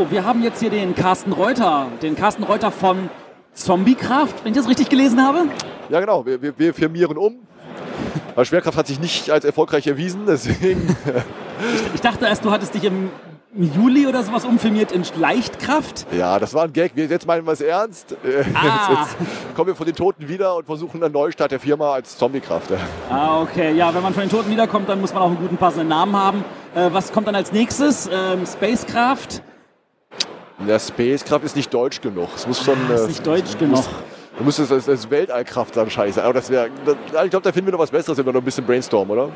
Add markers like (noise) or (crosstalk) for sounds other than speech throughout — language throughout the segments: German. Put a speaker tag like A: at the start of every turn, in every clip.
A: So, wir haben jetzt hier den Carsten Reuter, den Carsten Reuter von Zombiekraft, wenn ich das richtig gelesen habe.
B: Ja, genau. Wir, wir, wir firmieren um. Aber Schwerkraft hat sich nicht als erfolgreich erwiesen, deswegen.
A: ich, ich dachte erst, du hattest dich im Juli oder sowas umfirmiert in Leichtkraft.
B: Ja, das war ein Gag. Wir jetzt meinen wir es ernst. Ah. (laughs) Jetzt, jetzt, kommen wir von den Toten wieder und versuchen einen Neustart der Firma als Zombiekraft.
A: Ah, okay. Ja, wenn man von den Toten wiederkommt, dann muss man auch einen guten passenden Namen haben. Äh, was kommt dann als nächstes? Ähm, Spacecraft?
B: Ja, Spacecraft ist nicht deutsch genug. Es muss schon.
A: Ah, ist nicht deutsch genug.
B: Du müsstest das, das Weltallkraft dann scheiße. Aber das wäre. Ich glaube, da finden wir noch was Besseres, wenn wir noch ein bisschen brainstormen, oder?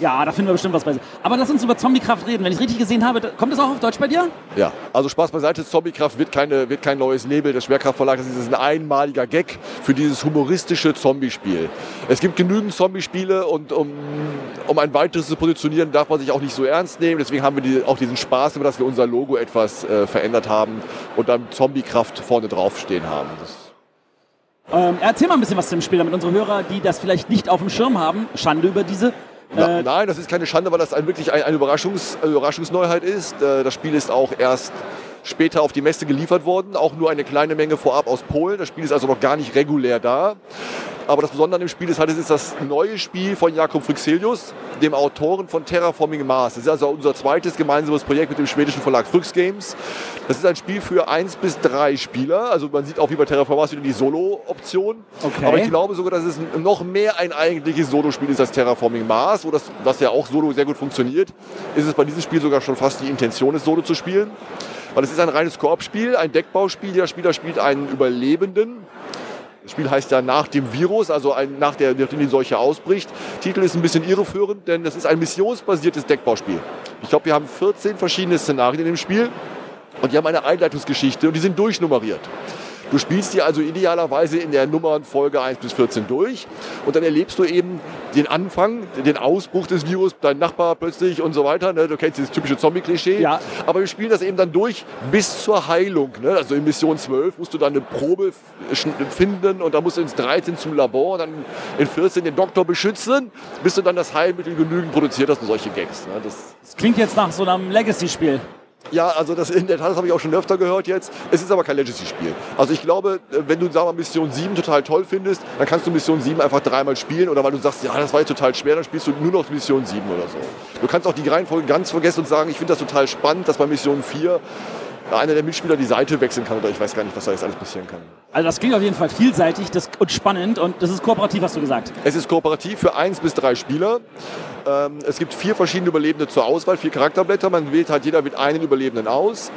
A: Ja, da finden wir bestimmt was bei. Aber lass uns über Zombiekraft reden. Wenn ich es richtig gesehen habe, kommt das auch auf Deutsch bei dir?
B: Ja, also Spaß beiseite. Zombiekraft wird, keine, wird kein neues Label des Schwerkraftverlags. Das ist ein einmaliger Gag für dieses humoristische Zombie-Spiel. Es gibt genügend Zombie-Spiele und um, um ein weiteres zu positionieren, darf man sich auch nicht so ernst nehmen. Deswegen haben wir die, auch diesen Spaß, dass wir unser Logo etwas äh, verändert haben und dann Zombiekraft vorne draufstehen haben.
A: Ähm, erzähl mal ein bisschen was zum Spiel, damit unsere Hörer, die das vielleicht nicht auf dem Schirm haben, Schande über diese,
B: na, äh, nein, das ist keine Schande, weil das ein, wirklich ein, eine Überraschungs, Überraschungsneuheit ist. Äh, das Spiel ist auch erst später auf die Messe geliefert worden, auch nur eine kleine Menge vorab aus Polen. Das Spiel ist also noch gar nicht regulär da. Aber das Besondere an dem Spiel ist halt, es ist das neue Spiel von Jakob Fryxelius, dem Autoren von Terraforming Mars. Das ist also unser zweites gemeinsames Projekt mit dem schwedischen Verlag Fryx Games. Das ist ein Spiel für eins bis drei Spieler. Also man sieht auch wie bei Terraforming Mars wieder die Solo-Option. Okay. Aber ich glaube sogar, dass es noch mehr ein eigentliches Solo-Spiel ist als Terraforming Mars, wo das, was ja auch Solo sehr gut funktioniert, ist es bei diesem Spiel sogar schon fast die Intention, es Solo zu spielen. Weil es ist ein reines Koop-Spiel, ein Deckbauspiel. Der Spieler spielt einen Überlebenden das Spiel heißt ja nach dem Virus, also ein, nach der, nachdem die Seuche ausbricht. Titel ist ein bisschen irreführend, denn das ist ein missionsbasiertes Deckbauspiel. Ich glaube, wir haben 14 verschiedene Szenarien in dem Spiel und die haben eine Einleitungsgeschichte und die sind durchnummeriert. Du spielst die also idealerweise in der Nummernfolge 1 bis 14 durch und dann erlebst du eben den Anfang, den Ausbruch des Virus, dein Nachbar plötzlich und so weiter. Ne? Du kennst dieses typische Zombie-Klischee. Ja. Aber wir spielen das eben dann durch bis zur Heilung. Ne? Also in Mission 12 musst du dann eine Probe finden und dann musst du ins 13 zum Labor und dann in 14 den Doktor beschützen, bis du dann das Heilmittel genügend produziert hast und solche Gags. Ne?
A: Das, das klingt jetzt nach so einem Legacy-Spiel.
B: Ja, also das in der Tat, das habe ich auch schon öfter gehört jetzt. Es ist aber kein Legacy-Spiel. Also ich glaube, wenn du sagen wir, Mission 7 total toll findest, dann kannst du Mission 7 einfach dreimal spielen oder weil du sagst, ja, das war jetzt total schwer, dann spielst du nur noch Mission 7 oder so. Du kannst auch die Reihenfolge ganz vergessen und sagen, ich finde das total spannend, dass bei Mission 4 einer der Mitspieler die Seite wechseln kann oder ich weiß gar nicht, was da jetzt alles passieren kann.
A: Also das klingt auf jeden Fall vielseitig und spannend und das ist kooperativ, hast du gesagt.
B: Es ist kooperativ für eins bis drei Spieler. Ähm, es gibt vier verschiedene Überlebende zur Auswahl, vier Charakterblätter. Man wählt halt jeder mit einen Überlebenden aus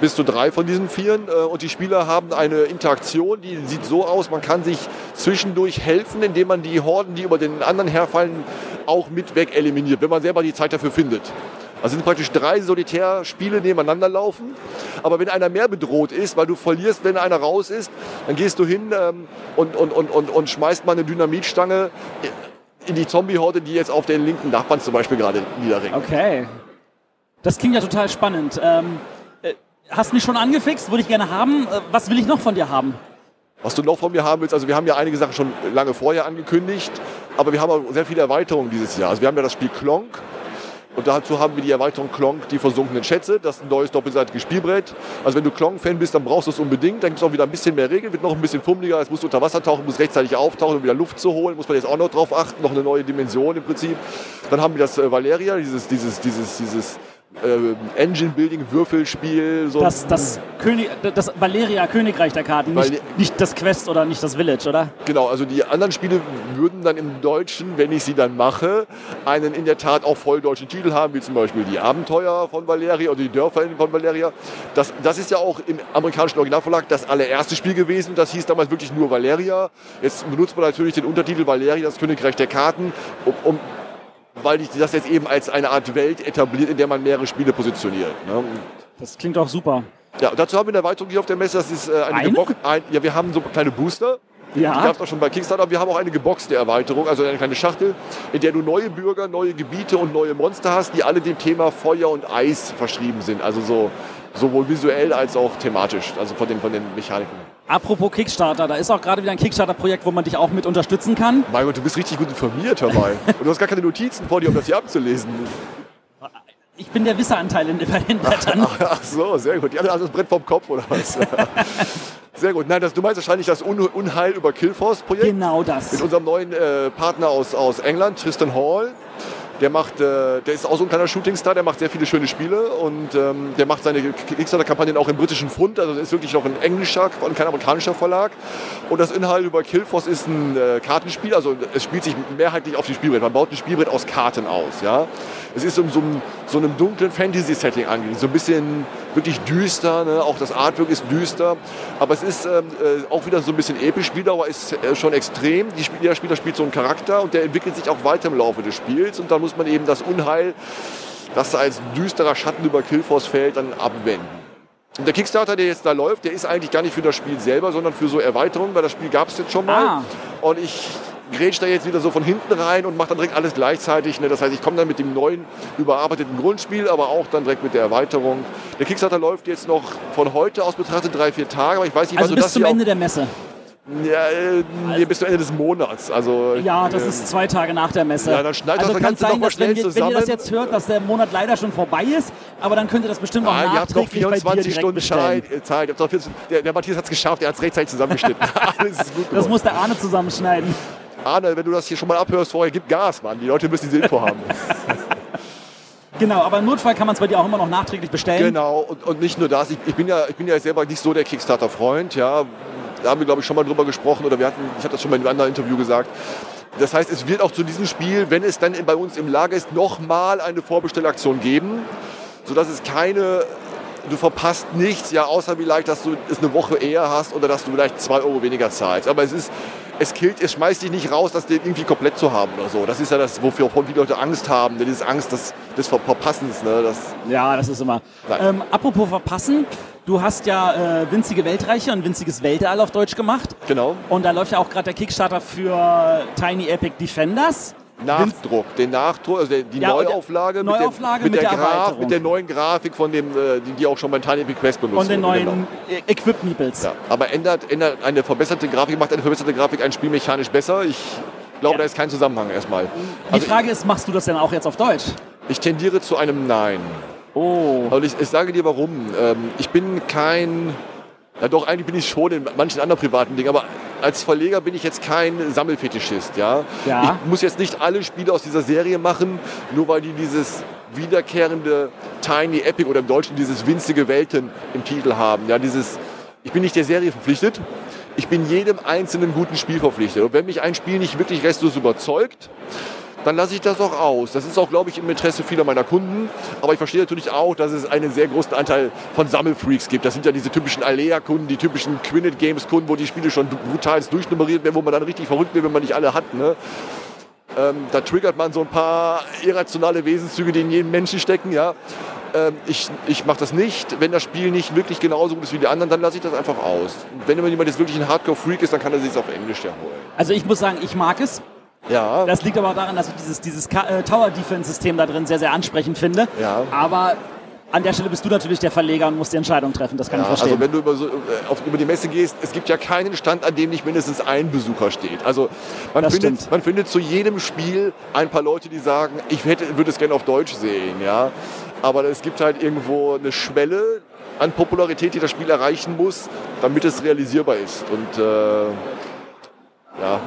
B: bis zu drei von diesen Vieren. Äh, und die Spieler haben eine Interaktion, die sieht so aus, man kann sich zwischendurch helfen, indem man die Horden, die über den anderen herfallen, auch mit weg eliminiert, wenn man selber die Zeit dafür findet. Also sind praktisch drei Solitärspiele nebeneinander laufen. Aber wenn einer mehr bedroht ist, weil du verlierst, wenn einer raus ist, dann gehst du hin ähm, und, und, und, und, und schmeißt mal eine Dynamitstange in die Zombie-Horde, die jetzt auf den linken Nachbarn zum Beispiel gerade niederringt.
A: Okay. Das klingt ja total spannend. Ähm, äh, hast mich schon angefixt, würde ich gerne haben. Äh, was will ich noch von dir haben?
B: Was du noch von mir haben willst, also wir haben ja einige Sachen schon lange vorher angekündigt, aber wir haben auch sehr viele Erweiterungen dieses Jahr. Also wir haben ja das Spiel Klonk, und dazu haben wir die Erweiterung Klonk, die versunkenen Schätze. Das ist ein neues doppelseitiges Spielbrett. Also wenn du Klonk-Fan bist, dann brauchst du es unbedingt. Dann gibt es auch wieder ein bisschen mehr Regeln, wird noch ein bisschen fummeliger. Jetzt musst du unter Wasser tauchen, musst rechtzeitig auftauchen, um wieder Luft zu holen. Muss man jetzt auch noch drauf achten. Noch eine neue Dimension im Prinzip. Dann haben wir das äh, Valeria, dieses, dieses, dieses, dieses äh, Engine-Building-Würfelspiel.
A: So das, das, König, das Valeria Königreich der Karten, nicht, nicht, das Quest oder nicht das Village, oder?
B: Genau, also die anderen Spiele würden dann im Deutschen, wenn ich sie dann mache, einen in der Tat auch voll deutschen Titel haben, wie zum Beispiel die Abenteuer von Valeria oder die Dörfer von Valeria. Das, das ist ja auch im amerikanischen Originalverlag das allererste Spiel gewesen. Das hieß damals wirklich nur Valeria. Jetzt benutzt man natürlich den Untertitel Valeria, das Königreich der Karten, um, um weil ich das jetzt eben als eine Art Welt etabliert, in der man mehrere Spiele positioniert. Ne?
A: Das klingt auch super.
B: Ja, dazu haben wir eine Erweiterung hier auf der Messe. Das ist äh, eine, eine? Ein, ja, wir haben so kleine Booster. Ja. Die gab es auch schon bei Kickstarter. Wir haben auch eine geboxte Erweiterung, also eine kleine Schachtel, in der du neue Bürger, neue Gebiete und neue Monster hast, die alle dem Thema Feuer und Eis verschrieben sind. Also so sowohl visuell als auch thematisch, also von den, von den Mechaniken.
A: Apropos Kickstarter, da ist auch gerade wieder ein Kickstarter-Projekt, wo man dich auch mit unterstützen kann.
B: Mein Gott, du bist richtig gut informiert dabei. und du hast gar keine Notizen vor dir, um das hier abzulesen.
A: Ich bin der Wisseranteil in, (laughs) bei den Brettern.
B: Ach so, sehr gut. Die anderen haben das Brett vom Kopf oder was? (laughs) Sehr gut. Nein, das, du meinst wahrscheinlich das Un Unheil über Killforce-Projekt?
A: Genau das.
B: Mit unserem neuen äh, Partner aus, aus England, Tristan Hall. Der macht, äh, der ist auch so ein kleiner Shootingstar, der macht sehr viele schöne Spiele und ähm, der macht seine Kickstarter-Kampagnen auch im britischen Pfund, also das ist wirklich noch ein englischer und kein amerikanischer Verlag. Und das Inhalt über Killforce ist ein äh, Kartenspiel, also es spielt sich mehrheitlich auf dem Spielbrett. Man baut ein Spielbrett aus Karten aus, ja. Es ist in so einem, so einem dunklen Fantasy-Setting angelegt, so ein bisschen wirklich düster, ne? auch das Artwork ist düster, aber es ist ähm, äh, auch wieder so ein bisschen episch. Spieldauer ist äh, schon extrem. Die jeder Spieler spielt so einen Charakter und der entwickelt sich auch weiter im Laufe des Spiels und dann muss man eben das Unheil, das da als düsterer Schatten über Killforce fällt, dann abwenden. Und der Kickstarter, der jetzt da läuft, der ist eigentlich gar nicht für das Spiel selber, sondern für so Erweiterungen, weil das Spiel gab es jetzt schon mal.
A: Ah.
B: Und ich grätsch da jetzt wieder so von hinten rein und mache dann direkt alles gleichzeitig. Ne? Das heißt, ich komme dann mit dem neuen, überarbeiteten Grundspiel, aber auch dann direkt mit der Erweiterung. Der Kickstarter läuft jetzt noch von heute aus betrachtet drei, vier Tage, aber ich weiß nicht,
A: Also
B: wann du
A: bis
B: das
A: zum Ende der Messe.
B: ja, äh, nee, bis zum Ende des Monats. Also,
A: Ja, das
B: äh,
A: ist zwei Tage nach der Messe.
B: Ja, dann schneid das
A: also kann
B: Ganze
A: sein,
B: noch mal
A: dass wenn,
B: schnell
A: wir, wenn ihr das
B: zusammen.
A: jetzt hört, dass der Monat leider schon vorbei ist, aber dann könnt ihr das bestimmt auch
B: Nein, ihr habt noch
A: nachträglich bei dir
B: 24
A: direkt
B: Stunden. Zeit. äh, Zeit. Ihr habt noch 24 Der, der Matthias hat es geschafft, er hat es rechtzeitig zusammengeschnitten. (laughs) Alles ist gut
A: Das muss der Arne zusammenschneiden.
B: Arne, wenn du das hier schon mal abhörst vorher, gib Gas, Mann. Die Leute müssen diese Info haben. (laughs)
A: Genau, aber im Notfall kann man es bei dir auch immer noch nachträglich bestellen.
B: Genau, und, und nicht nur das. Ich, ich, bin ja, ich bin ja selber nicht so der Kickstarter-Freund. Ja. Da haben wir, glaube ich, schon mal drüber gesprochen oder wir hatten, ich habe das schon mal in einem anderen Interview gesagt. Das heißt, es wird auch zu diesem Spiel, wenn es dann bei uns im Lager ist, nochmal eine Vorbestellaktion geben, sodass es keine, du verpasst nichts, ja, außer vielleicht, dass du es eine Woche eher hast oder dass du vielleicht zwei Euro weniger zahlst. Aber es ist, es killt, es schmeißt dich nicht raus, das irgendwie komplett zu haben oder so. Das ist ja das, wofür von viele Leute Angst haben, diese Angst des, des Ver- Verpassens. Ne? Das,
A: Ja, das ist immer. Ähm, apropos verpassen, du hast ja äh, winzige Weltreiche und winziges Weltall auf Deutsch gemacht.
B: genau.
A: Und da läuft ja auch gerade der Kickstarter für Tiny Epic Defenders.
B: Nachdruck, den Nachdruck, also die
A: Ja, und der-
B: Neuauflage,
A: Neuauflage
B: mit,
A: mit
B: der,
A: der
B: mit, der Graf, mit der neuen Grafik von dem, äh, die, die auch schon bei Tiny Quest benutzt
A: Und den
B: wurde,
A: neuen
B: genau.
A: Equip Meeples.
B: Ja, aber ändert, ändert eine verbesserte Grafik, macht eine verbesserte Grafik ein Spiel mechanisch besser. Ich glaube,
A: Ja.
B: da ist kein Zusammenhang erstmal.
A: Die
B: Also
A: Frage ist, machst du das denn auch jetzt auf Deutsch?
B: ich tendiere zu einem Nein.
A: Oh.
B: Und ich, ich sage dir warum. Ähm, ich bin kein. Ja doch, eigentlich bin ich schon in manchen anderen privaten Dingen, aber als Verleger bin ich jetzt kein Sammelfetischist. Ja?
A: Ja.
B: Ich muss jetzt nicht alle Spiele aus dieser Serie machen, nur weil die dieses wiederkehrende Tiny Epic oder im Deutschen dieses winzige Welten im Titel haben. Ja, dieses, ich bin nicht der Serie verpflichtet, ich bin jedem einzelnen guten Spiel verpflichtet. Und wenn mich ein Spiel nicht wirklich restlos überzeugt, dann lasse ich das auch aus. Das ist auch, glaube ich, im Interesse vieler meiner Kunden. Aber ich verstehe natürlich auch, dass es einen sehr großen Anteil von Sammelfreaks gibt. Das sind ja diese typischen Alea-Kunden, die typischen Quinnet Games-Kunden, wo die Spiele schon brutal durchnummeriert werden, wo man dann richtig verrückt wird, wenn man nicht alle hat. Ne? Ähm, da triggert man so ein paar irrationale Wesenszüge, die in jedem Menschen stecken. Ja? Ähm, ich ich mache das nicht. Wenn das Spiel nicht wirklich genauso gut ist wie die anderen, dann lasse ich das einfach aus. Wenn jemand jetzt wirklich ein Hardcore-Freak ist, dann kann er sich auf Englisch ja holen.
A: Also ich muss sagen, ich mag es.
B: Ja,
A: Das liegt aber auch daran, dass ich dieses, dieses äh, Tower-Defense-System da drin sehr, sehr ansprechend finde.
B: Ja.
A: Aber an der Stelle bist du natürlich der Verleger und musst die Entscheidung treffen. Das kann ich
B: Ja,
A: verstehen.
B: also wenn du über, so, äh, auf, über die Messe gehst, es gibt ja keinen Stand, an dem nicht mindestens ein Besucher steht. Also man,
A: Das
B: findet,
A: stimmt.
B: man findet zu jedem Spiel ein paar Leute, die sagen, ich hätte, würde es gerne auf Deutsch sehen. Ja? Aber es gibt halt irgendwo eine Schwelle an Popularität, die das Spiel erreichen muss, damit es realisierbar ist. Und äh, ja.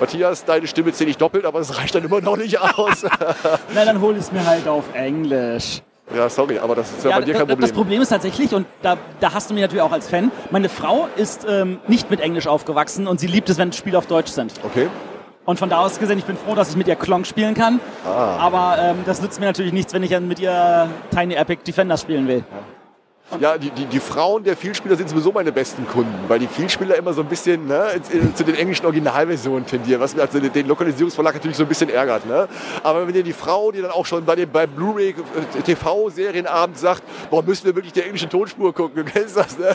B: Matthias, deine Stimme zähle ich doppelt, aber das reicht dann immer noch nicht aus. (laughs)
A: Na, dann hol ich es mir halt auf Englisch.
B: ja, sorry, aber das ist ja,
A: Ja,
B: bei dir kein
A: das, das
B: Problem.
A: Problem ist tatsächlich, und da, da hast du mich natürlich auch als Fan, meine Frau ist ähm, nicht mit Englisch aufgewachsen und sie liebt es, wenn Spiele auf Deutsch sind.
B: Okay.
A: Und von da aus gesehen, ich bin froh, dass ich mit ihr Klonk spielen kann.
B: Ah.
A: Aber ähm, das nützt mir natürlich nichts, wenn ich dann mit ihr Tiny Epic Defender spielen will.
B: Ja, die, die, die Frauen der Vielspieler sind sowieso meine besten Kunden, weil die Vielspieler immer so ein bisschen ne, zu den englischen Originalversionen tendieren, was mir also den, Lokalisierungsverlag natürlich so ein bisschen ärgert. Ne? Aber wenn dir die Frau, die dann auch schon bei bei Blu-ray äh, TV-Serienabend sagt, boah, müssen wir wirklich der englischen Tonspur gucken, (laughs) du kennst das, ne?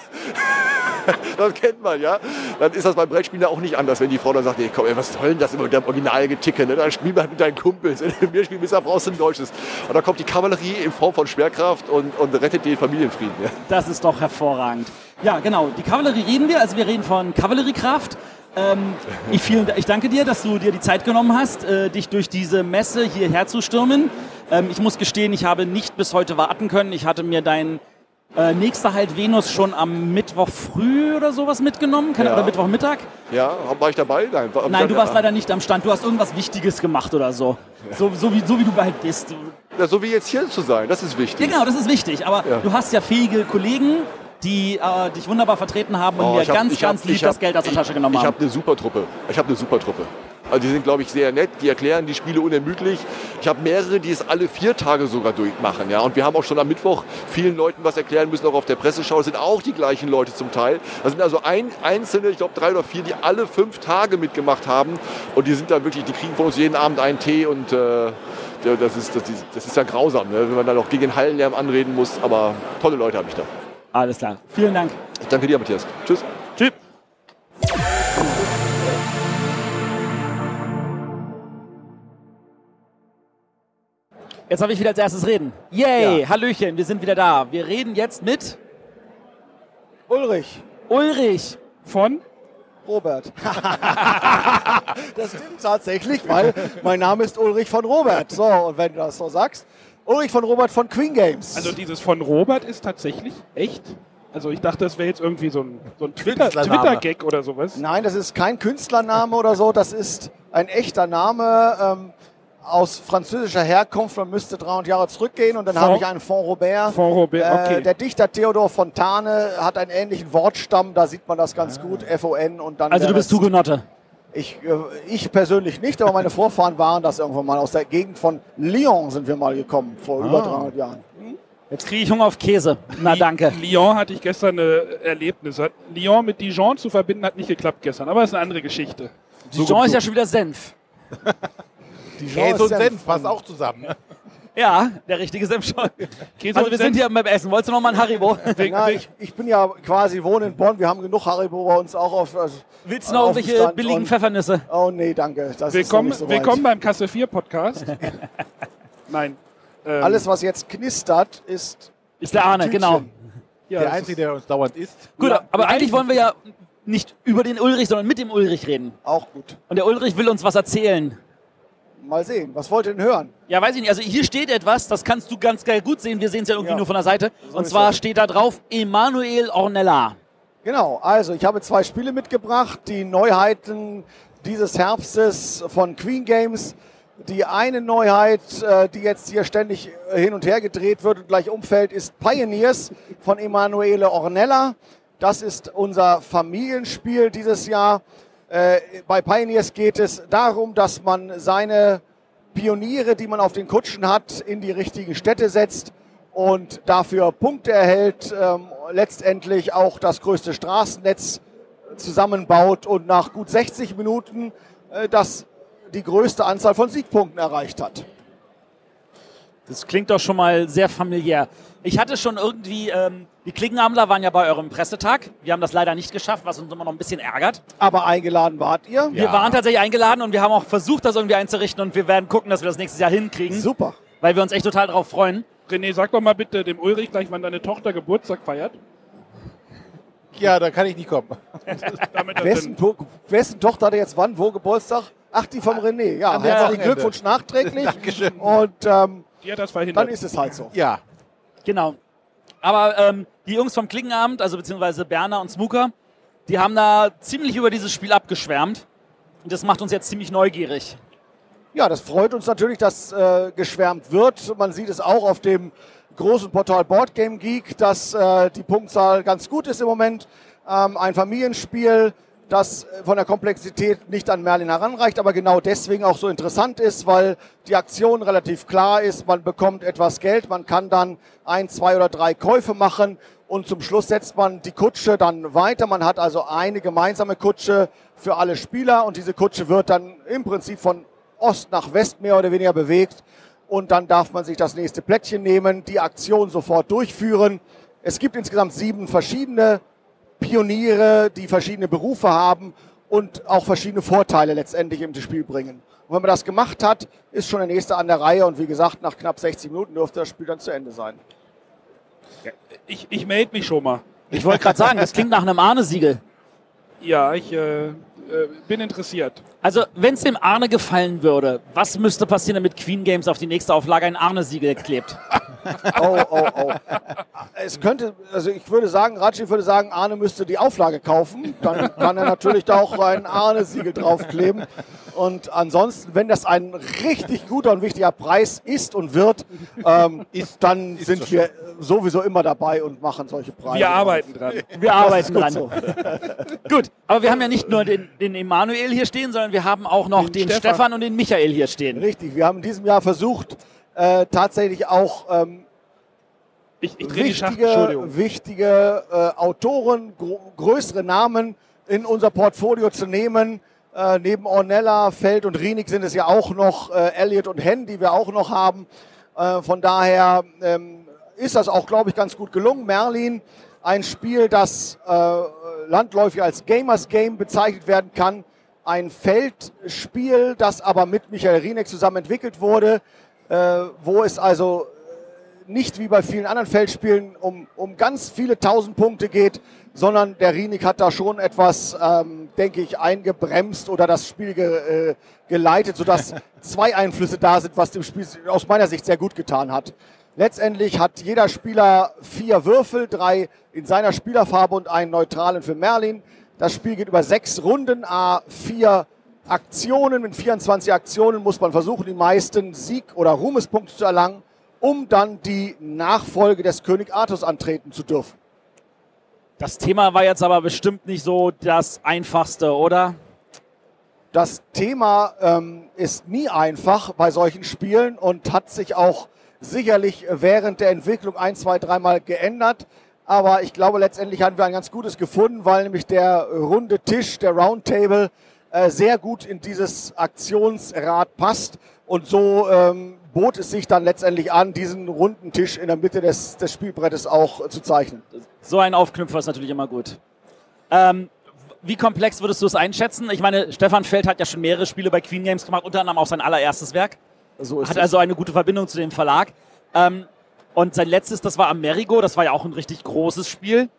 B: (laughs) Das kennt man, ja. Dann ist das beim Brettspielen auch nicht anders, wenn die Frau dann sagt, nee, komm, ey, was soll denn das immer mit dem Originalgeticke, ne? Dann spiel mal mit deinen Kumpels. (laughs) Mir spielen dann brauchst du ein deutsches. Und dann kommt die Kavallerie in Form von Schwerkraft und, und rettet den Familienfrieden. Ja?
A: Das ist doch hervorragend. Ja, genau. Die Kavallerie reden wir. Also wir reden von Kavalleriekraft. Ähm, ich, vielen, ich danke dir, dass du dir die Zeit genommen hast, äh, dich durch diese Messe hierher zu stürmen. Ähm, ich muss gestehen, ich habe nicht bis heute warten können. Ich hatte mir dein äh, nächster Halt Venus schon am Mittwoch früh oder sowas mitgenommen, Keine,
B: Ja.
A: oder Mittwochmittag.
B: Ja, war ich dabei? Nein, war,
A: Nein, du warst leider nicht am Stand. Du hast irgendwas Wichtiges gemacht oder so. So, so, wie, so wie du halt bist.
B: Ja, so wie jetzt hier zu sein, das ist wichtig.
A: Ja, genau, das ist wichtig. Aber
B: Ja.
A: du hast ja fähige Kollegen, die äh, dich wunderbar vertreten haben und
B: Oh,
A: mir
B: ich hab-
A: ganz,
B: ich hab-
A: ganz lieb
B: ich hab-
A: das Geld aus der Tasche genommen
B: ich, Ich
A: haben.
B: habe eine super Truppe. Ich habe eine super Truppe. Also die sind, glaube ich, sehr nett. Die erklären die Spiele unermüdlich. Ich habe mehrere, die es alle vier Tage sogar durchmachen. Ja? Und wir haben auch schon am Mittwoch vielen Leuten was erklären müssen, auch auf der Presseschau. Das sind auch die gleichen Leute zum Teil. Das sind also ein, einzelne, ich glaube drei oder vier, die alle fünf Tage mitgemacht haben. Und die sind da wirklich, die kriegen von uns jeden Abend einen Tee und äh, das, ist, das, ist, das ist ja grausam, ne? wenn man dann auch gegen den Hallenlärm anreden muss. Aber tolle Leute habe ich da.
A: Alles klar. Vielen Dank.
B: Ich danke dir, Matthias. Tschüss.
A: Tschüss. Jetzt habe ich wieder als erstes reden. Yay,
C: Ja.
A: Hallöchen, wir sind wieder da. Wir reden jetzt mit
C: Ulrich,
A: Ulrich.
D: Von?
C: Robert. (laughs) das stimmt tatsächlich, weil mein Name ist Ulrich von Robert. So, und wenn du das so sagst, Ulrich von Robert von Queen Games.
D: Also dieses von Robert ist tatsächlich echt? Also ich dachte, das wäre jetzt irgendwie so ein, so ein Twitter-. Twitter-Gag oder sowas.
C: Nein, das ist kein Künstlername oder so, das ist ein echter Name ähm, aus französischer Herkunft. Man müsste 300 Jahre zurückgehen und dann
D: Font-
C: habe ich einen Font Robert.
D: Von Robert, okay.
C: Äh, der Dichter Theodor Fontane hat einen ähnlichen Wortstamm, da sieht man das ganz gut, FON und dann
A: Also du bist
C: Rest.
A: Hugenotte.
C: Ich, äh, ich persönlich nicht, aber meine Vorfahren waren das irgendwann mal. Aus der Gegend von Lyon sind wir mal gekommen, vor über 300 Jahren.
A: Jetzt kriege ich Hunger auf Käse. Na danke.
D: Lyon hatte ich gestern ein Erlebnis. Hat- Lyon mit Dijon zu verbinden hat nicht geklappt gestern, aber ist eine andere Geschichte.
A: Dijon ist ja schon wieder Senf. (laughs)
E: Käse und
C: Senf.
E: Senf passt auch zusammen. ne? (laughs)
A: Ja, der richtige Senf schon.
D: Käse
A: Also wir sind hier beim Essen. Wolltest du noch mal ein Haribo? (laughs)
D: Wegen-
C: Na,
D: wegen-
C: ich, ich bin ja quasi, wohne in Bonn, wir haben genug Haribo bei uns auch auf. Also,
A: Willst du noch irgendwelche billigen Pfeffernüsse?
C: Oh nee, danke. Das
D: Willkommen,
C: ist noch nicht so
D: willkommen beim Kasse 4 Podcast. (laughs) Nein. Ähm,
C: Alles, was jetzt knistert, ist.
A: Ist der Arne,
C: Tütchen.
A: genau.
D: ja,
E: Der Einzige, der uns dauernd isst.
A: Gut, aber eigentlich wollen wir ja nicht über den Ulrich, sondern mit dem Ulrich reden.
C: Auch gut.
A: Und der Ulrich will uns was erzählen.
C: Mal sehen. Was wollt ihr denn hören?
A: Ja, weiß ich nicht. Also hier steht etwas, das kannst du ganz geil gut sehen. Wir sehen es ja irgendwie
C: Ja.
A: nur von der Seite.
C: So
A: Und zwar
C: das.
A: steht da drauf Emanuel Ornella.
C: Genau, also ich habe zwei Spiele mitgebracht, die Neuheiten dieses Herbstes von Queen Games. Die eine Neuheit, äh, die jetzt hier ständig hin und her gedreht wird und gleich umfällt, ist Pioneers von Emanuele Ornella. Das ist unser Familienspiel dieses Jahr. Äh, Bei Pioneers geht es darum, dass man seine Pioniere, die man auf den Kutschen hat, in die richtigen Städte setzt und dafür Punkte erhält, ähm, letztendlich auch das größte Straßennetz zusammenbaut und nach gut 60 Minuten äh, das die größte Anzahl von Siegpunkten erreicht hat.
A: Das klingt doch schon mal sehr familiär. Ich hatte schon irgendwie, ähm, die Klingenamler waren ja bei eurem Pressetag. Wir haben das leider nicht geschafft, was uns immer noch ein bisschen ärgert.
C: Aber eingeladen wart ihr?
A: Wir waren tatsächlich eingeladen und wir haben auch versucht, das irgendwie einzurichten und wir werden gucken, dass wir das nächstes Jahr hinkriegen,
C: Super.
A: weil wir uns echt total darauf freuen.
D: René, sag doch mal bitte dem Ulrich gleich, wann deine Tochter Geburtstag feiert.
E: Ja, da kann ich nicht kommen. (laughs)
C: Wessen,
D: dann-
C: To- wessen Tochter hatte jetzt wann, wo Geburtstag? Ach, die vom René. Ja,
E: Am
C: herzlichen. Glückwunsch nachträglich. (laughs)
E: Dankeschön.
C: Und ähm,
D: die hat das
C: dann
D: verhindert.
C: ist es halt so.
E: Ja,
A: Genau. Aber ähm, die Jungs vom Klingenabend, also beziehungsweise Berner und Smooker, die haben da ziemlich über dieses Spiel abgeschwärmt. Und das macht uns jetzt ziemlich neugierig.
C: Ja, das freut uns natürlich, dass äh, geschwärmt wird. Man sieht es auch auf dem großen Portal Board Game Geek, dass äh, die Punktzahl ganz gut ist im Moment. Ähm, ein Familienspiel, das von der Komplexität nicht an Merlin heranreicht, aber genau deswegen auch so interessant ist, weil die Aktion relativ klar ist. Man bekommt etwas Geld, man kann dann ein, zwei oder drei Käufe machen und zum Schluss setzt man die Kutsche dann weiter. Man hat also eine gemeinsame Kutsche für alle Spieler und diese Kutsche wird dann im Prinzip von Ost nach West mehr oder weniger bewegt. Und dann darf man sich das nächste Plättchen nehmen, die Aktion sofort durchführen. Es gibt insgesamt sieben verschiedene Pioniere, die verschiedene Berufe haben und auch verschiedene Vorteile letztendlich im Spiel bringen. Und wenn man das gemacht hat, ist schon der nächste an der Reihe. Und wie gesagt, nach knapp 60 Minuten dürfte das Spiel dann zu Ende sein.
D: Ich, ich melde mich schon mal.
A: Ich wollte gerade sagen, das klingt nach einem Arne-Siegel.
D: Ja, ich, äh, äh, bin interessiert.
A: Also, wenn es dem Arne gefallen würde, was müsste passieren, damit Queen Games auf die nächste Auflage ein Arne-Siegel klebt? (laughs)
C: Oh, oh, oh. Es könnte, also ich würde sagen, Ratschi würde sagen, Arne müsste die Auflage kaufen. Dann kann er natürlich da auch ein Arne-Siegel draufkleben. Und ansonsten, wenn das ein richtig guter und wichtiger Preis ist und wird, ähm, dann sind wir sowieso immer dabei und machen solche Preise.
D: Wir arbeiten dran.
A: Wir arbeiten
C: gut
A: dran.
C: so.
A: Gut, aber wir haben ja nicht nur den, den Emanuel hier stehen, sondern wir haben auch noch den,
D: Den
A: Stefan.
D: Stefan.
A: und den Michael hier stehen.
C: Richtig, wir haben in diesem Jahr versucht, äh, tatsächlich auch ähm,
D: Ich, ich
C: wichtige, wichtige äh, Autoren, größere Namen in unser Portfolio zu nehmen. Äh, neben Ornella, Feld und Rienig sind es ja auch noch äh, Elliot und Hen, die wir auch noch haben. Äh, von daher ähm, ist das auch, glaube ich, ganz gut gelungen. Merlin, ein Spiel, das äh, landläufig als Gamers Game bezeichnet werden kann. Ein Feldspiel, das aber mit Michael Rieneck zusammen entwickelt wurde, äh, wo es also nicht wie bei vielen anderen Feldspielen um, um ganz viele tausend Punkte geht, sondern der Rienig hat da schon etwas, ähm, denke ich, eingebremst oder das Spiel ge, äh, geleitet, sodass (laughs) zwei Einflüsse da sind, was dem Spiel aus meiner Sicht sehr gut getan hat. Letztendlich hat jeder Spieler vier Würfel, drei in seiner Spielerfarbe und einen neutralen für Merlin. Das Spiel geht über sechs Runden, a vier Aktionen. Mit 24 Aktionen muss man versuchen, die meisten Sieg- oder Ruhmespunkte zu erlangen, um dann die Nachfolge des König Artus antreten zu dürfen.
A: Das Thema war jetzt aber bestimmt nicht so das einfachste, oder?
C: Das Thema ähm, ist nie einfach bei solchen Spielen und hat sich auch sicherlich während der Entwicklung ein, zwei, dreimal geändert. Aber ich glaube, letztendlich haben wir ein ganz gutes gefunden, weil nämlich der runde Tisch, der Roundtable, äh, sehr gut in dieses Aktionsrad passt. Und so ähm, bot es sich dann letztendlich an, diesen runden Tisch in der Mitte des, des Spielbrettes auch äh, zu zeichnen.
A: So ein Aufknüpfer ist natürlich immer gut. Ähm, wie komplex würdest du es einschätzen? Ich meine, Stefan Feld hat ja schon mehrere Spiele bei Queen Games gemacht, unter anderem auch sein allererstes Werk.
C: So ist
A: Hat
C: es.
A: also eine gute Verbindung zu dem Verlag. Ähm, und sein letztes, das war Amerigo, das war ja auch ein richtig großes Spiel.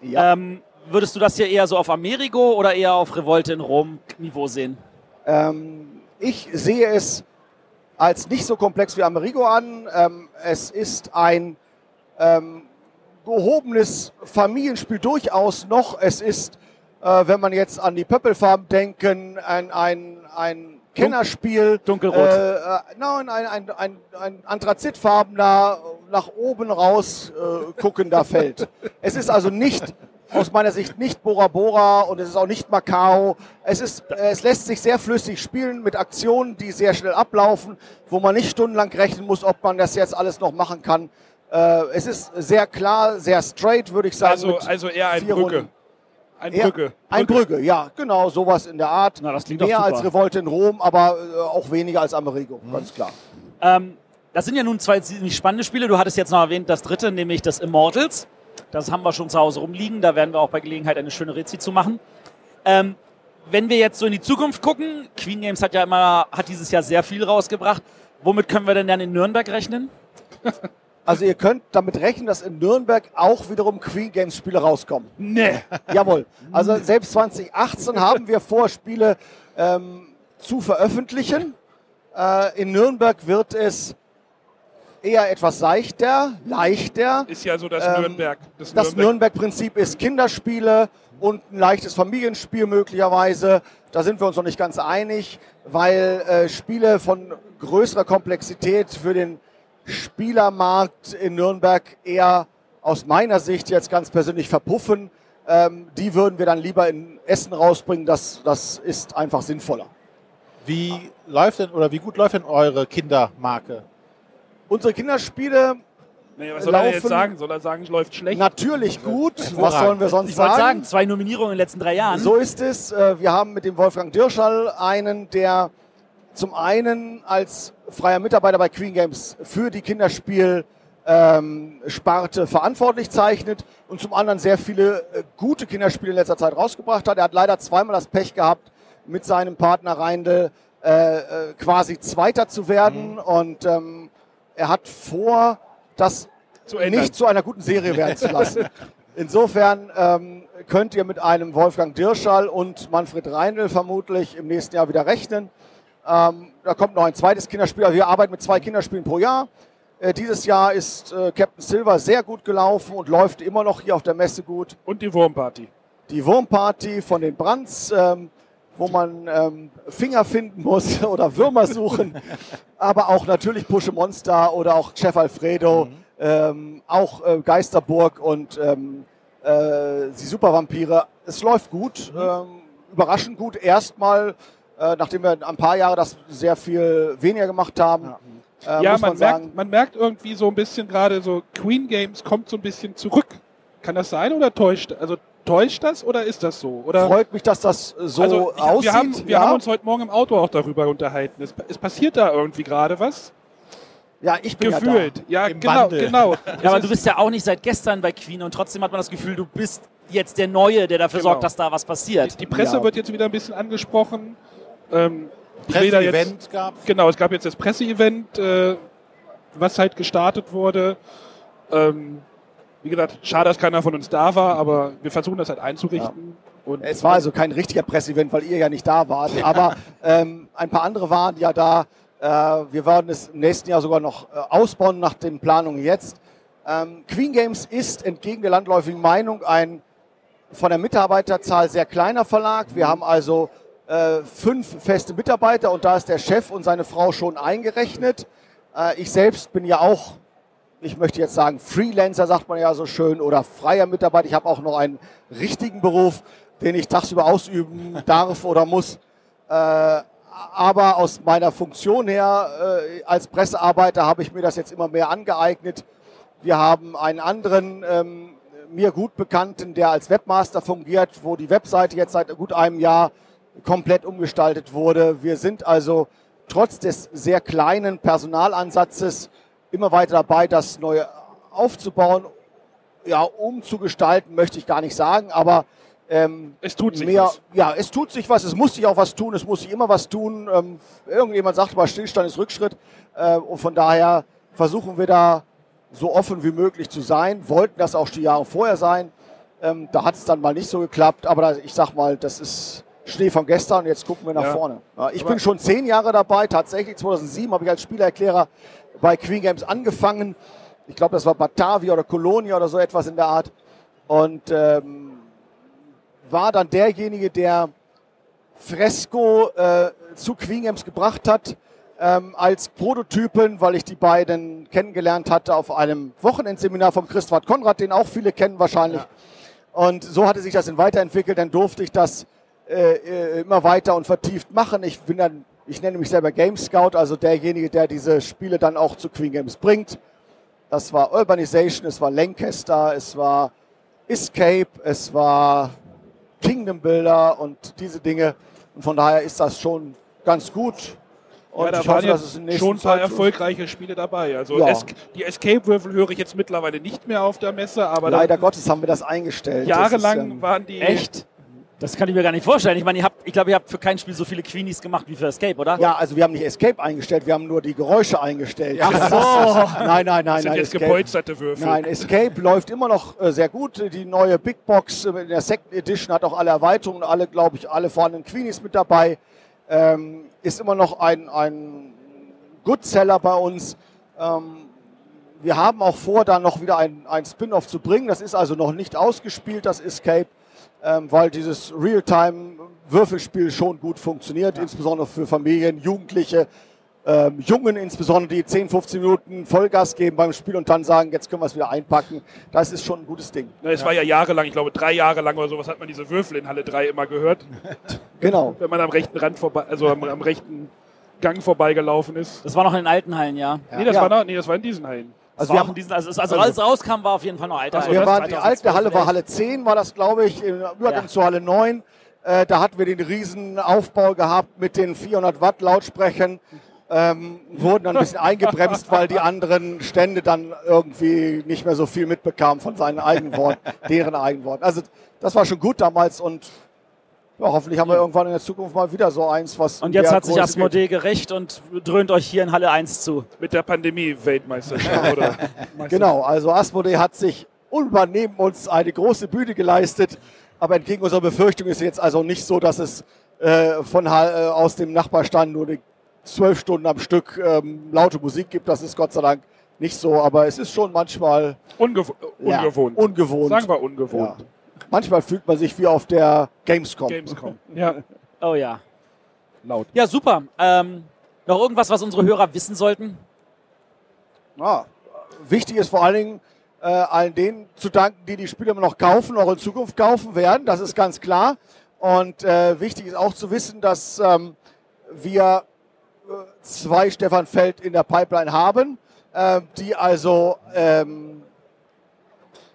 C: ja.
A: Ähm, würdest du das hier eher so auf Amerigo oder eher auf Revolte in Rom Niveau sehen?
C: Ähm, ich sehe es als nicht so komplex wie Amerigo an. Ähm, es ist ein ähm, gehobenes Familienspiel durchaus noch. Es ist, äh, wenn man jetzt an die Pöppelfarben denken, ein, ein, ein Kennerspiel.
A: Dunkelrot.
C: Äh, äh, nein, ein, ein, ein, ein anthrazitfarbener, nach oben raus äh, guckender Feld. (laughs) Es ist also nicht aus meiner Sicht nicht Bora Bora und es ist auch nicht Macau. Es, ist, äh, es lässt sich sehr flüssig spielen mit Aktionen, die sehr schnell ablaufen, wo man nicht stundenlang rechnen muss, ob man das jetzt alles noch machen kann. Äh, es ist sehr klar, sehr straight, würde ich sagen.
D: Also, also eher ein Brücke.
C: Runden.
D: Ein
C: Eher-
D: Brücke.
C: Ein Brügge, ja, genau, sowas in der Art.
A: Na, das klingt doch
C: Mehr
A: super.
C: als Revolte in Rom, aber äh, auch weniger als Amerigo, ganz klar.
A: Ähm, das sind ja nun zwei ziemlich spannende Spiele. Du hattest jetzt noch erwähnt das dritte, nämlich das Immortals. Das haben wir schon zu Hause rumliegen. Da werden wir auch bei Gelegenheit eine schöne Rezi zu machen. Ähm, wenn wir jetzt so in die Zukunft gucken, Queen Games hat ja immer, hat dieses Jahr sehr viel rausgebracht. Womit können wir denn dann in Nürnberg rechnen? (laughs)
C: Also ihr könnt damit rechnen, dass in Nürnberg auch wiederum Queen Games Spiele rauskommen.
A: Nee.
C: Jawohl. Also selbst 2018 haben wir vor, Spiele ähm, zu veröffentlichen. Äh, in Nürnberg wird es eher etwas seichter, leichter.
D: Ist ja so das
C: Ähm,
D: Nürnberg. Das,
C: Das
D: Nürnberg.
C: Nürnberg-Prinzip ist Kinderspiele und ein leichtes Familienspiel möglicherweise. Da sind wir uns noch nicht ganz einig, weil äh, Spiele von größerer Komplexität für den Spielermarkt in Nürnberg eher aus meiner Sicht jetzt ganz persönlich verpuffen. Ähm, die würden wir dann lieber in Essen rausbringen. Das, das ist einfach sinnvoller.
E: Wie läuft denn oder wie gut läuft denn eure Kindermarke?
C: Unsere Kinderspiele
D: Nee, was soll er jetzt
C: laufen-
D: sagen? Soll er sagen, es läuft schlecht?
C: natürlich gut. Was sollen wir sonst
A: Ich wollte
C: sagen?
A: sagen, zwei Nominierungen in den letzten drei Jahren.
C: So ist es. Äh, Wir haben mit dem Wolfgang Dirschall einen, der zum einen als freier Mitarbeiter bei Queen Games für die Kinderspiel ähm, Sparte verantwortlich zeichnet und zum anderen sehr viele äh, gute Kinderspiele in letzter Zeit rausgebracht hat. Er hat leider zweimal das Pech gehabt, mit seinem Partner Reindl äh, äh, quasi Zweiter zu werden und ähm, er hat vor, das
D: Zu
C: nicht zu einer guten Serie werden zu lassen. (laughs) Insofern ähm, könnt ihr mit einem Wolfgang Dirschall und Manfred Reindl vermutlich im nächsten Jahr wieder rechnen. Ähm, da kommt noch ein zweites Kinderspiel. Also wir arbeiten mit zwei Kinderspielen pro Jahr. Äh, dieses Jahr ist äh, Captain Silver sehr gut gelaufen und läuft immer noch hier auf der Messe gut.
D: Und die Wurmparty.
C: Die Wurmparty von den Brands, ähm, wo man ähm, Finger finden muss (laughs) oder Würmer suchen, (laughs) aber auch natürlich Pusche Monster oder auch Chef Alfredo, ähm, auch äh, Geisterburg und ähm, äh, die Supervampire. Es läuft gut, ähm, überraschend gut. Erstmal, äh, nachdem wir ein paar Jahre das sehr viel weniger gemacht haben, äh,
D: ja,
C: muss
D: man,
C: man, sagen,
D: merkt, man merkt irgendwie so ein bisschen gerade so, Queen Games kommt so ein bisschen zurück. Kann das sein oder täuscht, also täuscht das oder ist das so? Oder?
C: freut mich, dass das so
D: also ich,
C: aussieht.
D: wir, haben, wir
C: ja.
D: haben uns heute Morgen im Auto auch darüber unterhalten. Es, es passiert da irgendwie gerade was.
C: ja, ich bin
D: Gefühlt. Ja,
E: Im
D: genau,
E: Wandel.
D: genau. (laughs)
A: Ja, aber du bist ja auch nicht seit gestern bei Queen und trotzdem hat man das Gefühl, du bist jetzt der Neue, der dafür
D: Genau.
A: sorgt, dass da was passiert.
D: Die Presse
C: Ja.
D: wird jetzt wieder ein bisschen angesprochen. Ähm,
E: Presseevent gab
D: genau, es gab jetzt das Presseevent, äh, was halt gestartet wurde. Ähm, wie gesagt, schade, dass keiner von uns da war, aber wir versuchen das halt einzurichten. Und
C: Es war also kein richtiger Presseevent, weil ihr ja nicht da wart. Aber ähm, ein paar andere waren ja da. Äh, wir werden es im nächsten Jahr sogar noch äh, ausbauen nach den Planungen jetzt. Ähm, Queen Games ist entgegen der landläufigen Meinung ein von der Mitarbeiterzahl sehr kleiner Verlag. Wir haben also äh, fünf feste Mitarbeiter und da ist der Chef und seine Frau schon eingerechnet. Äh, ich selbst bin ja auch ich möchte jetzt sagen, Freelancer sagt man ja so schön oder freier Mitarbeiter. Ich habe auch noch einen richtigen Beruf, den ich tagsüber ausüben (laughs) darf oder muss. Äh, aber aus meiner Funktion her äh, als Pressearbeiter habe ich mir das jetzt immer mehr angeeignet. Wir haben einen anderen ähm, mir gut bekannten, der als Webmaster fungiert, wo die Webseite jetzt seit gut einem Jahr komplett umgestaltet wurde. Wir sind also trotz des sehr kleinen Personalansatzes immer weiter dabei, das neu aufzubauen. Ja, umzugestalten möchte ich gar nicht sagen, aber ähm,
D: es tut sich
C: mehr,
D: was.
C: ja, es tut sich was, es muss sich auch was tun, es muss sich immer was tun. Ähm, irgendjemand sagt mal, Stillstand ist Rückschritt. Äh, und von daher versuchen wir da so offen wie möglich zu sein, wollten das auch die Jahre vorher sein. Ähm, da hat es dann mal nicht so geklappt, aber da, ich sag mal, das ist Schnee von gestern und jetzt gucken wir nach
D: Ja.
C: vorne. Ja, ich
D: Aber-
C: bin schon zehn Jahre dabei, tatsächlich 2007 habe ich als Spielerklärer bei Queen Games angefangen. Ich glaube, das war Batavia oder Colonia oder so etwas in der Art. Und ähm, war dann derjenige, der Fresco äh, zu Queen Games gebracht hat ähm, als Prototypen, weil ich die beiden kennengelernt hatte auf einem Wochenendseminar vom Christoph Konrad, den auch viele kennen wahrscheinlich. Und so hatte sich das dann weiterentwickelt, dann durfte ich das äh, äh, immer weiter und vertieft machen. Ich bin dann, ich nenne mich selber Game Scout, also derjenige, der diese Spiele dann auch zu Queen Games bringt. Das war Urbanization, es war Lancaster, es war Escape, es war Kingdom Builder und diese Dinge. Und von daher ist das schon ganz gut. Und
D: ja, da
C: ich
D: waren
C: hoffe, dass es in
D: schon ein paar
C: Zeit
D: erfolgreiche Spiele dabei. Also
C: Ja.
D: es, die Escape-Würfel höre ich jetzt mittlerweile nicht mehr auf der Messe, aber
C: Leider Gottes haben wir das eingestellt.
D: jahrelang
C: das ist, ähm,
D: waren die...
A: Echt? Das kann ich mir gar nicht vorstellen. Ich meine, ihr habt, ich glaube, ihr habt für kein Spiel so viele Queenies gemacht wie für Escape, oder?
C: Ja, also wir haben nicht Escape eingestellt, wir haben nur die Geräusche eingestellt. Ach so. (laughs) Nein, nein, nein,
D: das sind
C: nein.
D: jetzt
C: Escape.
D: gepolsterte Würfel.
C: Nein, Escape läuft immer noch äh, sehr gut. Die neue Big Box äh, in der Second Edition hat auch alle Erweiterungen, alle, glaube ich, alle vorhandenen Queenies mit dabei. Ähm, ist immer noch ein, ein Goodseller bei uns. Ähm, wir haben auch vor, da noch wieder ein, ein Spin-off zu bringen. Das ist also noch nicht ausgespielt, das Escape, weil dieses Real-Time-Würfelspiel schon gut funktioniert, insbesondere für Familien, Jugendliche, ähm, Jungen insbesondere, die 10, 15 Minuten Vollgas geben beim Spiel und dann sagen, jetzt können wir es wieder einpacken. Das ist schon ein gutes Ding.
D: Na, Es war ja jahrelang, ich glaube drei Jahre lang oder sowas, hat man diese Würfel in Halle 3 immer gehört, (laughs)
C: Genau.
D: wenn man am rechten Rand vorbei, also am, am rechten Gang vorbeigelaufen ist.
A: Das war noch in den alten Hallen, ja.
D: Nee, das
C: Ja.
D: war noch, nee, das war in diesen Hallen.
A: Also,
C: Also
A: wir haben diesen, also, also als es rauskam, war auf jeden Fall noch alte
D: Ach so,
A: Hallen.
C: Wir
D: das
C: waren, die alte Halle war
A: 2012,
C: Halle 10, war das, glaube ich, im Übergang
A: Ja.
C: zu Halle 9. Äh, da hatten wir den riesen Aufbau gehabt mit den 400 Watt Lautsprechern. Ähm, wurden dann ein bisschen eingebremst, weil die anderen Stände dann irgendwie nicht mehr so viel mitbekamen von seinen eigenen Worten, deren eigenen Worten. Also das war schon gut damals und ja, hoffentlich haben wir irgendwann in der Zukunft mal wieder so eins, was.
A: Und jetzt hat sich Asmodee gerecht und dröhnt euch hier in Halle 1 zu.
D: Mit der Pandemie-Weltmeisterschaft, oder? (laughs)
C: geht. Genau, also Asmodee hat sich neben uns eine große Bühne geleistet. Aber entgegen unserer Befürchtung ist es jetzt also nicht so, dass es äh, von, äh, aus dem Nachbarstand nur eine zwölf Stunden am Stück ähm, laute Musik gibt. Das ist Gott sei Dank nicht so. Aber es ist schon manchmal
D: Ungew
C: ja,
D: ungewohnt.
C: ungewohnt.
D: Sagen wir ungewohnt.
C: Ja. Manchmal fühlt man sich wie auf der Gamescom.
D: Gamescom. (laughs) Ja,
A: Oh ja.
D: laut.
A: Ja, super. Ähm, noch irgendwas, was unsere Hörer wissen sollten?
C: Ja, wichtig ist vor allen Dingen, äh, allen denen zu danken, die die Spiele immer noch kaufen, auch in Zukunft kaufen werden. Das ist ganz klar. Und äh, wichtig ist auch zu wissen, dass ähm, wir äh, zwei Stefan Feld in der Pipeline haben, äh, die also ähm,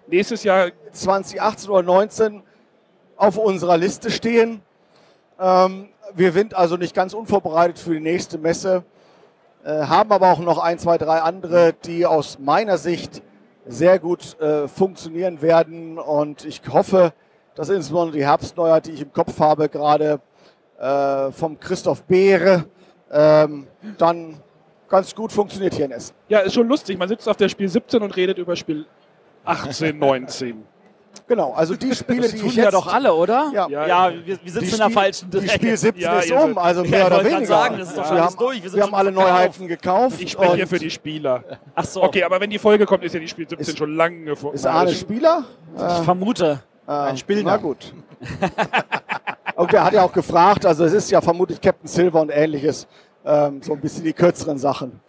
D: Nächstes Jahr
C: 2018 oder 19 auf unserer Liste stehen. Ähm, wir sind also nicht ganz unvorbereitet für die nächste Messe, äh, haben aber auch noch ein, zwei, drei andere, die aus meiner Sicht sehr gut äh, funktionieren werden. Und ich hoffe, dass insbesondere die Herbstneuheit, die ich im Kopf habe, gerade äh, vom Christoph Beere, ähm, dann ganz gut funktioniert hier in Essen.
D: Ja, ist schon lustig. Man sitzt auf der Spiel 17 und redet über Spiel 18, 19.
C: Genau, also die Spiele,
A: Das
C: die
A: tun
C: ich
A: ja
C: jetzt...
A: doch alle, oder?
C: Ja.
A: ja,
D: Ja,
A: wir, wir sitzen
C: Die
A: in der
C: Spiel-
A: falschen
C: Die Spiel 17
D: Ja,
C: ist um, also
A: Ja,
C: mehr
A: ich
C: oder weniger.
A: sagen, das ist doch
C: wir
A: alles
C: haben,
A: durch, wir
C: wir haben alle. Neuheiten gekauft.
D: Ich spreche hier für die Spieler.
A: Ach so,
D: Okay, aber wenn die Folge kommt, ist ja die Spiel 17
C: Ist-
D: schon lange vor.
C: Ist Arne Spieler?
A: ich vermute.
C: Ein
E: Spillner.
C: Na gut. (laughs) und der hat ja auch gefragt, also es ist ja vermutlich Captain Silver und ähnliches. Ähm, so ein bisschen die kürzeren Sachen.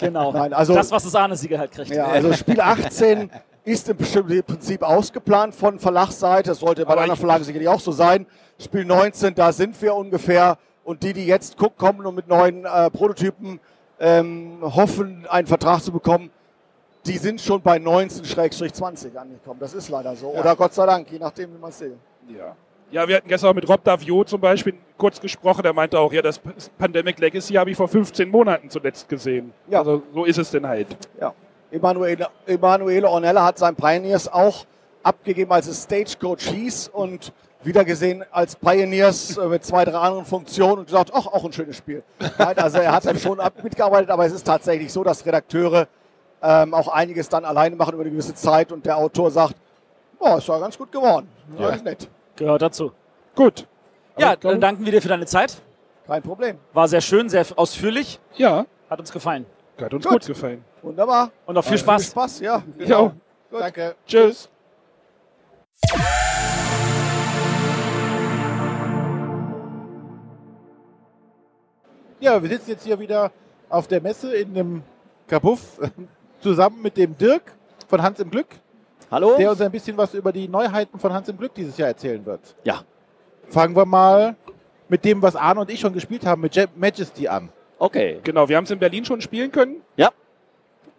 A: Genau.
C: Nein, also-
A: das, was das Arne-Sieger halt kriegt.
C: Ja, also Spiel 18 (laughs) ist im Prinzip ausgeplant von Verlagsseite. Das sollte bei
D: Aber
C: anderen Verlagen sicherlich auch so sein. Spiel 19, da sind wir ungefähr. Und die, die jetzt gucken, kommen und mit neuen äh, Prototypen ähm, hoffen, einen Vertrag zu bekommen, die sind schon bei 19-20 angekommen. Das ist leider so. Oder Gott sei Dank, je nachdem, wie man es sieht.
D: Ja. ja, wir hatten gestern auch mit Rob Davio zum Beispiel kurz gesprochen. Der meinte auch, ja, das Pandemic Legacy habe ich vor 15 Monaten zuletzt gesehen.
C: Ja.
D: Also so ist es denn halt.
C: Ja. Emanuele, Emanuele Ornella hat sein Pioneers auch abgegeben, als es Stagecoach hieß und wieder gesehen als Pioneers äh, mit zwei, drei anderen Funktionen und gesagt, ach, auch ein schönes Spiel. Nein, also er hat dann schon mitgearbeitet, aber es ist tatsächlich so, dass Redakteure ähm, auch einiges dann alleine machen über eine gewisse Zeit und der Autor sagt, oh, ist ja ganz gut geworden. Ja. Ist nett.
A: Gehört dazu.
D: Gut.
A: Ja,
D: Aber
A: dann danken wir dir für deine Zeit.
C: Kein Problem.
A: War sehr schön, sehr ausführlich.
D: Ja,
A: Hat uns gefallen.
D: Hat uns
C: Gut.
D: gut, gefallen.
A: Und
C: Wunderbar.
A: noch Also viel
C: Viel
A: Spaß.
C: Spaß,
D: ja. (laughs)
C: Gut.
E: Danke.
D: tschüss.
E: Ja, wir sitzen jetzt hier wieder auf der Messe in dem Kabuff (laughs) zusammen mit dem Dirk von Hans im Glück,
F: Hallo?
E: der uns ein bisschen was über die Neuheiten von Hans im Glück dieses Jahr erzählen wird.
F: Ja.
E: Fangen wir mal mit dem, was Arne und ich schon gespielt haben, mit Je- Majesty an.
F: Okay,
D: Genau, wir haben es in Berlin schon spielen können.
F: Ja.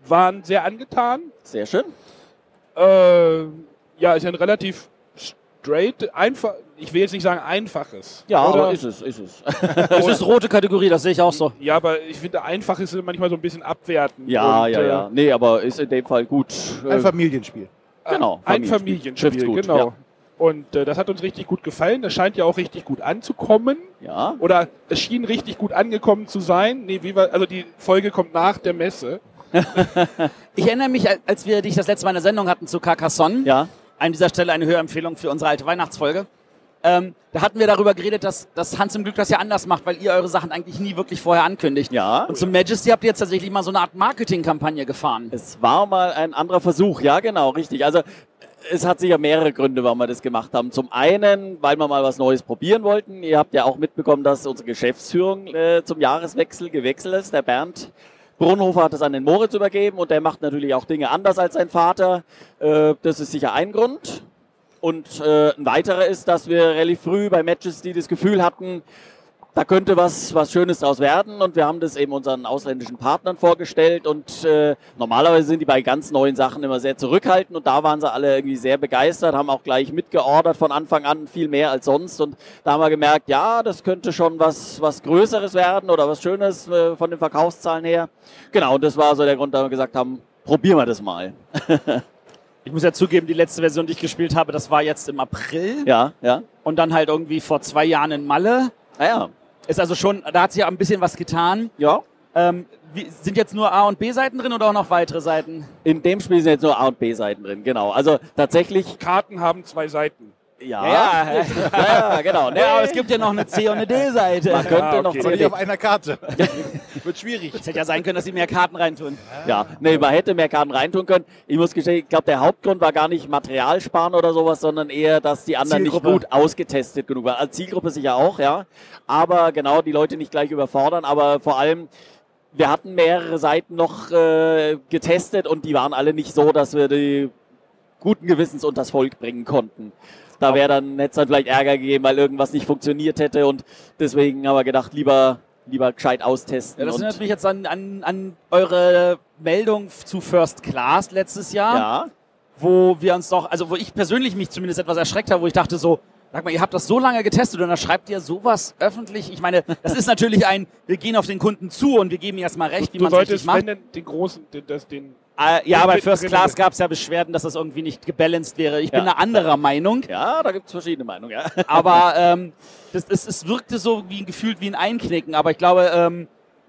D: Waren sehr angetan.
F: sehr schön.
D: Äh, ja, ist ja ein relativ straight, einfach, ich will jetzt nicht sagen einfaches.
F: Ja,
D: Oder?
F: aber ist es, ist es. (laughs)
A: Das ist rote Kategorie, das sehe ich auch so.
D: Ja, aber ich finde, einfach ist manchmal so ein bisschen abwertend.
F: ja,
D: Und,
F: ja,
D: äh,
F: ja. Nee, aber ist in dem Fall gut.
E: Ein
F: Äh,
E: Familienspiel.
F: genau.
D: Ein
F: Familienspiel.
D: Familienspiel,
F: Trifft's gut,
D: genau.
F: ja.
D: Und äh, das hat uns richtig gut gefallen. Das scheint ja auch richtig gut anzukommen.
F: Ja,
D: Oder es schien richtig gut angekommen zu sein. Nee, wie wir, also die Folge kommt nach der Messe. (laughs)
A: Ich erinnere mich, als wir dich das letzte Mal in der Sendung hatten zu Carcassonne.
F: ja.
A: An dieser Stelle eine Hörempfehlung für unsere alte Weihnachtsfolge. Ähm, da hatten wir darüber geredet, dass, dass Hans im Glück das ja anders macht, weil ihr eure Sachen eigentlich nie wirklich vorher ankündigt.
F: Ja.
A: Und zum Majesty habt ihr jetzt tatsächlich mal so eine Art Marketingkampagne gefahren.
F: Es war mal ein anderer Versuch, ja genau, richtig. Also es hat sicher mehrere Gründe, warum wir das gemacht haben. Zum einen, weil wir mal was Neues probieren wollten. Ihr habt ja auch mitbekommen, dass unsere Geschäftsführung äh, zum Jahreswechsel gewechselt ist. Der Bernd Brunhofer hat es an den Moritz übergeben und der macht natürlich auch Dinge anders als sein Vater. Äh, das ist sicher ein Grund. Und äh, ein weiterer ist, dass wir relativ früh bei Majesty das Gefühl hatten, da könnte was, was Schönes draus werden und wir haben das eben unseren ausländischen Partnern vorgestellt und äh, normalerweise sind die bei ganz neuen Sachen immer sehr zurückhaltend und da waren sie alle irgendwie sehr begeistert, haben auch gleich mitgeordert von Anfang an, viel mehr als sonst und da haben wir gemerkt, ja, das könnte schon was, was Größeres werden oder was Schönes äh, von den Verkaufszahlen her. Genau, und das war so der Grund, da wir gesagt haben, probieren wir das mal. (laughs)
A: Ich muss ja zugeben, die letzte Version, die ich gespielt habe, das war jetzt im April.
F: Ja, ja.
A: Und dann halt irgendwie vor zwei Jahren in Malle.
F: Ah ja,
A: Ist also schon, da hat sich ja ein bisschen was getan.
F: ja.
A: Ähm, wie, sind jetzt nur A- und B-Seiten drin oder auch noch weitere Seiten?
F: In dem Spiel sind jetzt nur A- und B-Seiten drin, genau. Also tatsächlich,
D: Karten haben zwei Seiten.
F: Ja.
A: Ja,
F: ja, (laughs) ja genau.
A: Ja, aber es gibt ja noch eine C- und eine D-Seite.
F: man könnte
D: Ah,
F: noch
D: okay.
E: Aber nicht
F: CD
E: auf einer Karte. (laughs) Wird schwierig.
A: Es hätte ja sein können, dass sie mehr Karten reintun.
F: Ja, nee, man hätte mehr Karten reintun können. Ich muss gestehen, ich glaube, der Hauptgrund war gar nicht Material sparen oder sowas, sondern eher, dass die anderen
A: Zielgruppe.
F: nicht gut ausgetestet genug waren. Als Zielgruppe sicher auch, ja. Aber genau, die Leute nicht gleich überfordern, aber vor allem, wir hatten mehrere Seiten noch äh, getestet und die waren alle nicht so, dass wir die guten Gewissens unters Volk bringen konnten. Da wäre dann, hätte es dann vielleicht Ärger gegeben, weil irgendwas nicht funktioniert hätte und deswegen haben wir gedacht, lieber, lieber gescheit austesten.
A: Ja, das erinnert mich jetzt an, an, an eure Meldung zu First Class letztes Jahr,
F: ja,
A: wo wir uns doch, also wo ich persönlich mich zumindest etwas erschreckt habe, wo ich dachte so, sag mal, ihr habt das so lange getestet und dann schreibt ihr sowas öffentlich. Ich meine, das ist natürlich ein, wir gehen auf den Kunden zu und wir geben ihm erstmal recht, wie man es richtig macht.
D: wenn denn den großen, den, das, den,
A: ja, bei First Class gab es ja Beschwerden, dass das irgendwie nicht gebalanced wäre. Ich bin
F: Ja.
A: einer anderer Meinung.
F: ja, da gibt es verschiedene Meinungen, ja. (laughs)
A: Aber ähm, das, es, es wirkte so wie gefühlt wie ein Einknicken. Aber ich glaube, ähm,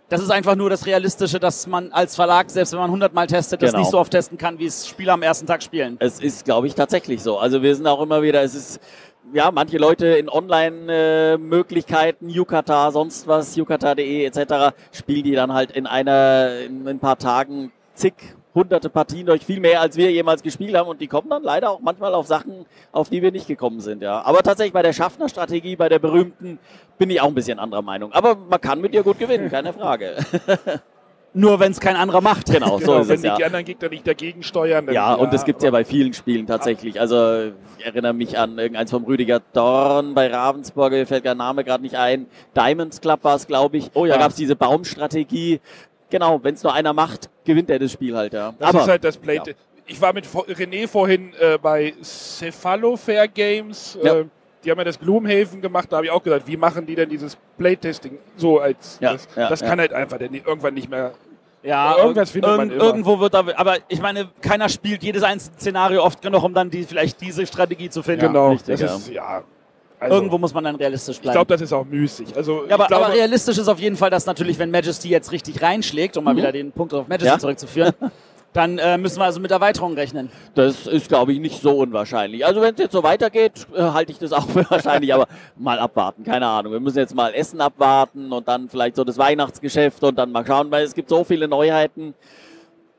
A: das ist einfach nur das Realistische, dass man als Verlag, selbst wenn man 100 Mal testet, das
F: Genau.
A: nicht so oft testen kann, wie es Spieler am ersten Tag spielen.
F: Es ist, glaube ich, tatsächlich so. Also wir sind auch immer wieder, es ist, ja, manche Leute in Online-Möglichkeiten, Yukata, sonst was, yukata.de etc., spielen die dann halt in einer, in ein paar Tagen zig hunderte Partien durch, viel mehr als wir jemals gespielt haben und die kommen dann leider auch manchmal auf Sachen, auf die wir nicht gekommen sind, ja. Aber tatsächlich bei der Schaffner-Strategie, bei der berühmten, bin ich auch ein bisschen anderer Meinung. Aber man kann mit ihr gut gewinnen, keine Frage. (laughs)
A: Nur wenn es kein anderer macht.
F: genau, so
D: genau,
F: ist
D: wenn
F: es,
D: die
F: ja.
D: anderen Gegner nicht dagegen steuern. Dann,
F: Ja, und das gibt's ja
D: aber-
F: bei vielen Spielen tatsächlich. Also ich erinnere mich an irgendeins vom Rüdiger Dorn bei Ravensburger, mir fällt der Name gerade nicht ein. Diamonds Club war es, glaube ich.
A: Oh ja.
F: Da gab's diese Baumstrategie. Genau, wenn es nur einer macht, gewinnt er das Spiel halt, ja.
D: Das
F: Aber
D: ist halt das Play.
F: ja.
D: Ich war mit René vorhin äh, bei Cephalofair Games.
F: Ja.
D: Äh, die haben ja das Gloomhaven gemacht. Da habe ich auch gesagt, wie machen die denn dieses Playtesting so als
F: Ja,
D: das,
F: ja,
D: das
F: ja.
D: kann halt einfach denn irgendwann nicht mehr.
A: Ja,
D: Irgendwas
A: irg-
D: findet man
A: irg-
D: immer.
A: Irgendwo wird da, aber ich meine, keiner spielt jedes einzelne Szenario oft genug, um dann die, vielleicht diese Strategie zu finden.
D: genau.
F: richtig,
D: das
F: ja.
D: ist ja. Also,
A: Irgendwo muss man dann realistisch
D: ich
A: bleiben.
D: glaube, das ist auch müßig. Also
A: Ja, aber,
D: ich glaube,
A: aber realistisch ist auf jeden Fall, dass natürlich, wenn Majesty jetzt richtig reinschlägt, um mal wieder den Punkt auf Majesty
F: Mhm. Ja.
A: zurückzuführen, (laughs) dann äh, müssen wir also mit Erweiterungen rechnen.
F: das ist, glaube ich, nicht so unwahrscheinlich. Also wenn es jetzt so weitergeht, äh, halte ich das auch für (laughs) wahrscheinlich, aber mal abwarten, keine Ahnung. Wir müssen jetzt mal Essen abwarten und dann vielleicht so das Weihnachtsgeschäft und dann mal schauen, weil es gibt so viele Neuheiten.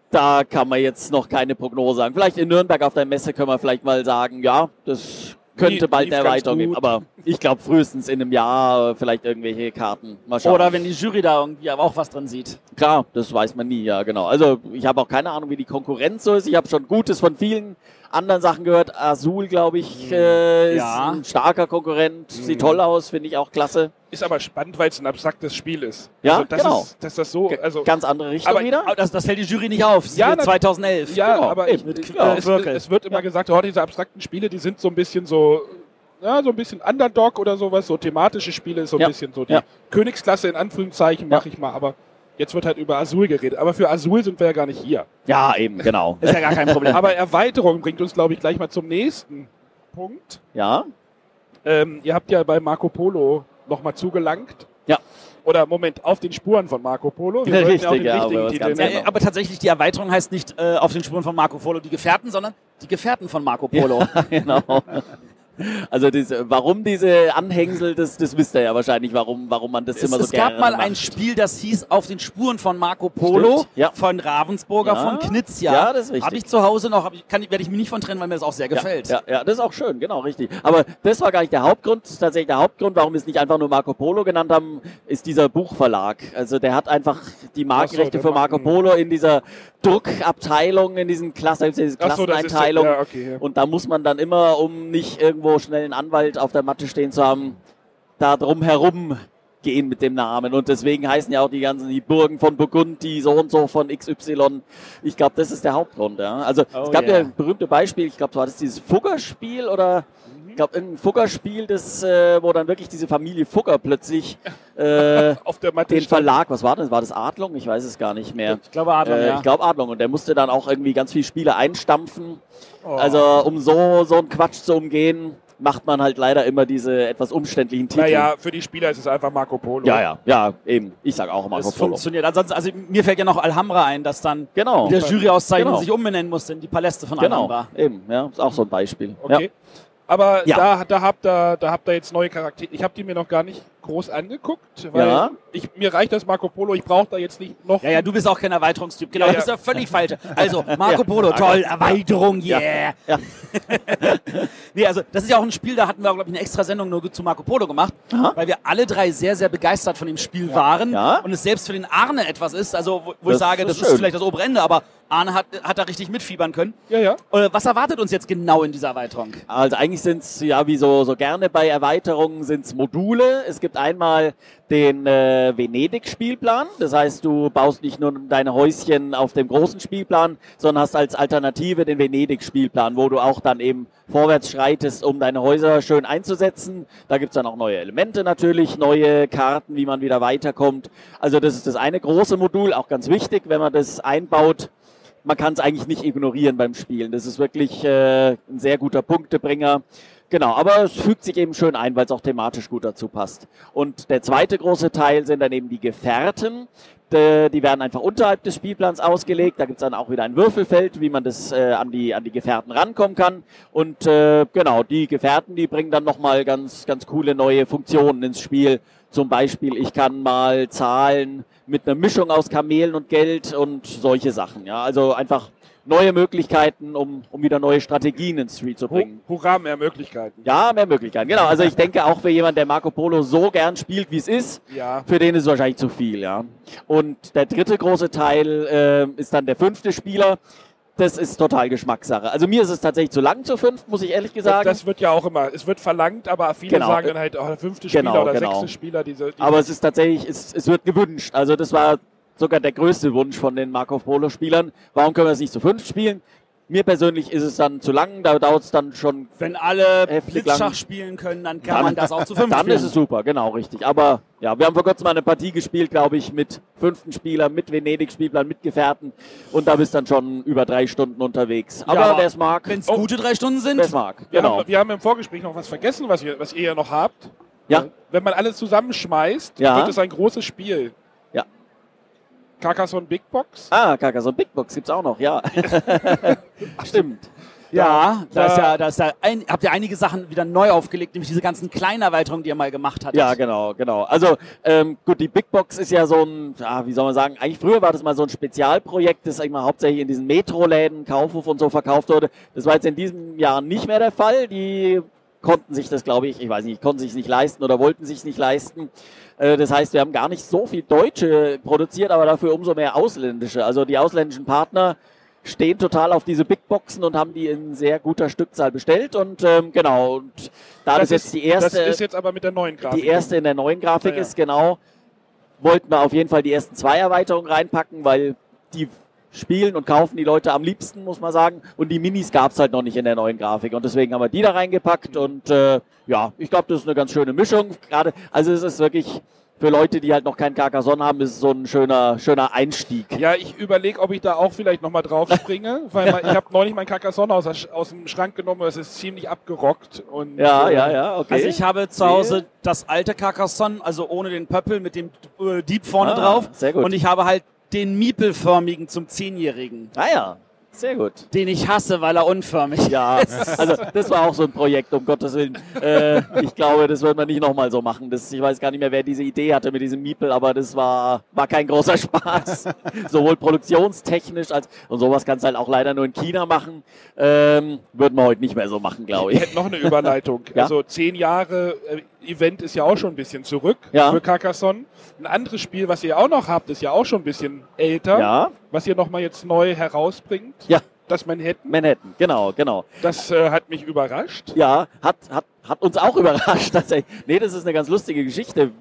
F: Da kann man jetzt noch keine Prognose sagen. Vielleicht in Nürnberg auf der Messe können wir vielleicht mal sagen, ja, das könnte bald eine Erweiterung geben. Aber ich glaube frühestens in einem Jahr vielleicht irgendwelche Karten. Mal schauen.
A: Oder wenn die Jury da irgendwie aber auch was drin sieht.
F: Klar, das weiß man nie, ja genau. Also ich habe auch keine Ahnung, wie die Konkurrenz so ist. Ich habe schon Gutes von vielen anderen Sachen gehört. Azul, glaube ich, äh,
A: Ja.
F: ist ein starker Konkurrent. Sieht toll aus, finde ich auch klasse.
D: ist aber spannend, weil es ein abstraktes Spiel ist.
F: Ja,
D: also, das
F: genau.
D: Ist, dass das so, also
F: Ganz andere Richtung
D: Aber-
F: wieder.
A: Aber das, das fällt die Jury nicht auf.
D: Ja,
A: Ja,
D: na-
A: 2011.
D: Ja,
F: Genau,
D: aber ich,
F: eben.
D: ich,
A: Ja,
D: es,
A: Wirkel.
D: es wird immer gesagt, oh, diese abstrakten Spiele, die sind so ein bisschen so, ja, so ein bisschen Underdog oder sowas, so thematische Spiele, so ein
F: Ja.
D: bisschen so die
F: Ja.
D: Königsklasse in Anführungszeichen
F: Ja.
D: mache ich mal, aber jetzt wird halt über Azul geredet. Aber für Azul sind wir ja gar nicht hier.
F: Ja, eben, genau. (laughs)
A: Ist ja gar kein Problem.
D: Aber Erweiterung bringt uns, glaube ich, gleich mal zum nächsten Punkt.
F: Ja,
D: Ähm, ihr habt ja bei Marco Polo nochmal zugelangt.
F: Ja.
D: Oder Moment, auf den Spuren von Marco Polo. Wir
F: Richtig,
D: sollten ja auch den
F: ja,
D: richtigen
F: aber
D: Titel
A: ja,
F: genau.
A: aber tatsächlich, die Erweiterung heißt nicht äh, auf den Spuren von Marco Polo die Gefährten, sondern die Gefährten von Marco Polo. (laughs)
F: genau. (laughs) Also diese, warum diese Anhängsel, das, das wisst ihr ja wahrscheinlich, warum, warum man das
A: Es,
F: immer so
A: es gab
F: gerne
A: mal
F: macht.
A: ein Spiel, das hieß Auf den Spuren von Marco Polo,
F: ja.
A: von Ravensburger,
F: Ja.
A: von Knizia.
F: Ja, das ist richtig.
A: Habe ich zu Hause noch, ich, kann, werde ich mich nicht von trennen, weil mir das auch sehr gefällt.
F: Ja, ja, das ist auch schön, genau, richtig. Aber das war gar nicht der Hauptgrund. Tatsächlich der Hauptgrund, warum wir es nicht einfach nur Marco Polo genannt haben, ist dieser Buchverlag. Also der hat einfach die Markenrechte
D: der
F: für Marco Polo in dieser Druckabteilung, in diesen Klassen, diese
D: Ach so, das so-
F: Klasseneinteilung.
D: ja, okay, ja.
F: Und da muss man dann immer, um nicht irgendwo schnell einen Anwalt auf der Matte stehen zu haben, da drum herum gehen mit dem Namen. Und deswegen heißen ja auch die ganzen, die Burgen von Burgund, die so und so von XY. Ich glaube, das ist der Hauptgrund. Ja. Also
A: Oh
F: es gab
A: yeah.
F: ja ein berühmtes Beispiel, ich glaube, war das dieses Fuggerspiel oder ich glaube, irgendein Fuggerspiel, das, äh, wo dann wirklich diese Familie Fugger plötzlich äh, (laughs)
D: Auf der Matte
F: den Verlag, was war das? War das Adlung? Ich weiß es gar nicht mehr.
A: Ich glaube, Adler,
F: Äh,
A: ja.
F: Ich glaube Adlung. Und der musste dann auch irgendwie ganz viele Spiele einstampfen.
D: Oh.
F: Also um so, so einen Quatsch zu umgehen. Macht man halt leider immer diese etwas umständlichen Titel.
D: Naja, für die Spieler ist es einfach Marco Polo.
F: Ja, ja, ja, eben. Ich sag auch Marco
A: Es
F: Polo.
A: funktioniert. Ansonsten, also mir fällt ja noch Alhambra ein, dass dann
F: Genau.
A: die der Juryauszeichnung
F: Genau.
A: sich umbenennen musste in die Paläste von
F: Genau,
A: Alhambra.
F: eben. Ja, ist auch so ein Beispiel.
D: Okay. Aber
F: Ja.
D: da, da, habt ihr, da habt ihr jetzt neue Charaktere. Ich habe die mir noch gar nicht groß angeguckt, weil
F: Ja.
D: ich, mir reicht das Marco Polo. Ich brauche da jetzt nicht noch.
A: Ja, ja, du bist auch kein Erweiterungstyp. Genau,
D: Ja,
A: das ist
D: ja.
A: ja völlig falsch. (laughs) Also, Marco
F: Ja.
A: Polo, toll, Erweiterung, yeah.
F: Ja. (laughs)
A: nee, also, das ist ja auch ein Spiel, da hatten wir, glaube ich, eine extra Sendung nur zu Marco Polo gemacht,
F: Aha.
A: weil wir alle drei sehr, sehr begeistert von dem Spiel waren
F: Ja.
A: und es selbst für den Arne etwas ist, also, wo, wo ich sage,
F: ist
A: das ist
F: schön.
A: vielleicht das obere Ende, aber Arne hat, hat da richtig mitfiebern können.
D: ja. ja.
A: Äh, was erwartet uns jetzt genau in dieser Erweiterung?
F: Also eigentlich sind es, ja, wie so, so gerne bei Erweiterungen, sind es Module. Es gibt einmal den äh, Venedig-Spielplan. Das heißt, du baust nicht nur deine Häuschen auf dem großen Spielplan, sondern hast als Alternative den Venedig-Spielplan, wo du auch dann eben vorwärts schreitest, um deine Häuser schön einzusetzen. Da gibt's dann auch neue Elemente natürlich, neue Karten, wie man wieder weiterkommt. Also das ist das eine große Modul, auch ganz wichtig, wenn man das einbaut man kann es eigentlich nicht ignorieren beim Spielen. Das ist wirklich äh, ein sehr guter Punktebringer. Genau, aber es fügt sich eben schön ein, weil es auch thematisch gut dazu passt. Und der zweite große Teil sind dann eben die Gefährten. D- Die werden einfach unterhalb des Spielplans ausgelegt. Da gibt es dann auch wieder ein Würfelfeld, wie man das äh, an, die, an die Gefährten rankommen kann. Und äh, genau, die Gefährten, die bringen dann nochmal ganz, ganz coole neue Funktionen ins Spiel. Zum Beispiel, ich kann mal zahlen mit einer Mischung aus Kamelen und Geld und solche Sachen. Ja, also einfach neue Möglichkeiten, um, um wieder neue Strategien ins Spiel zu bringen.
D: Hurra, mehr Möglichkeiten.
F: Ja, mehr Möglichkeiten. Genau. Also ich denke auch für jemanden, der Marco Polo so gern spielt, wie es ist,
D: Ja.
F: für den ist es wahrscheinlich zu viel, ja. Und der dritte große Teil äh, ist dann der fünfte Spieler. Das ist total Geschmackssache. Also mir ist es tatsächlich zu lang zu fünf, muss ich ehrlich sagen.
D: Das wird ja auch immer, es wird verlangt, aber viele
F: Genau.
D: sagen dann halt, oh, der fünfte Spieler
F: Genau,
D: oder
F: genau.
D: sechste Spieler, diese, diese
F: Aber es ist tatsächlich, es, es wird gewünscht. Also das war sogar der größte Wunsch von den Marco Polo Spielern. Warum können wir es nicht zu fünf spielen? Mir persönlich ist es dann zu lang, da dauert es dann schon
A: Wenn alle Blitzschach spielen können, dann kann
F: Dann-
A: man das auch zu fünf
F: Dann
A: spielen.
F: ist es super, genau, richtig. Aber ja, wir haben vor kurzem mal eine Partie gespielt, glaube ich, mit fünften Spieler, mit Venedig-Spielplan, mit Gefährten. Und da bist dann schon über drei Stunden unterwegs. Aber,
A: aber
F: wer es mag,
A: Wenn es
D: Oh.
A: gute drei Stunden sind,
F: wer es mag.
D: wir,
F: Genau.
D: haben, wir haben im Vorgespräch noch was vergessen, was ihr, was ihr ja noch habt.
F: Ja.
D: Wenn man alles zusammenschmeißt,
F: Ja.
D: wird es ein großes Spiel. Carcassonne Big Box.
F: Ah, Carcassonne Big Box gibt's auch noch, ja. (laughs) Stimmt.
A: Ja, da,
D: Da-
A: ist ja, da ist ja ein, habt ihr einige Sachen wieder neu aufgelegt, nämlich diese ganzen kleinen Erweiterungen, die ihr mal gemacht hattet.
F: Ja, genau, genau. Also ähm, gut, die Big Box ist ja so ein, ja, wie soll man sagen, eigentlich früher war das mal so ein Spezialprojekt, das mal hauptsächlich in diesen Metroläden, Kaufhof und so verkauft wurde. Das war jetzt in diesem Jahr nicht mehr der Fall. Die konnten sich das, glaube ich, ich weiß nicht, konnten sich nicht leisten oder wollten sich nicht leisten. Äh, Das heißt, wir haben gar nicht so viel Deutsche produziert, aber dafür umso mehr ausländische. Also die ausländischen Partner stehen total auf diese Big Boxen und haben die in sehr guter Stückzahl bestellt. Und ähm, genau, und da das, jetzt die erste
D: Das ist jetzt aber mit der neuen Grafik.
F: die erste in der neuen Grafik
D: Ja, ja.
F: ist, genau. Wollten wir auf jeden Fall die ersten zwei Erweiterungen reinpacken, weil die spielen und kaufen die Leute am liebsten, muss man sagen. Und die Minis gab's halt noch nicht in der neuen Grafik. Und deswegen haben wir die da reingepackt. Und äh, ja, ich glaube, das ist eine ganz schöne Mischung. Gerade, also es ist wirklich für Leute, die halt noch keinen Carcassonne haben, ist es so ein schöner, schöner Einstieg.
D: Ja, ich überlege, ob ich da auch vielleicht nochmal drauf springe, (laughs) weil ich habe neulich mein Carcassonne aus, der aus dem Schrank genommen, es ist ziemlich abgerockt. Und,
F: Ja,
D: äh,
F: ja, ja, okay.
A: Also ich habe zu Hause das alte Carcassonne, also ohne den Pöppel mit dem äh, Dieb vorne
F: Ah,
A: drauf.
F: sehr gut.
A: Und ich habe halt den Miepelförmigen zum Zehnjährigen,
F: Ah ja, sehr gut.
A: den ich hasse, weil er unförmig
F: Ja, also das war auch so ein Projekt, um Gottes Willen. Äh, ich glaube, das wird man nicht nochmal so machen. Das, ich weiß gar nicht mehr, wer diese Idee hatte mit diesem Miepel, aber das war, war kein großer Spaß. (laughs) Sowohl produktionstechnisch als und sowas kannst du halt auch leider nur in China machen. Ähm, würden wir heute nicht mehr so machen, glaube
D: Ich
F: ich.
D: hätte noch eine Überleitung.
F: Ja?
D: Also zehn Jahre äh, Event ist ja auch schon ein bisschen zurück
F: Ja.
D: für Carcassonne. Ein anderes Spiel, was ihr auch noch habt, ist ja auch schon ein bisschen älter,
F: Ja,
D: was ihr nochmal jetzt neu herausbringt.
F: Ja.
D: Das Manhattan.
F: Manhattan, genau, genau.
D: Das äh, hat mich überrascht.
F: Ja, hat, hat, hat uns auch (laughs) überrascht tatsächlich. Nee, das ist eine ganz lustige Geschichte.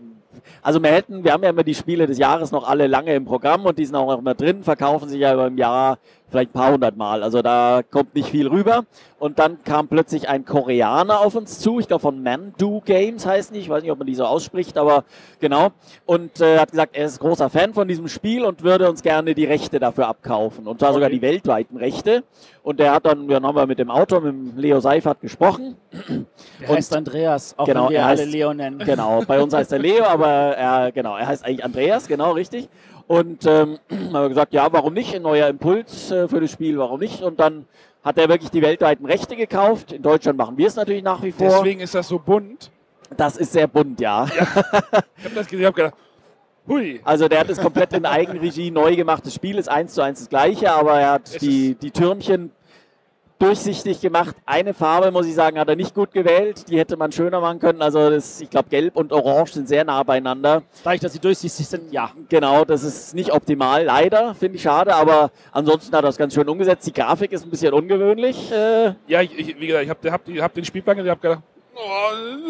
F: Also Manhattan, wir haben ja immer die Spiele des Jahres noch alle lange im Programm und die sind auch immer drin, verkaufen sich ja über im Jahr vielleicht ein paar hundert Mal. Also da kommt nicht viel rüber. Und dann kam plötzlich ein Koreaner auf uns zu, ich glaube von Mandu Games heißt nicht, ich weiß nicht, ob man die so ausspricht, aber genau. Und äh, hat gesagt, er ist großer Fan von diesem Spiel und würde uns gerne die Rechte dafür abkaufen. Und zwar
D: Okay.
F: sogar die weltweiten Rechte. Und der hat dann, dann haben wir mit dem Autor, mit dem Leo Seifert gesprochen.
A: Der
F: Und-
A: heißt Andreas, auch
F: Genau,
A: wenn wir
F: er
A: alle
F: heißt-
A: Leo nennen.
F: Genau, bei uns heißt er Leo, aber er, genau, er heißt eigentlich Andreas, genau, richtig. Und ähm, (clears throat) haben wir gesagt, ja, warum nicht? Ein neuer Impuls äh, für das Spiel, warum nicht? Und dann hat er wirklich die weltweiten Rechte gekauft. In Deutschland machen wir es natürlich nach wie vor.
D: Deswegen ist das so bunt.
F: Das ist sehr bunt, ja.
D: Ich habe das gesehen, habe gedacht, hui.
F: Also der hat es komplett in Eigenregie neu gemacht. Das Spiel ist eins zu eins das gleiche, aber er hat
D: Es
F: die, die Türmchen durchsichtig gemacht. Eine Farbe, muss ich sagen, hat er nicht gut gewählt. Die hätte man schöner machen können. Also das, ich glaube, Gelb und Orange sind sehr nah beieinander.
A: Dadurch, dass sie durchsichtig sind, ja.
F: Genau, das ist nicht optimal, leider, finde ich schade, aber ansonsten hat er das ganz schön umgesetzt. Die Grafik ist ein bisschen ungewöhnlich. Äh,
D: Ja, ich, ich, wie gesagt, ich habe hab, hab den Spielplan gesehen, habe gedacht, oh,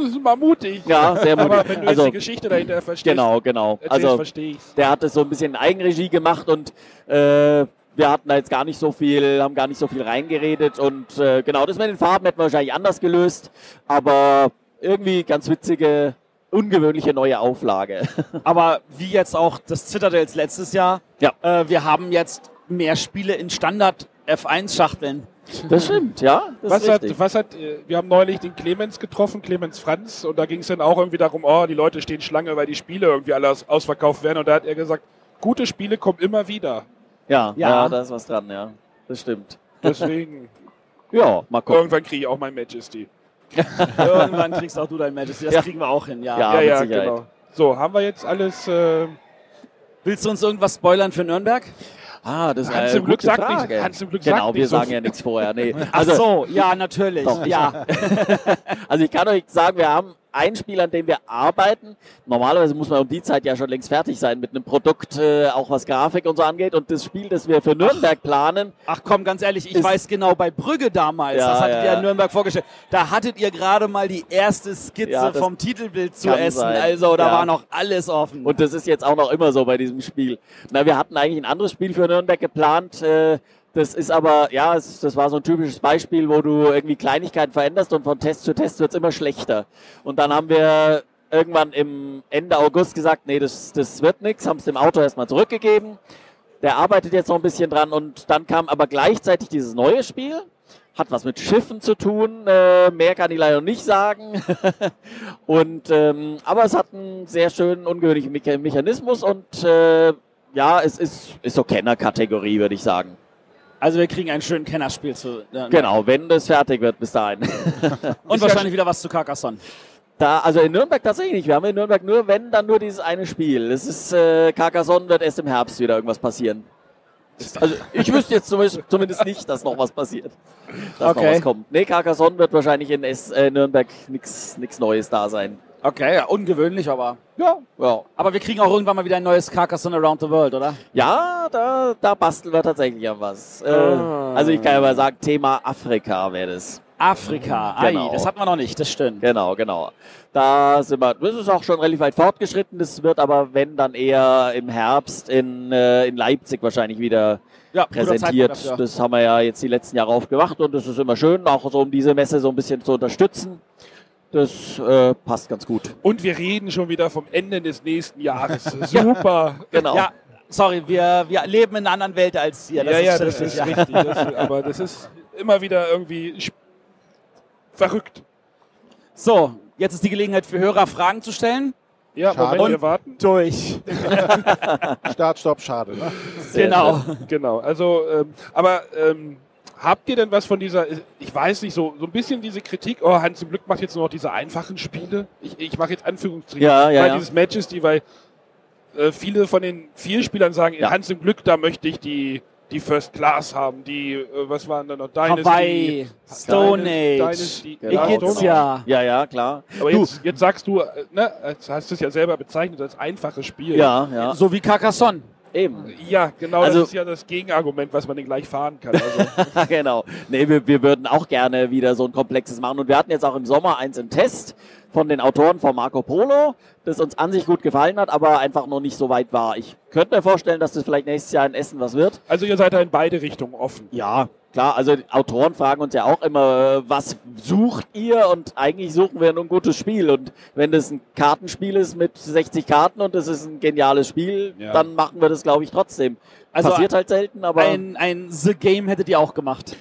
D: das ist mal mutig.
F: ja, sehr
D: Aber
F: mutig.
D: wenn du
F: Also,
D: jetzt die Geschichte dahinter verstehst,
F: genau, genau. Also,
D: verstehe ich.
F: der hat es so ein bisschen in Eigenregie gemacht und äh, wir hatten da jetzt gar nicht so viel, haben gar nicht so viel reingeredet und äh, genau, das mit den Farben hätten wir wahrscheinlich anders gelöst, aber irgendwie ganz witzige, ungewöhnliche neue Auflage. (laughs)
A: Aber wie jetzt auch das Citadels letztes Jahr,
F: Ja.
A: äh, wir haben jetzt mehr Spiele in Standard F1-Schachteln.
F: Das stimmt, ja. Das
D: Was
F: ist
D: hat, was hat, äh, wir haben neulich den Clemens getroffen, Clemens Franz, und da ging es dann auch irgendwie darum, oh, die Leute stehen Schlange, weil die Spiele irgendwie alle aus, ausverkauft werden. Und da hat er gesagt, gute Spiele kommen immer wieder.
F: Ja, ja,
A: Ja.
F: da ist was dran, ja. Das stimmt.
D: Deswegen, (laughs)
F: Ja, mal gucken.
D: irgendwann kriege ich auch mein Majesty. (laughs)
A: Irgendwann kriegst auch du dein Majesty. Das
F: Ja.
A: kriegen wir auch hin, ja.
F: Ja.
D: ja, genau. So, haben wir jetzt alles. Äh,
A: Willst du uns irgendwas spoilern für Nürnberg?
F: Ah, das ist
D: Hans
F: eine
D: im Glück sagt
F: Frage.
D: nichts. Hans im Glück
F: genau,
D: sagt
F: wir
D: nicht so
F: sagen
D: viel.
F: ja nichts vorher. Nee.
A: Ach
F: Also,
A: so, ja, natürlich.
F: Doch.
A: Ja. (laughs)
F: also ich kann euch sagen, wir haben ein Spiel, an dem wir arbeiten. Normalerweise muss man um die Zeit ja schon längst fertig sein mit einem Produkt, äh, auch was Grafik und so angeht. Und das Spiel, das wir für Nürnberg planen,
A: Ach komm, ganz ehrlich, ich weiß genau, bei Brügge damals,
F: Ja,
A: das hattet
F: ja,
A: ihr in Nürnberg vorgestellt, da hattet ihr gerade mal die erste Skizze
F: Ja,
A: vom Titelbild zu essen.
F: sein.
A: Also da war noch alles offen.
F: Und das ist jetzt auch noch immer so bei diesem Spiel. Na, wir hatten eigentlich ein anderes Spiel für Nürnberg geplant. Äh, das ist aber, ja, es, das war so ein typisches Beispiel, wo du irgendwie Kleinigkeiten veränderst und von Test zu Test wird's immer schlechter. Und dann haben wir irgendwann im Ende August gesagt, nee, das, das wird nichts, haben es dem Autor erstmal zurückgegeben. Der arbeitet jetzt noch ein bisschen dran und dann kam aber gleichzeitig dieses neue Spiel. Hat was mit Schiffen zu tun, äh, mehr kann ich leider nicht sagen. (laughs) und ähm, aber es hat einen sehr schönen, ungewöhnlichen Mecha Mechanismus und äh, ja, es ist, ist so Kenner-Kategorie, würde ich sagen.
A: Also wir kriegen ein schönes Kennerspiel zu. äh,
F: Genau, wenn das fertig wird bis dahin. (laughs)
A: Und wahrscheinlich wieder was zu Carcassonne.
F: Da, also in Nürnberg tatsächlich nicht. Wir haben in Nürnberg nur, wenn, dann nur dieses eine Spiel. Es ist, äh, Carcassonne wird erst im Herbst wieder irgendwas passieren. Also ich wüsste jetzt zumindest, nicht, dass noch was passiert. Dass noch
A: Okay.
F: was kommt. Nee, Carcassonne wird wahrscheinlich in S äh, Nürnberg nichts Neues da sein.
A: Okay, ja, ungewöhnlich, aber.
F: Ja, ja.
A: Aber wir kriegen auch irgendwann mal wieder ein neues Carcassonne Around the World, oder?
F: Ja, da, da basteln wir tatsächlich an was. Äh,
A: Ah.
F: Also ich kann ja mal sagen, Thema Afrika wäre das.
A: Afrika,
F: Genau.
A: Ei, das hatten wir noch nicht, das stimmt.
F: Genau, genau. Da sind wir, das ist auch schon relativ weit fortgeschritten. Das wird aber, wenn, dann eher im Herbst in, äh, in Leipzig wahrscheinlich wieder
A: Ja,
F: präsentiert. Das haben wir ja jetzt die letzten Jahre oft gemacht und das ist immer schön, auch so um diese Messe so ein bisschen zu unterstützen. Das äh, passt ganz gut.
D: Und wir reden schon wieder vom Ende des nächsten Jahres. (laughs) Super.
F: Genau.
A: Ja, sorry, wir, wir leben in einer anderen Welt als ihr. Das
D: ja, ja,
A: ist
D: das
A: richtig,
D: ist
A: ja.
D: richtig. Das, aber das ist immer wieder irgendwie verrückt.
A: So, jetzt ist die Gelegenheit für Hörer Fragen zu stellen.
D: Ja,
E: Schade.
D: Moment, wir warten.
A: Durch. (laughs)
E: Start, Stopp, schade. Ne?
A: Genau.
D: Genau, also, ähm, aber ähm, habt ihr denn was von dieser, ich weiß nicht, so, so ein bisschen diese Kritik, oh, Hans im Glück macht jetzt nur noch diese einfachen Spiele. Ich, ich mache jetzt Anführungsstrichen,
F: Ja, ja,
D: weil
F: ja.
D: dieses Majesty, weil äh, viele von den vielen Spielern sagen,
F: Ja.
D: Hans im Glück, da möchte ich die, die First Class haben, die, äh, was waren da noch, Dynasty,
A: Hawaii, Stone
D: Dyna-
A: Age,
D: Dynasty,
F: Genau.
A: Igizia.
F: Ja, ja, klar.
D: Aber
F: Du,
D: jetzt, jetzt sagst du, äh, ne, jetzt hast du es ja selber bezeichnet als einfaches Spiel.
F: ja, ja,
A: So wie Carcassonne.
F: Eben.
D: Ja, genau,
F: Also-
D: das ist ja das Gegenargument, was man dann gleich fahren kann. Also, (laughs)
F: genau. Nee, wir, wir würden auch gerne wieder so ein komplexes machen. Und wir hatten jetzt auch im Sommer eins im Test. von den Autoren von Marco Polo, das uns an sich gut gefallen hat, aber einfach noch nicht so weit war. Ich könnte mir vorstellen, dass das vielleicht nächstes Jahr in Essen was wird.
D: Also ihr seid da in beide Richtungen offen.
F: Ja, klar, also die Autoren fragen uns ja auch immer, äh, was sucht ihr? Und eigentlich suchen wir nur ein gutes Spiel. Und wenn das ein Kartenspiel ist mit 60 Karten und das ist ein geniales Spiel,
D: Ja.
F: dann machen wir das, glaube ich, trotzdem.
A: Also
F: Passiert halt selten, aber
A: Ein, ein The Game hättet ihr auch gemacht.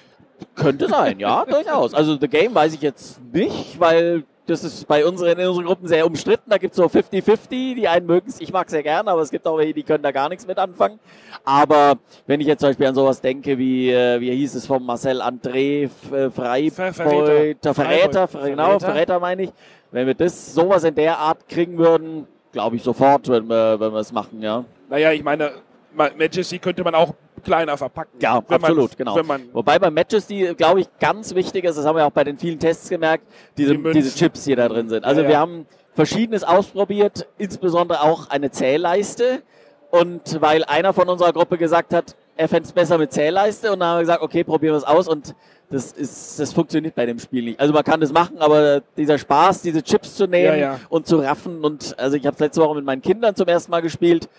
F: könnte sein, ja, durchaus. Also The Game weiß ich jetzt nicht, weil das ist bei unseren, in unseren Gruppen sehr umstritten. Da gibt es so 50-50. Die einen mögen es, ich mag es sehr gerne, aber es gibt auch welche, die können da gar nichts mit anfangen. Aber wenn ich jetzt zum Beispiel an sowas denke, wie, äh, wie hieß es von Marcel André, äh, Freibeuter, Verräter,
D: Freibeuter.
F: genau,
A: Verräter.
F: Verräter meine ich. Wenn wir das, sowas in der Art kriegen würden, glaube ich sofort, wenn wir, es machen, ja.
D: Naja, ich meine, Ma- Majesty könnte man auch kleiner verpacken.
F: Ja,
D: man-
F: absolut, genau.
D: Man,
F: Wobei bei Matches, die, glaube ich, ganz wichtig ist, das haben wir auch bei den vielen Tests gemerkt, diese,
D: Die
F: diese Chips, die da drin sind. Also
D: Ja,
F: wir
D: ja.
F: haben Verschiedenes ausprobiert, insbesondere auch eine Zählleiste. Und weil einer von unserer Gruppe gesagt hat, er fände es besser mit Zählleiste, und dann haben wir gesagt, okay, probieren wir es aus. Und das, ist, das funktioniert bei dem Spiel nicht. Also man kann das machen, aber dieser Spaß, diese Chips zu nehmen
D: Ja, ja.
F: und zu raffen. Und also ich habe es letzte Woche mit meinen Kindern zum ersten Mal gespielt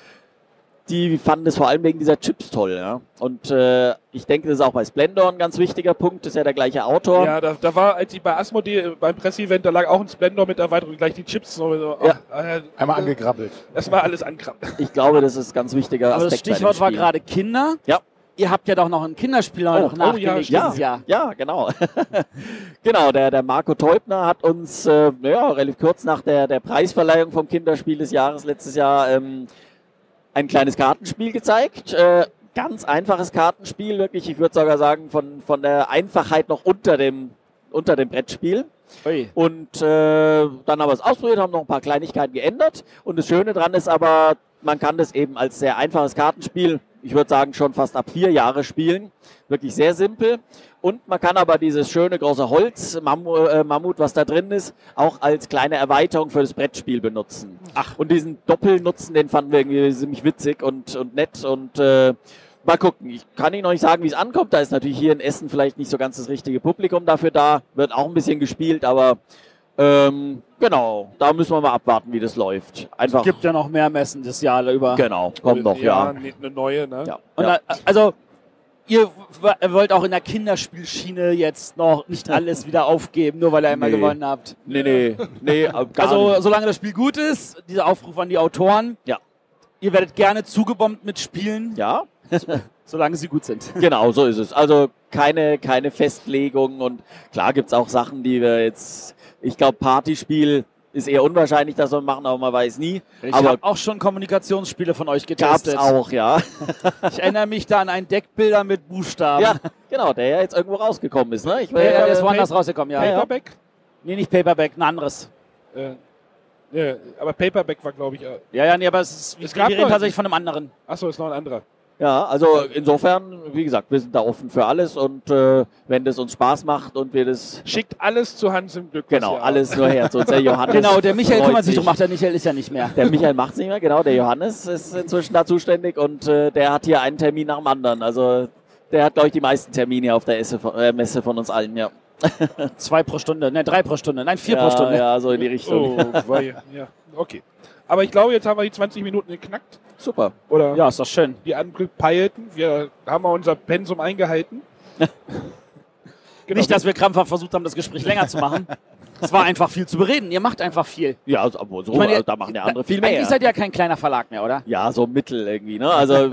F: die fanden es vor allem wegen dieser Chips toll. Ja? Und äh, ich denke, das ist auch bei Splendor ein ganz wichtiger Punkt. Das ist ja der gleiche Autor.
D: ja, da, da war, als ich bei Asmodee äh, beim Presseevent, da lag auch ein Splendor mit Erweiterung, gleich die Chips. So, so,
F: Ja.
D: ach, äh,
E: Einmal angegrabbelt.
D: Erstmal alles ankrabbeln.
F: Ich glaube, das ist ein ganz wichtiger
A: Aber
F: Aspekt.
A: das Stichwort war gerade Kinder.
F: Ja.
A: Ihr habt ja doch noch ein Kinderspiel
F: Oh,
A: noch
F: oh,
A: nachgelegt
F: ja,
A: dieses Jahr.
F: Ja, genau. (laughs) genau, der, der Marco Teubner hat uns äh, ja, relativ kurz nach der, der Preisverleihung vom Kinderspiel des Jahres letztes Jahr ähm, ein kleines Kartenspiel gezeigt. Äh, ganz einfaches Kartenspiel, wirklich, ich würde sogar sagen, von, von der Einfachheit noch unter dem, unter dem Brettspiel.
A: Ui.
F: Und äh, dann haben wir es ausprobiert, haben noch ein paar Kleinigkeiten geändert. Und das Schöne dran ist aber, man kann das eben als sehr einfaches Kartenspiel, ich würde sagen schon fast ab vier Jahre spielen. Wirklich sehr simpel. Und man kann aber dieses schöne große Holz, äh, Mammut, was da drin ist, auch als kleine Erweiterung für das Brettspiel benutzen. Ach. Und diesen Doppelnutzen, den fanden wir irgendwie ziemlich witzig und, und nett. Und äh, mal gucken. Ich kann Ihnen noch nicht sagen, wie es ankommt. Da ist natürlich hier in Essen vielleicht nicht so ganz das richtige Publikum dafür da. Wird auch ein bisschen gespielt, aber ähm, genau, da müssen wir mal abwarten, wie das läuft. Einfach.
A: Gibt ja noch mehr Messen das Jahr über.
F: Genau, kommt noch, ja.
D: ne- Eine neue, ne?
F: ja.
A: Und
F: ja.
A: da, also, ihr wollt auch in der Kinderspielschiene jetzt noch nicht (laughs) alles wieder aufgeben, nur weil ihr einmal
F: Nee.
A: gewonnen habt.
F: Nee, nee, nee, äh, gar
A: Also,
F: nicht.
A: solange das Spiel gut ist, dieser Aufruf an die Autoren.
F: Ja.
A: Ihr werdet gerne zugebombt mit Spielen,
F: Ja, (laughs)
A: solange sie gut sind.
F: genau, so ist es. Also keine, keine Festlegung und klar gibt's auch Sachen, die wir jetzt, ich glaube, Partyspiel ist eher unwahrscheinlich, dass wir machen, aber man weiß nie.
A: Ich
F: aber
A: habe auch schon Kommunikationsspiele von euch
F: gab's
A: getestet.
F: auch, ja. (laughs)
A: Ich erinnere mich da an ein Deckbilder mit Buchstaben.
F: Ja, genau, der ja jetzt irgendwo rausgekommen ist, ne? Ich
A: der ist
F: äh,
A: woanders rausgekommen, ja.
F: Ja, ja.
D: Paperback?
A: Nee, nicht Paperback, ein anderes.
D: Äh, ja, aber Paperback war, glaube ich. Äh,
A: Ja, ja, nee, aber es ist,
D: Es
A: wir reden tatsächlich von einem anderen.
D: achso, ist noch ein anderer.
F: Ja, also insofern, wie gesagt, wir sind da offen für alles und äh, wenn das uns Spaß macht und wir das
D: Schickt alles zu Hans im Glück.
F: genau alles nur her zu uns. Der Johannes
A: Genau, der Michael kümmert sich drum, ach, der Michael ist ja nicht mehr.
F: Der Michael macht es nicht mehr, genau. Der Johannes ist inzwischen da zuständig und äh, der hat hier einen Termin nach dem anderen. Also der hat, glaube ich, die meisten Termine auf der Esse, äh, Messe von uns allen, ja. (laughs)
A: Zwei pro Stunde, ne, drei pro Stunde, nein, vier
F: ja,
A: pro Stunde.
F: Ja, so in die Richtung.
D: Oh, ja, okay. Aber ich glaube, jetzt haben wir die 20 Minuten geknackt.
F: Super.
D: Oder
A: Ja, ist doch schön.
D: die angepeilten. Wir haben auch unser Pensum eingehalten. (laughs) Genau.
A: Nicht, dass wir krampfhaft versucht haben, das Gespräch länger zu machen. (laughs) Es war einfach viel zu bereden. Ihr macht einfach viel.
F: Ja, also, aber so,
A: Ich meine,
F: also, da machen ja andere viel mehr.
A: Eigentlich seid ihr ja kein kleiner Verlag mehr, oder?
F: Ja, so mittel irgendwie. Ne? Also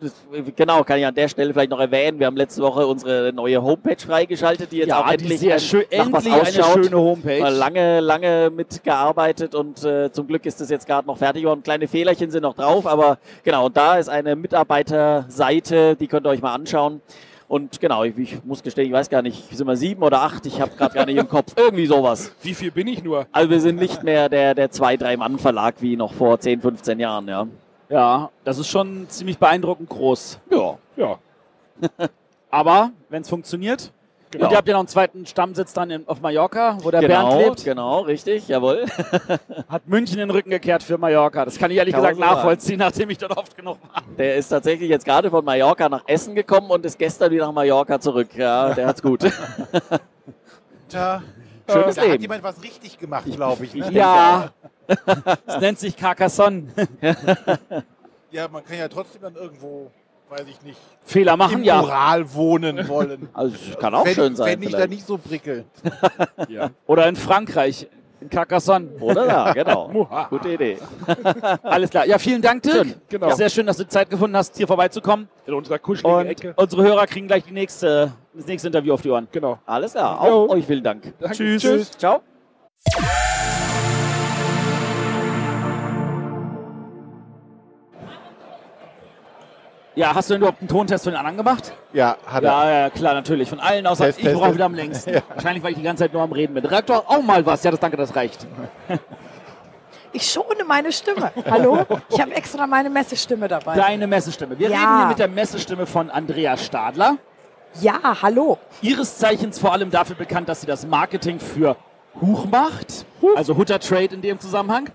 F: (laughs) genau, kann ich an der Stelle vielleicht noch erwähnen. Wir haben letzte Woche unsere neue Homepage freigeschaltet, die jetzt auch
A: die
F: endlich
A: sehr schön, endlich eine
F: ausschaut.
A: schöne Homepage.
F: Mal lange, lange mitgearbeitet und äh, zum Glück ist das jetzt gerade noch fertig geworden. Kleine Fehlerchen sind noch drauf, aber genau, und da ist eine Mitarbeiterseite, die könnt ihr euch mal anschauen. Und genau, ich, ich muss gestehen, ich weiß gar nicht, sind wir sieben oder acht? Ich habe gerade gar nicht im Kopf. Irgendwie sowas.
D: Wie viel bin ich nur?
F: Also wir sind nicht mehr der, der zwei, drei Mann Verlag wie noch vor 10, 15 Jahren, ja.
A: Ja, das ist schon ziemlich beeindruckend groß.
F: Ja.
D: Ja. (laughs)
A: Aber wenn es funktioniert.
F: Genau.
A: Und ihr habt ja noch einen zweiten Stammsitz dann in, auf Mallorca, wo der
F: genau,
A: Bernd lebt.
F: genau, richtig, jawohl. (laughs)
A: Hat München den Rücken gekehrt für Mallorca. Das kann ich ehrlich
F: Kann
A: gesagt nachvollziehen, nachdem ich dort oft genug war.
F: Der ist tatsächlich jetzt gerade von Mallorca nach Essen gekommen und ist gestern wieder nach Mallorca zurück. Ja, der hat's gut. (laughs)
E: Da (laughs)
F: Schönes
E: Da hat
F: Leben.
E: jemand was richtig gemacht, glaube ich. Ne?
A: Ja. Es nennt sich Carcassonne.
E: Ja, man kann ja trotzdem dann irgendwo, weiß ich nicht,
A: Fehler machen,
E: im
A: ja.
E: Ural wohnen wollen. (laughs)
F: Also es kann auch
E: Fänd-
F: schön sein.
E: Fänd ich da
F: vielleicht.
E: nicht so prickelnd. (laughs)
A: Oder in Frankreich. In Carcassonne.
F: Oder da, (laughs) genau. Gute Idee.
A: Alles klar. Ja, vielen Dank, Dirk.
F: Schön,
D: genau.
A: Sehr schön, dass du Zeit gefunden hast, hier vorbeizukommen.
D: In unserer kuscheligen
A: Und
D: Ecke.
A: unsere Hörer kriegen gleich die nächste, das nächste Interview auf die Ohren.
D: Genau.
F: Alles klar. Auch
D: Jo.
F: euch vielen Dank.
D: Danke.
A: Tschüss.
D: Tschüss.
F: Ciao.
A: Ja, hast du denn überhaupt einen Tontest von den anderen gemacht?
E: Ja, hat er.
A: Ja, ja, klar, natürlich. Von allen außer
E: Test,
A: ich brauche wieder am längsten. (laughs) Wahrscheinlich, weil ich die ganze Zeit nur am Reden bin. Redaktor, auch mal was. Ja, das danke, das reicht. (laughs)
G: Ich schone meine Stimme. Hallo? Ich habe extra meine Messestimme dabei.
A: Deine Messestimme. Wir
G: Ja.
A: reden hier mit der Messestimme von Andrea Stadler.
G: Ja, hallo.
A: Ihres Zeichens vor allem dafür bekannt, dass sie das Marketing für Huch macht. Also Hutter Trade in dem Zusammenhang.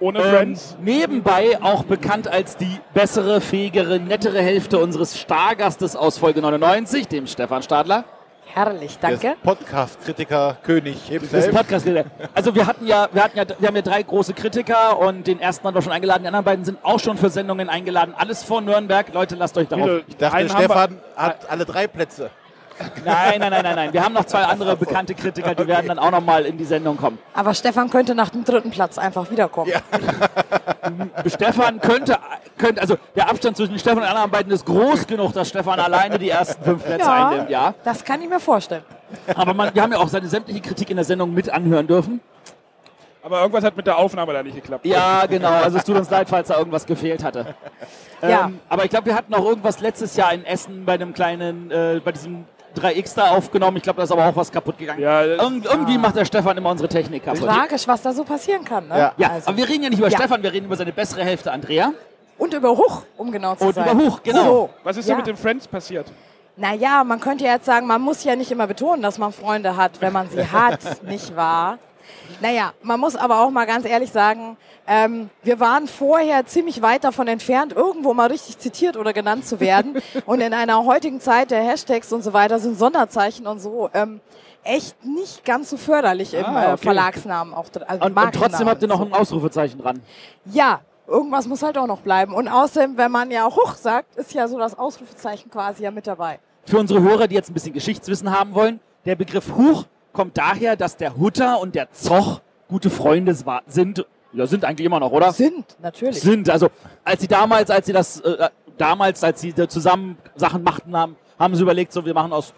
D: Ohne
A: Ähm,
D: Friends.
A: nebenbei auch bekannt als die bessere, fähigere, nettere Hälfte unseres Stargastes aus Folge 99, dem Stefan Stadler.
G: Herrlich, danke.
E: Podcast-Kritiker, König
A: Das. Podcast also wir hatten ja, wir hatten ja, wir haben ja drei große Kritiker und den ersten haben wir schon eingeladen, die anderen beiden sind auch schon für Sendungen eingeladen. Alles vor Nürnberg. Leute, lasst euch darauf.
E: Ich dachte, Stefan hat alle drei Plätze.
A: Nein, nein, nein, nein, nein. Wir haben noch zwei andere bekannte Kritiker, die werden dann auch noch mal in die Sendung kommen.
G: Aber Stefan könnte nach dem dritten Platz einfach wiederkommen.
E: Ja. (laughs)
A: Stefan könnte, könnte, also der Abstand zwischen Stefan und anderen beiden ist groß genug, dass Stefan alleine die ersten fünf Plätze einnimmt, ja.
G: das kann ich mir vorstellen.
A: Aber man, wir haben ja auch seine sämtliche Kritik in der Sendung mit anhören dürfen.
D: Aber irgendwas hat mit der Aufnahme da nicht geklappt.
A: Ja, genau. Also es tut uns leid, falls da irgendwas gefehlt hatte.
G: Ja.
A: Ähm, aber ich glaube, wir hatten auch irgendwas letztes Jahr in Essen bei einem kleinen, äh, bei diesem 3X da aufgenommen. Ich glaube, da ist aber auch was kaputt gegangen.
D: Ja,
A: Irgend, irgendwie macht der Stefan immer unsere Technik kaputt.
G: Tragisch, was da so passieren kann. Ne?
E: Ja.
A: Ja,
G: Also.
A: aber wir reden ja nicht über
G: Ja.
A: Stefan, wir reden über seine bessere Hälfte Andrea.
G: Und über Huch, um genau zu
A: Und
G: sein.
A: über Huch, genau.
G: So.
D: Was ist
G: ja.
D: denn mit den Friends passiert?
G: Naja, man könnte jetzt sagen, man muss ja nicht immer betonen, dass man Freunde hat, wenn man sie hat, (laughs) nicht wahr? Naja, man muss aber auch mal ganz ehrlich sagen, ähm, wir waren vorher ziemlich weit davon entfernt, irgendwo mal richtig zitiert oder genannt zu werden. (laughs) Und in einer heutigen Zeit der Hashtags und so weiter sind Sonderzeichen und so ähm, echt nicht ganz so förderlich im
A: Ah,
G: äh,
A: okay.
G: Verlagsnamen. Auch, also
A: Und, und trotzdem habt ihr noch ein Ausrufezeichen dran.
G: Ja, irgendwas muss halt auch noch bleiben. Und außerdem, wenn man ja Huch sagt, ist ja so das Ausrufezeichen quasi ja mit dabei.
A: Für unsere Hörer, die jetzt ein bisschen Geschichtswissen haben wollen, der Begriff Huch kommt daher, dass der Hutter und der Zoch gute Freunde sind. Ja, sind eigentlich immer noch, oder?
G: Sind, natürlich.
A: Sind. Also, als sie damals, als sie das, äh, damals, als sie zusammen Sachen machten haben, haben sie überlegt, so, wir machen aus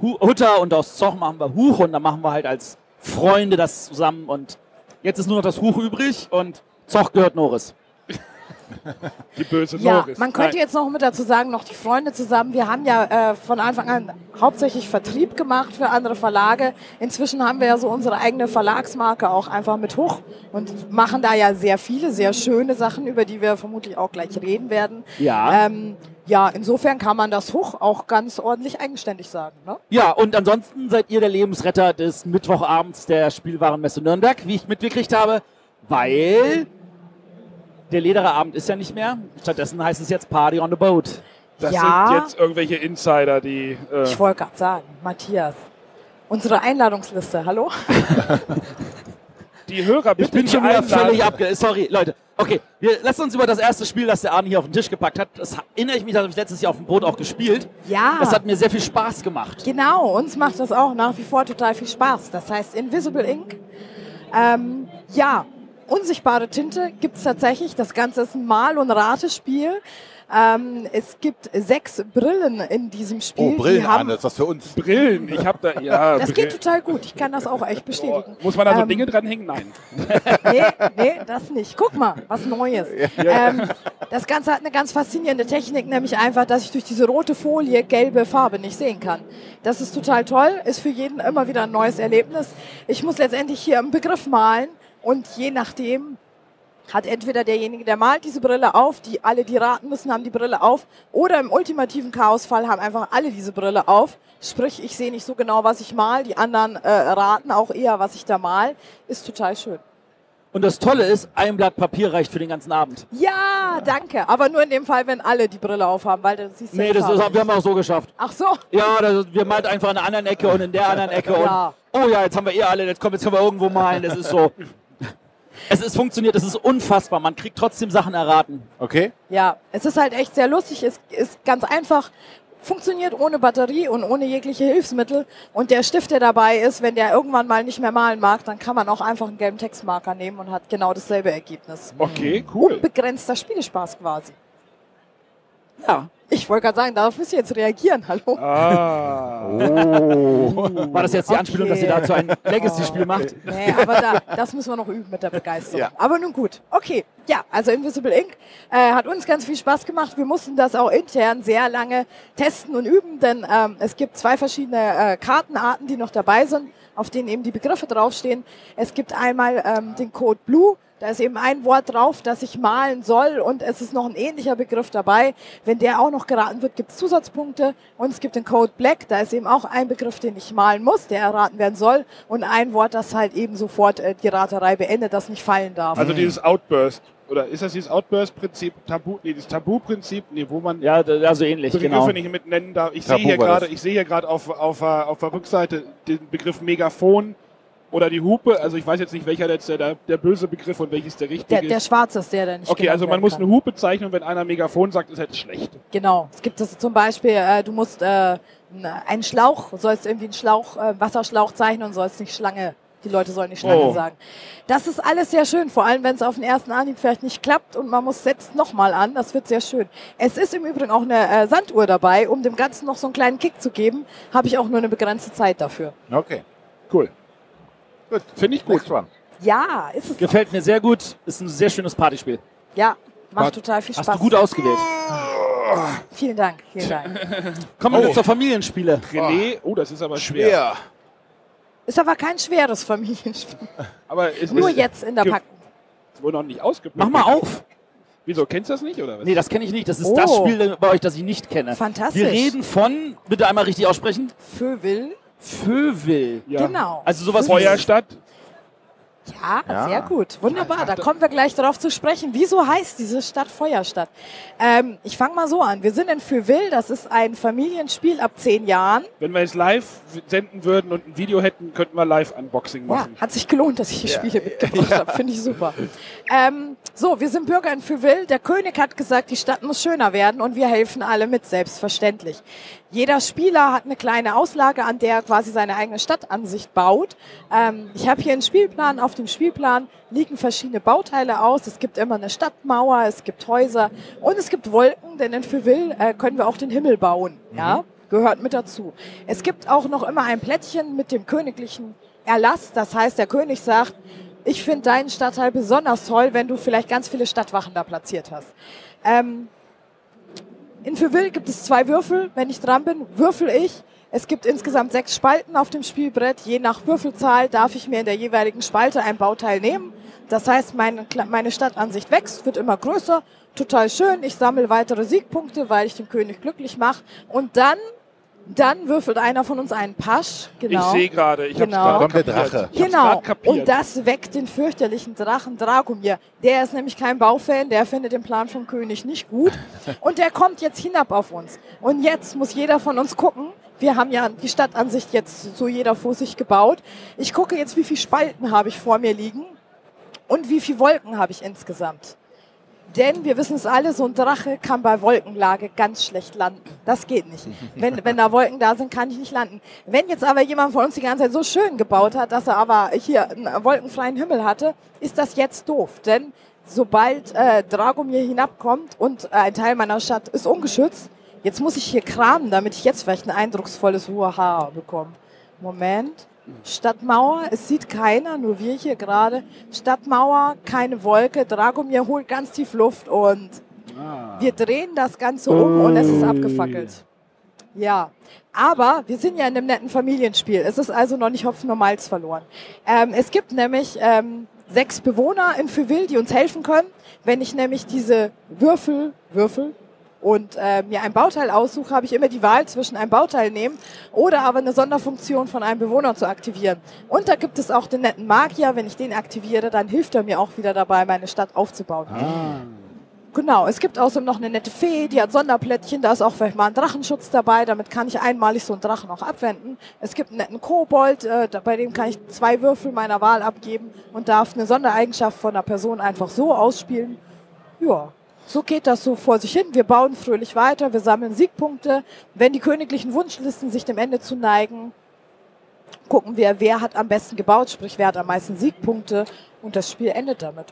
A: Hu Hutter und aus Zoch machen wir Huch und dann machen wir halt als Freunde das zusammen und jetzt ist nur noch das Huch übrig und Zoch gehört Norris. (laughs)
D: Die böse
G: Ja,
D: Norris.
G: man könnte
D: Nein.
G: jetzt noch mit dazu sagen, noch die Freunde zusammen. Wir haben ja äh, von Anfang an hauptsächlich Vertrieb gemacht für andere Verlage. Inzwischen haben wir ja so unsere eigene Verlagsmarke auch einfach mit hoch und machen da ja sehr viele, sehr schöne Sachen, über die wir vermutlich auch gleich reden werden.
A: Ja.
G: Ähm, ja, insofern kann man das hoch auch ganz ordentlich eigenständig sagen. Ne?
A: Ja, und ansonsten seid ihr der Lebensretter des Mittwochabends der Spielwarenmesse Nürnberg, wie ich mitgekriegt habe, weil der Ledererabend ist ja nicht mehr. Stattdessen heißt es jetzt Party on the Boat.
D: Das
G: Ja.
D: sind jetzt irgendwelche Insider, die. Äh,
G: Ich wollte gerade sagen, Matthias, unsere Einladungsliste, hallo?
D: die Hörer bitte
A: Ich bin schon wieder
D: einladen.
A: völlig abge... Sorry, Leute. Okay, wir lassen uns über das erste Spiel, das der Arne hier auf den Tisch gepackt hat. Das erinnere ich mich, das habe ich letztes Jahr auf dem Boot auch gespielt.
G: Ja.
A: Das hat mir sehr viel Spaß gemacht.
G: Genau, uns macht das auch nach wie vor total viel Spaß. Das heißt Invisible Ink. Ähm, ja, unsichtbare Tinte gibt es tatsächlich. Das Ganze ist ein Mal- und Ratespiel. Ähm, es gibt sechs Brillen in diesem Spiel.
E: Oh,
G: die
E: Brillen,
G: haben,
E: Arne, ist was für uns.
D: Brillen. Ich habe da. Ja,
G: Das
D: Brill-
G: geht total gut. Ich kann das auch echt bestätigen.
D: Muss man da so
G: Ähm,
D: Dinge dranhängen? Nein.
G: Nee, nee, das nicht. Guck mal, was Neues. Ähm, das Ganze hat eine ganz faszinierende Technik, nämlich einfach, dass ich durch diese rote Folie gelbe Farbe nicht sehen kann. Das ist total toll, ist für jeden immer wieder ein neues Erlebnis. Ich muss letztendlich hier einen Begriff malen und je nachdem hat entweder derjenige, der malt diese Brille auf, die alle, die raten müssen, haben die Brille auf, oder im ultimativen Chaosfall haben einfach alle diese Brille auf. Sprich, ich sehe nicht so genau, was ich mal, die anderen äh, raten auch eher, was ich da mal. Ist total schön.
A: Und das Tolle ist, ein Blatt Papier reicht für den ganzen Abend.
G: Ja, danke. Aber nur in dem Fall, wenn alle die Brille aufhaben, weil du siehst ja
A: Nee, das ist, wir haben auch so geschafft.
G: Ach so.
A: Ja, das, wir malt einfach in der anderen Ecke und in der anderen Ecke.
G: Ja.
A: Und oh ja, jetzt haben wir eh alle, jetzt kommen, jetzt können wir irgendwo malen. Es ist so. (laughs) Es ist funktioniert, es ist unfassbar. Man kriegt trotzdem Sachen erraten.
E: Okay.
G: Ja, es ist halt echt sehr lustig. Es ist ganz einfach. Funktioniert ohne Batterie und ohne jegliche Hilfsmittel. Und der Stift, der dabei ist, wenn der irgendwann mal nicht mehr malen mag, dann kann man auch einfach einen gelben Textmarker nehmen und hat genau dasselbe Ergebnis.
D: Okay, cool.
G: Unbegrenzter Spielespaß quasi.
A: Ja.
G: Ich wollte gerade sagen, darauf müsst ihr jetzt reagieren. Hallo?
D: Ah. (laughs)
A: War das jetzt die Anspielung, dass ihr dazu ein Legacy-Spiel macht?
G: Nee, aber da, das müssen wir noch üben mit der Begeisterung.
E: Ja.
G: Aber nun gut. Okay, ja, also Invisible Ink äh, hat uns ganz viel Spaß gemacht. Wir mussten das auch intern sehr lange testen und üben, denn ähm, es gibt zwei verschiedene äh, Kartenarten, die noch dabei sind, auf denen eben die Begriffe draufstehen. Es gibt einmal ähm, den Code Blue. Da ist eben ein Wort drauf, das ich malen soll und es ist noch ein ähnlicher Begriff dabei. Wenn der auch noch geraten wird, gibt es Zusatzpunkte und es gibt den Code Black, da ist eben auch ein Begriff, den ich malen muss, der erraten werden soll und ein Wort, das halt eben sofort äh, die Raterei beendet, das nicht fallen darf.
D: Also dieses Outburst. Oder ist das dieses Outburst-Prinzip? Tabu, nee, das Tabu-Prinzip, nee, wo man
A: Ja, ja so ähnlich,
D: Begriffe
A: genau.
D: nicht mit nennen darf. Ich
E: Tabu
D: sehe hier gerade, ich sehe hier gerade auf, auf, auf der Rückseite den Begriff Megafon oder die Hupe. Also ich weiß jetzt nicht, welcher jetzt der, der böse Begriff und welches der richtige
G: der, der. Schwarze ist der, der nicht
D: Okay, also man muss
G: kann.
D: eine Hupe zeichnen und wenn einer Megafon sagt, ist halt schlecht.
G: Genau. Es gibt das zum Beispiel, äh, du musst äh, einen Schlauch, sollst irgendwie einen Schlauch, äh, Wasserschlauch zeichnen und sollst nicht Schlange. Die Leute sollen nicht Schlange
D: Oh.
G: sagen. Das ist alles sehr schön, vor allem wenn es auf den ersten Anhieb vielleicht nicht klappt und man muss setzt nochmal an. Das wird sehr schön. Es ist im Übrigen auch eine äh, Sanduhr dabei, um dem Ganzen noch so einen kleinen Kick zu geben. Habe ich auch nur eine begrenzte Zeit dafür.
E: Okay.
D: Cool.
E: Gut.
D: Finde ich gut.
G: Ja, ist es.
A: Gefällt mir sehr gut. Ist ein sehr schönes Partyspiel.
G: Ja, macht
D: Wart-
G: total viel Spaß.
A: Hast du gut ausgewählt.
G: Vielen Dank, vielen Dank.
A: Kommen wir
D: Oh.
A: jetzt zur Familienspiele.
D: René, oh, das ist aber schwer.
B: Schwer.
G: Ist aber kein schweres Familienspiel.
D: Aber es
G: Nur
D: ist
G: jetzt in der Packung.
D: wohl noch nicht ausgepackt.
A: Mach mal auf.
D: Wieso, kennst du das nicht oder was?
A: Nee, das kenne ich nicht. Das ist
G: Oh.
A: das Spiel bei euch, das ich nicht kenne.
G: Fantastisch.
A: Wir reden von, bitte einmal richtig aussprechen,
G: Vögel.
A: Vövel.
D: ja.
G: Genau.
A: Also sowas wie
D: Feuerstadt.
G: Ja,
E: Ja.
G: sehr gut. Wunderbar. Da kommen wir gleich darauf zu sprechen. Wieso heißt diese Stadt Feuerstadt? Ähm, ich fange mal so an. Wir sind in Fürwil. Das ist ein Familienspiel ab zehn Jahren.
D: Wenn wir jetzt live senden würden und ein Video hätten, könnten wir Live-Unboxing
G: Ja,
D: machen.
G: hat sich gelohnt, dass ich die Spiele mitgebracht habe. Finde ich super. Ähm, so, wir sind Bürger in Fürwil. Der König hat gesagt, die Stadt muss schöner werden und wir helfen alle mit, selbstverständlich. Jeder Spieler hat eine kleine Auslage, an der er quasi seine eigene Stadtansicht baut. Ähm, ich habe hier einen Spielplan. Auf dem Spielplan liegen verschiedene Bauteile aus. Es gibt immer eine Stadtmauer, es gibt Häuser und es gibt Wolken, denn in Fürwil äh, können wir auch den Himmel bauen. Ja, gehört mit dazu. Es gibt auch noch immer ein Plättchen mit dem königlichen Erlass. Das heißt, der König sagt, ich finde deinen Stadtteil besonders toll, wenn du vielleicht ganz viele Stadtwachen da platziert hast. Ähm, in Fürwil gibt es zwei Würfel. Wenn ich dran bin, würfel ich. Es gibt insgesamt sechs Spalten auf dem Spielbrett. Je nach Würfelzahl darf ich mir in der jeweiligen Spalte ein Bauteil nehmen. Das heißt, meine Stadtansicht wächst, wird immer größer. Total schön. Ich sammle weitere Siegpunkte, weil ich den König glücklich mache. Und dann, dann würfelt einer von uns einen Pasch. Genau.
D: Ich sehe gerade, ich
G: Genau.
D: hab's
E: Kommt der
D: gerade
E: Drache.
G: Genau. Und das weckt den fürchterlichen Drachen Dragomir. Der ist nämlich kein Baufan, der findet den Plan vom König nicht gut. (laughs) Und der kommt jetzt hinab auf uns. Und jetzt muss jeder von uns gucken. Wir haben ja die Stadtansicht jetzt so jeder vor sich gebaut. Ich gucke jetzt, wie viele Spalten habe ich vor mir liegen und wie viele Wolken habe ich insgesamt. Denn wir wissen es alle, so ein Drache kann bei Wolkenlage ganz schlecht landen. Das geht nicht. Wenn, wenn da Wolken da sind, kann ich nicht landen. Wenn jetzt aber jemand von uns die ganze Zeit so schön gebaut hat, dass er aber hier einen wolkenfreien Himmel hatte, ist das jetzt doof. Denn sobald äh, Dragomir hinabkommt und äh, ein Teil meiner Stadt ist ungeschützt, jetzt muss ich hier kramen, damit ich jetzt vielleicht ein eindrucksvolles Haar bekomme. Moment. Stadtmauer, es sieht keiner, nur wir hier gerade. Stadtmauer, keine Wolke, Dragomir holt ganz tief Luft und wir drehen das Ganze um und es ist abgefackelt. Ja, aber wir sind ja in einem netten Familienspiel. Es ist also noch nicht Hopfen und Malz verloren. Ähm, es gibt nämlich ähm, sechs Bewohner in Fürwil, die uns helfen können. Wenn ich nämlich diese Würfel, Würfel und äh, mir ein Bauteil aussuche, habe ich immer die Wahl zwischen einem Bauteil nehmen oder aber eine Sonderfunktion von einem Bewohner zu aktivieren. Und da gibt es auch den netten Magier. Wenn ich den aktiviere, dann hilft er mir auch wieder dabei, meine Stadt aufzubauen. Genau, es gibt außerdem noch eine nette Fee, die hat Sonderplättchen, da ist auch vielleicht mal ein Drachenschutz dabei, damit kann ich einmalig so einen Drachen auch abwenden. Es gibt einen netten Kobold, äh, bei dem kann ich zwei Würfel meiner Wahl abgeben und darf eine Sondereigenschaft von einer Person einfach so ausspielen. Ja, so geht das so vor sich hin. Wir bauen fröhlich weiter, wir sammeln Siegpunkte. Wenn die königlichen Wunschlisten sich dem Ende zuneigen, gucken wir, wer hat am besten gebaut, sprich wer hat am meisten Siegpunkte und das Spiel endet damit.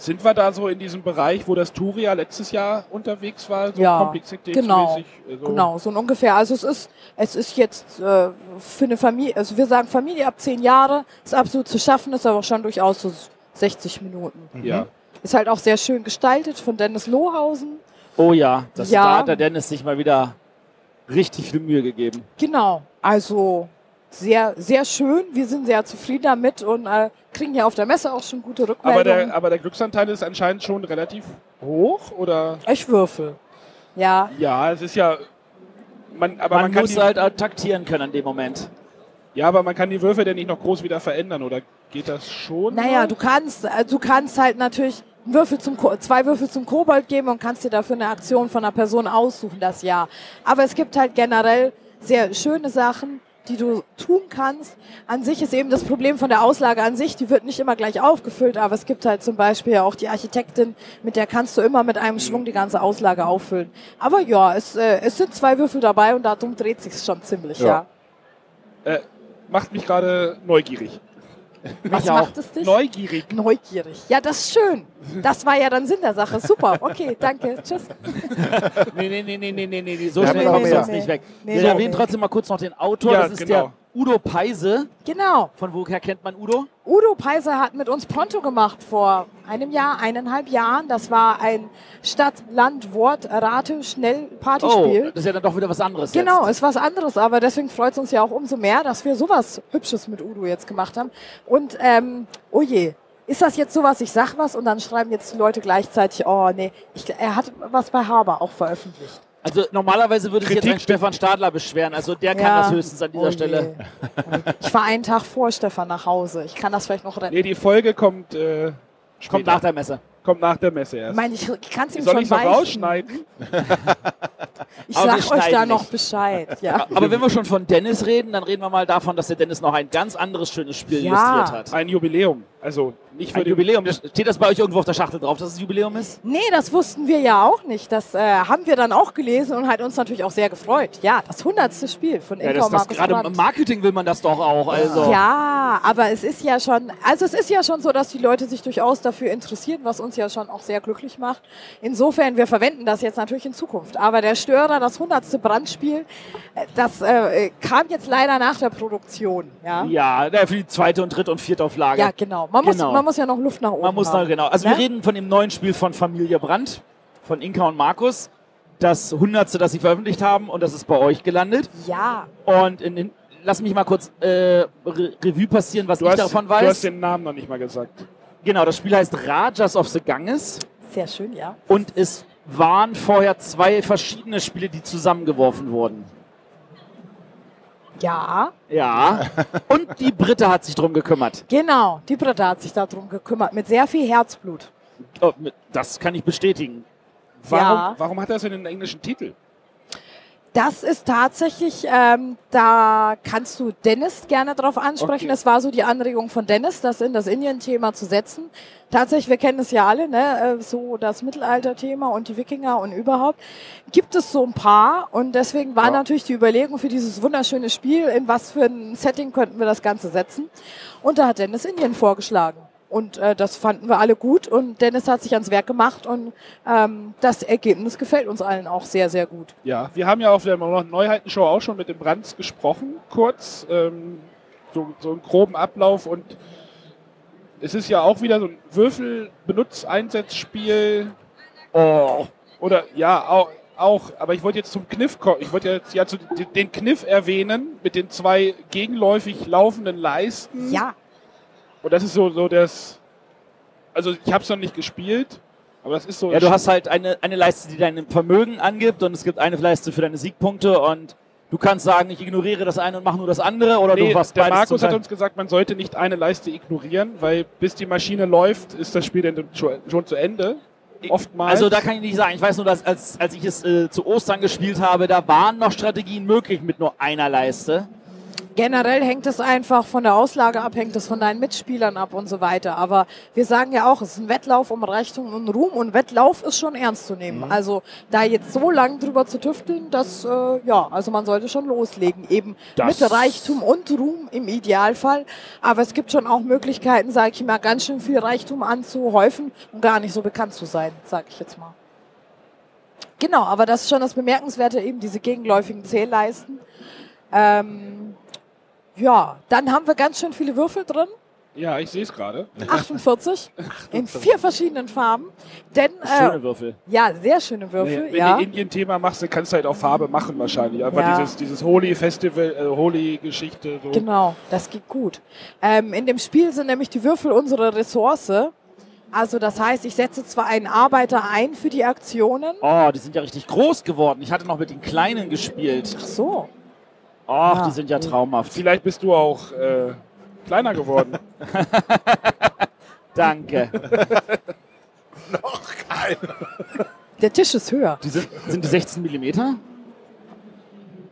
D: Sind wir da so in diesem Bereich, wo das Turia letztes Jahr unterwegs war? So
G: Ja, genau,
D: So
G: Genau, so ungefähr. Also es ist, es ist jetzt äh, für eine Familie, also wir sagen Familie ab zehn Jahre, ist absolut zu schaffen, ist aber auch schon durchaus so 60 Minuten.
D: Ja.
G: Ist halt auch sehr schön gestaltet von Dennis Lohausen.
A: Oh ja, das,
G: Ja.
A: da hat der Dennis sich mal wieder richtig viel Mühe gegeben.
G: Genau, also sehr, sehr schön. Wir sind sehr zufrieden damit und äh, kriegen hier auf der Messe auch schon gute
D: Aber
G: Rückmeldungen.
D: der, aber der Glücksanteil ist anscheinend schon relativ hoch, oder?
G: ich würfel. Ja,
D: Ja, es ist ja. Man, aber
A: Man,
D: man, kann
A: muss
D: die,
A: halt taktieren können in dem Moment.
D: ja, aber man kann die Würfel denn nicht noch groß wieder verändern, oder geht das schon?
G: Naja,
D: mal?
G: du kannst, äh, du kannst halt natürlich Würfel zum, zwei Würfel zum Kobold geben und kannst dir dafür eine Aktion von einer Person aussuchen, das Jahr. Aber es gibt halt generell sehr schöne Sachen, die du tun kannst. An sich ist eben das Problem von der Auslage an sich, die wird nicht immer gleich aufgefüllt, aber es gibt halt zum Beispiel auch die Architektin, mit der kannst du immer mit einem Schwung die ganze Auslage auffüllen. Aber ja, es, äh, es sind zwei Würfel dabei und darum dreht sich schon ziemlich, ja.
B: Ja.
D: Äh, macht mich gerade neugierig.
G: Was
A: auch.
G: macht es dich?
D: Neugierig.
G: Neugierig. Ja, das ist schön. Das war ja dann Sinn der Sache. Super. Okay, danke. (laughs) Tschüss.
A: Nee, nee, nee, nee, nee, nee, nee, so
C: Ja,
A: schnell
C: nee,
A: kommst
C: nee,
G: nee.
A: nicht weg.
G: Nee,
A: Wir
G: nee,
A: erwähnen
G: nee.
A: trotzdem mal kurz noch den Autor.
D: Ja,
A: das ist
D: genau.
A: der Udo Peise.
G: Genau.
A: Von woher kennt man Udo?
G: Udo Peiser hat mit uns Pronto gemacht vor einem Jahr, eineinhalb Jahren. Das war ein Stadt-Land-Wort-Rate-Schnell-Partyspiel.
A: Oh, das ist ja dann doch wieder was anderes.
G: Genau,
A: Jetzt.
G: ist was anderes, aber deswegen freut es uns ja auch umso mehr, dass wir sowas Hübsches mit Udo jetzt gemacht haben. Und, ähm, oh je, ist das jetzt sowas, ich sag was und dann schreiben jetzt die Leute gleichzeitig, oh nee, ich, er hat was bei Haber auch veröffentlicht.
A: Also normalerweise würde sich jetzt
D: Kritik
A: ein Stefan Stadler beschweren. Also der kann
G: Ja.
A: das höchstens an dieser
G: Oh je.
A: Stelle.
G: Ich fahre einen Tag vor Stefan nach Hause. Ich kann das vielleicht noch retten.
D: Nee, die Folge kommt, äh.
A: Kommt nach der Messe.
D: Kommt nach der Messe
G: Ich
D: erst.
G: meine, ich, kann es ihm
D: Soll
G: schon
D: ich noch
G: weichen.
D: rausschneiden? (laughs)
G: Ich
A: Aber
G: sag euch da
A: schneiden
G: noch
A: nicht.
G: Bescheid. Ja.
A: Aber wenn wir schon von Dennis reden, dann reden wir mal davon, dass der Dennis noch ein ganz anderes schönes Spiel
G: Ja.
A: illustriert hat.
D: Ein Jubiläum. Also nicht für
A: Ein Jubiläum. Steht das bei euch irgendwo auf der Schachtel drauf, dass es Jubiläum ist?
G: Nee, das wussten wir ja auch nicht. Das äh, haben wir dann auch gelesen und hat uns natürlich auch sehr gefreut. Ja, das hundertste Spiel von
A: Ja,
G: Inka
A: das, das
G: Markus
A: gerade
G: Brandt.
A: im Marketing will man das doch auch. Also.
G: Ja, aber es ist ja schon, also es ist ja schon so, dass die Leute sich durchaus dafür interessieren, was uns ja schon auch sehr glücklich macht. Insofern, wir verwenden das jetzt natürlich in Zukunft. Aber der Störer, das hundertste Brandspiel, äh, das äh, kam jetzt leider nach der Produktion. Ja,
A: Ja, für die zweite und dritte und vierte Auflage.
G: ja genau. Man,
A: Genau.
G: Muss, man muss ja noch Luft nach oben
A: Man muss
G: haben.
A: da genau. Also
G: Ne?
A: wir reden von dem neuen Spiel von Familie Brandt, von Inka und Markus. Das hundertste, das sie veröffentlicht haben und das ist bei euch gelandet.
G: Ja,
A: Und in, in, lass mich mal kurz äh, Re Revue passieren, was
D: Du
A: ich
D: hast,
A: davon
D: du hast
A: weiß.
D: den Namen noch nicht mal gesagt.
A: Genau, das Spiel heißt Rajas of the Ganges
G: sehr schön, ja.
A: und es waren vorher zwei verschiedene Spiele, die zusammengeworfen wurden.
G: Ja,
A: Ja. (laughs) Und die Britta hat sich drum gekümmert.
G: genau. Die Britta hat sich darum gekümmert, mit sehr viel Herzblut.
A: Oh, Das kann ich bestätigen.
D: Warum,
G: Ja.
D: warum hat das denn einen englischen Titel?
G: Das ist tatsächlich, ähm, da kannst du Dennis gerne drauf ansprechen.
D: Okay.
G: Das war so die Anregung von Dennis, das in das Indien-Thema zu setzen. Tatsächlich, wir kennen es ja alle, ne? äh, so das Mittelalter-Thema und die Wikinger und überhaupt. Gibt es so ein paar und deswegen war
B: Ja.
G: natürlich die Überlegung für dieses wunderschöne Spiel, in was für ein Setting könnten wir das Ganze setzen. Und da hat Dennis Indien vorgeschlagen. Und äh, das fanden wir alle gut und Dennis hat sich ans Werk gemacht und ähm, das Ergebnis gefällt uns allen auch sehr, sehr gut.
D: Ja, wir haben ja auf der Neuheitenshow auch schon mit dem Brands gesprochen, kurz. Ähm, so, so einen groben Ablauf und es ist ja auch wieder so ein Würfel-Benutz-Einsatzspiel.
A: Oh.
D: Oder ja, auch, auch, aber ich wollte jetzt zum Kniff kommen. Ich wollte jetzt ja zu, den Kniff erwähnen mit den zwei gegenläufig laufenden Leisten.
G: Ja,
D: Und das ist so, so das. Also ich habe es noch nicht gespielt, aber das ist so.
A: Ja, du hast halt eine, eine Leiste, die dein Vermögen angibt und es gibt eine Leiste für deine Siegpunkte und du kannst sagen, ich ignoriere das eine und mache nur das andere oder
D: Nee,
A: du machst
D: der Markus hat uns gesagt, man sollte nicht eine Leiste ignorieren, weil bis die Maschine läuft, ist das Spiel dann schon, schon zu Ende. oftmals.
A: Also da kann ich nicht sagen. Ich weiß nur, dass als, als ich es äh, zu Ostern gespielt habe, da waren noch Strategien möglich mit nur einer Leiste.
G: Generell hängt es einfach von der Auslage ab, hängt es von deinen Mitspielern ab und so weiter. Aber wir sagen ja auch, es ist ein Wettlauf um Reichtum und Ruhm und Wettlauf ist schon ernst zu nehmen.
A: Mhm.
G: Also da jetzt so lang drüber zu tüfteln, das, äh, ja, also man sollte schon loslegen. Eben
A: Das-
G: mit Reichtum und Ruhm im Idealfall. Aber es gibt schon auch Möglichkeiten, sage ich mal, ganz schön viel Reichtum anzuhäufen und gar nicht so bekannt zu sein, sage ich jetzt mal. Genau, aber das ist schon das Bemerkenswerte, eben diese gegenläufigen Zählleisten. Ähm, ja, dann haben wir ganz schön viele Würfel drin.
D: ja, ich sehe es gerade.
G: 48 (laughs) in vier verschiedenen Farben. Denn,
A: Schöne
G: äh,
A: Würfel.
G: ja, sehr schöne Würfel.
D: Wenn
G: ja.
D: du Indien-Thema machst, dann kannst du halt auch Farbe machen wahrscheinlich. Einfach
G: Ja.
D: dieses, dieses Holy-Festival, äh, Holy-Geschichte. So.
G: Genau, das geht gut. Ähm, in dem Spiel sind nämlich die Würfel unsere Ressource. Also das heißt, ich setze zwar einen Arbeiter ein für die Aktionen.
A: Oh, die sind ja richtig groß geworden. Ich hatte noch mit den Kleinen gespielt.
G: Ach so.
A: Ach,
G: Ja.
A: die sind ja traumhaft.
D: Vielleicht bist du auch äh, kleiner geworden. (laughs)
A: Danke. (laughs)
G: Der Tisch ist höher.
A: Die sind, sind die 16 Millimeter?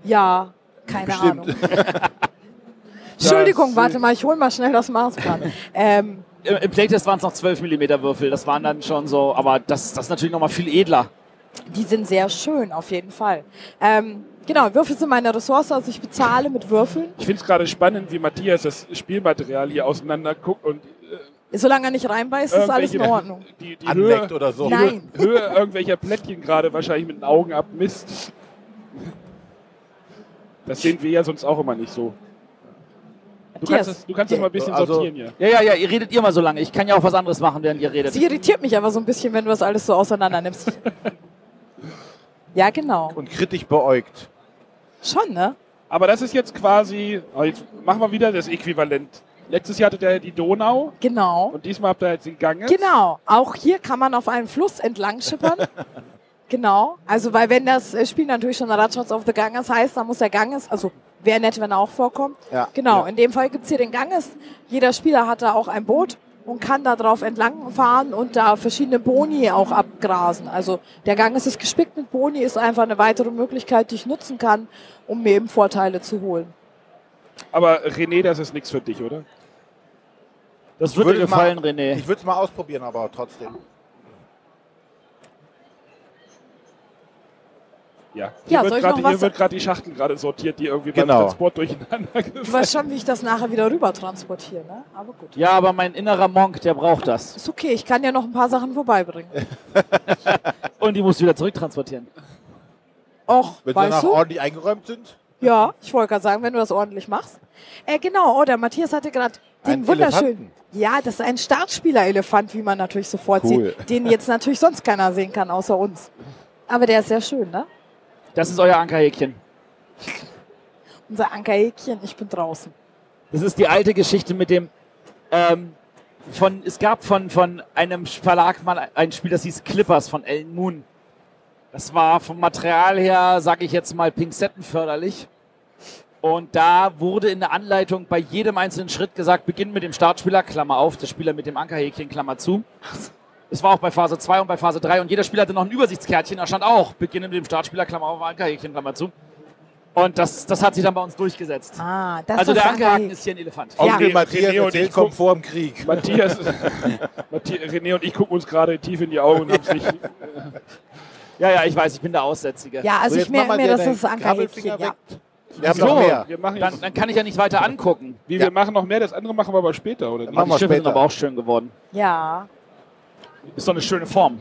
G: Ja, keine
E: Bestimmt.
G: Ahnung. (laughs) Entschuldigung, warte mal, ich hole mal schnell das Maßband. Ähm,
A: Im, Im Playtest waren es noch 12 Millimeter Würfel. Das waren dann schon so, aber das, das ist natürlich noch mal viel edler.
G: Die sind sehr schön, auf jeden Fall. Ähm, genau, Würfel sind meine Ressource, also ich bezahle mit Würfeln.
D: Ich finde es gerade spannend, wie Matthias das Spielmaterial hier auseinander guckt und
G: Solange er nicht reinbeißt, ist alles in Ordnung. (laughs)
D: Die, die
E: Anleckt
D: Höhe,
E: oder so.
G: Nein.
D: Höhe irgendwelcher Plättchen gerade wahrscheinlich mit den Augen abmisst. Das sehen wir ja sonst auch immer nicht so. Du
G: Matthias,
D: kannst das, du kannst das mal ein bisschen
E: Also-
D: sortieren hier.
A: Ja, ja, ja, ihr redet ihr mal so lange. Ich kann ja auch was anderes machen, während ihr redet.
G: Sie irritiert mich aber so ein bisschen, wenn du das alles so auseinander nimmst. (laughs) ja, genau.
E: Und kritisch beäugt.
G: Schon, ne?
D: Aber das ist jetzt quasi, oh, jetzt machen wir wieder das Äquivalent. Letztes Jahr hattet ihr die Donau
G: Genau.
D: und diesmal habt ihr jetzt den Ganges.
G: Genau. Auch hier kann man auf einem Fluss entlang schippern. (laughs) genau. Also, weil wenn das äh, Spiel natürlich schon Radshots of the Ganges heißt, dann muss der Ganges, also wäre nett, wenn er auch vorkommt.
E: Ja.
G: Genau.
E: Ja.
G: In dem Fall gibt's hier den Ganges. Jeder Spieler hat da auch ein Boot und kann da drauf entlang fahren und da verschiedene Boni auch abgrasen. Also der Ganges ist gespickt mit Boni, ist einfach eine weitere Möglichkeit, die ich nutzen kann, um mir eben Vorteile zu holen.
D: Aber René, das ist nichts für dich, oder?
A: Das würde dir
E: würde
A: gefallen,
E: mal-
A: René.
E: Ich würde es mal ausprobieren, aber trotzdem.
D: Ja.
G: Ja,
D: Hier
G: soll
D: wird
G: noch
D: hier wird gerade die Schachtel gerade sortiert, die irgendwie
E: Genau.
D: beim Transport durcheinander
G: Du
D: gefallen
G: weißt schon, wie ich das nachher wieder rüber transportiere, ne? Aber gut.
A: Ja, aber mein innerer Monk, der braucht das.
G: Ist okay, ich kann ja noch ein paar Sachen vorbeibringen. (laughs)
A: Und die musst du wieder zurücktransportieren.
G: Och,
E: Wenn sie
G: weißt
E: danach
G: du?
E: ordentlich eingeräumt sind.
G: Ja, ich wollte gerade sagen, wenn du das ordentlich machst. Äh, genau, oh, der Matthias hatte gerade den wunderschönen.
E: Elefanten.
G: Ja, das ist ein Startspieler-Elefant, wie man natürlich sofort
E: Cool.
G: sieht. Den jetzt natürlich sonst keiner sehen kann, außer uns. Aber der ist sehr schön, ne?
A: Das ist euer Ankerhäkchen.
G: Unser Ankerhäkchen, ich bin draußen.
A: Das ist die alte Geschichte mit dem. Ähm, von, es gab von, von einem Verlag mal ein Spiel, das hieß Clippers von Ellen Moon. Das war vom Material her, sage ich jetzt mal, pinzettenförderlich. Und da wurde in der Anleitung bei jedem einzelnen Schritt gesagt, beginn mit dem Startspieler, Klammer auf, der Spieler mit dem Ankerhäkchen, Klammer zu. Es war auch bei Phase 2 und bei Phase 3 und jeder Spieler hatte noch ein Übersichtskärtchen, da stand auch, beginne mit dem Startspieler, Klammer auf, Ankerhäkchen, Klammer zu. Und das, das hat sich dann bei uns durchgesetzt.
G: Ah, das
A: Also
G: ist
A: der Ankerhaken ist hier ein Elefant.
G: Ja.
E: Onkel Matthias
D: René und
E: erzählt
D: ich
E: vom vor dem Krieg.
D: Matthias, (laughs) Matthias, René und ich gucken uns gerade tief in die Augen und haben es nicht. (laughs)
A: Ja, ja, ich weiß, ich bin der Aussätzige.
G: Ja, also
E: So,
G: ich merke mir, dass das Ankerhäkchen ja.
E: weg. Wir haben
A: So.
E: noch mehr.
D: Wir machen,
A: Dann, dann kann ich ja nicht weiter angucken.
D: wie,
E: Ja.
D: wir machen noch mehr, das andere machen wir aber später, oder
E: machen
A: Die
E: wir
A: Schiffe sind
E: später.
A: aber auch schön geworden.
G: Ja.
A: Ist doch eine schöne Form.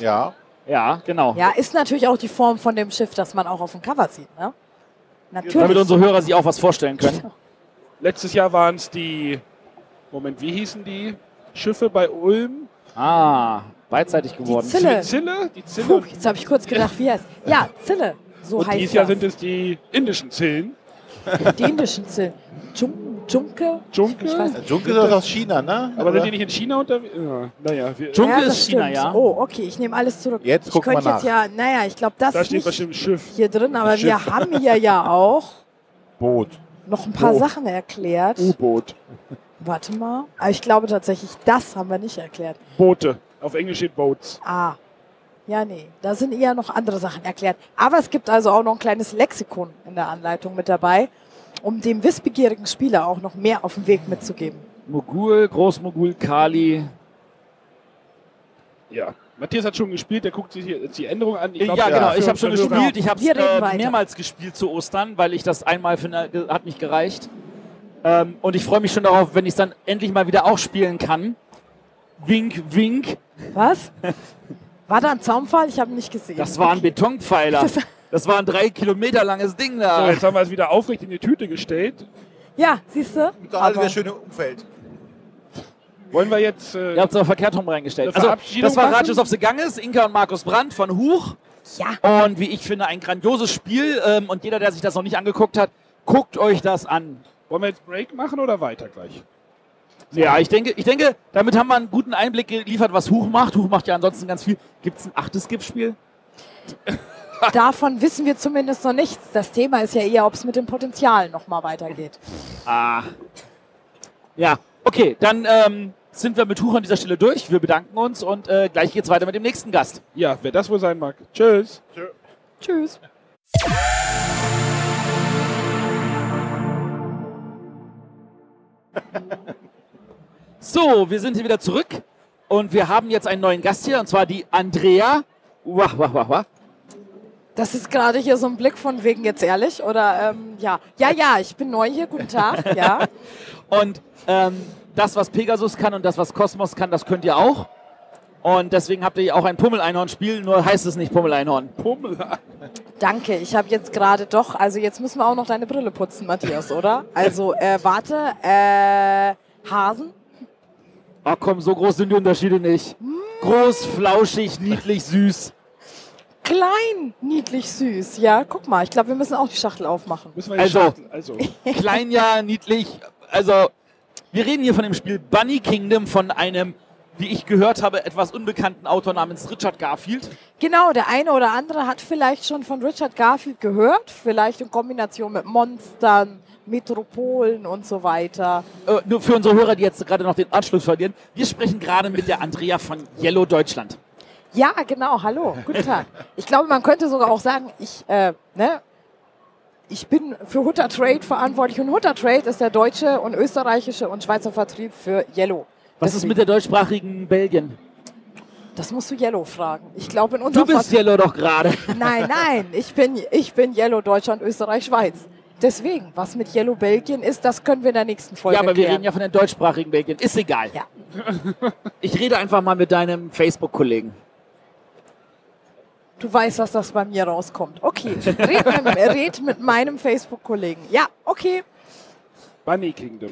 E: Ja.
A: Ja, genau.
G: Ja, ist natürlich auch die Form von dem Schiff, das man auch auf dem Cover sieht, ne?
A: Damit
G: Natürlich.
A: unsere Hörer sich auch was vorstellen können.
D: Letztes Jahr waren es die, Moment, wie hießen die Schiffe bei Ulm?
A: Ah, beidseitig geworden.
G: Zille.
D: Zille? Die Zille.
G: Puh, jetzt habe ich kurz gedacht, wie heißt Ja, Zille. So
D: und
G: heißt
D: dieses Jahr
G: das.
D: sind es die indischen Zillen.
G: die indischen Zillen. Jun Junke?
D: Junke?
G: Ich weiß
E: Junke ist aus China, ne?
D: Aber sind die nicht in China unterwegs? Ja, naja, wir,
A: Junke
G: ja,
A: ist China,
G: stimmt.
A: ja.
G: Oh, okay, ich nehme alles zurück.
E: Jetzt wir
G: könnte jetzt
E: nach.
G: ja, naja, ich glaube, das
D: da
G: ist
D: steht
G: nicht
D: bestimmt Schiff.
G: hier drin, aber wir
E: Schiff.
G: haben hier ja auch
E: Boot.
G: noch ein paar
D: Oh.
G: Sachen erklärt.
D: U-Boot.
G: Warte mal. Aber ich glaube tatsächlich, das haben wir nicht erklärt.
D: Boote. Auf Englisch steht Boats.
G: Ah. Ja, nee, da sind eher noch andere Sachen erklärt. Aber es gibt also auch noch ein kleines Lexikon in der Anleitung mit dabei, um dem wissbegierigen Spieler auch noch mehr auf den Weg mitzugeben.
A: Mogul, Großmogul, Kali.
D: Ja. Matthias hat schon gespielt, der guckt sich jetzt die Änderung an. Ich glaub,
A: ja, genau. Ich habe schon gespielt. Ich habe
G: reden
A: äh, mehrmals gespielt zu Ostern, weil ich das einmal finde, ge- hat nicht gereicht. Ähm, und ich freue mich schon darauf, wenn ich es dann endlich mal wieder auch spielen kann. Wink, wink.
G: Was? War da ein Zaunpfahl? Ich habe ihn nicht gesehen.
A: Das war ein Betonpfeiler. (laughs)
G: Das-
A: war ein drei Kilometer langes Ding
D: So,
A: da.
D: jetzt haben wir es wieder aufrecht in die Tüte gestellt.
G: Ja, siehst du?
E: Gerade
G: Aber-
E: das schöne Umfeld.
D: Wollen wir jetzt. Äh,
A: Ihr habt es aber verkehrt rum reingestellt. Also, das war? Ratchus of the Ganges, Inka und Markus Brandt von Huch.
G: Ja.
A: Und wie ich finde, ein grandioses Spiel. Ähm, und jeder, der sich das noch nicht angeguckt hat, guckt euch das an.
D: wollen wir jetzt Break machen oder weiter gleich?
A: Ja, ich denke, ich denke, damit haben wir einen guten Einblick geliefert, was Huch macht. Huch macht ja ansonsten ganz viel. Gibt es ein achtes GIF-Spiel?
G: Davon wissen wir zumindest noch nichts. Das Thema ist ja eher, ob es mit dem Potenzial nochmal weitergeht.
A: Ah. Ja, okay, dann ähm, sind wir mit Huch an dieser Stelle durch. Wir bedanken uns und äh, gleich geht's weiter mit dem nächsten Gast.
D: Ja, wer das wohl sein mag. Tschüss.
G: Tschüss.
A: So, wir sind hier wieder zurück und wir haben jetzt einen neuen Gast hier und zwar die Andrea. Wah, wah, wah, wah.
G: Das ist gerade hier so ein Blick von wegen jetzt ehrlich oder ähm, ja. Ja, ja, ich bin neu hier. Guten Tag. (laughs) Ja.
A: Und ähm, das, was Pegasus kann und das, was Kosmos kann, das könnt ihr auch. Und deswegen habt ihr hier auch ein Pummeleinhorn-Spiel, nur heißt es nicht Pummeleinhorn.
D: Pummel.
G: Danke, ich habe jetzt gerade doch, also jetzt müssen wir auch noch deine Brille putzen, Matthias, oder? Also, äh, warte, äh, Hasen?
A: Ach komm, so groß sind die Unterschiede nicht. Groß, flauschig, niedlich, süß.
G: Klein, niedlich, süß. Ja, guck mal, ich glaube, wir müssen auch die Schachtel aufmachen.
D: Müssen wir jetzt
A: Also.
D: starten? Also. (laughs)
A: Klein, ja, niedlich. Also, wir reden hier von dem Spiel Bunny Kingdom von einem, wie ich gehört habe, etwas unbekannten Autor namens Richard Garfield.
G: Genau, der eine oder andere hat vielleicht schon von Richard Garfield gehört, vielleicht in Kombination mit Monstern, Metropolen und so weiter.
A: Äh, nur für unsere Hörer, die jetzt gerade noch den Anschluss verlieren. Wir sprechen gerade mit der Andrea von Yellow Deutschland.
G: Ja, genau, hallo, guten Tag. Ich glaube, man könnte sogar auch sagen, ich, äh, ne, ich bin für Hutter Trade verantwortlich und Hutter Trade ist der deutsche und österreichische und Schweizer Vertrieb für Yellow.
A: Was ist mit der deutschsprachigen Belgien?
G: Das musst du Yellow fragen. Ich glaube, in
A: Du
G: unserem
A: bist Yellow doch gerade. (laughs)
G: Nein, nein, ich bin, ich bin Yellow Deutschland, Österreich, Schweiz. Deswegen, was mit Yellow Belgien ist, das können wir in der nächsten Folge
A: Ja, aber wir
G: klären.
A: reden ja von den deutschsprachigen Belgien. Ist egal.
G: Ja.
A: Ich rede einfach mal mit deinem Facebook-Kollegen.
G: Du weißt, dass das bei mir rauskommt. Okay, red mit, red mit meinem Facebook-Kollegen. Ja, okay,
D: Bunny Kingdom.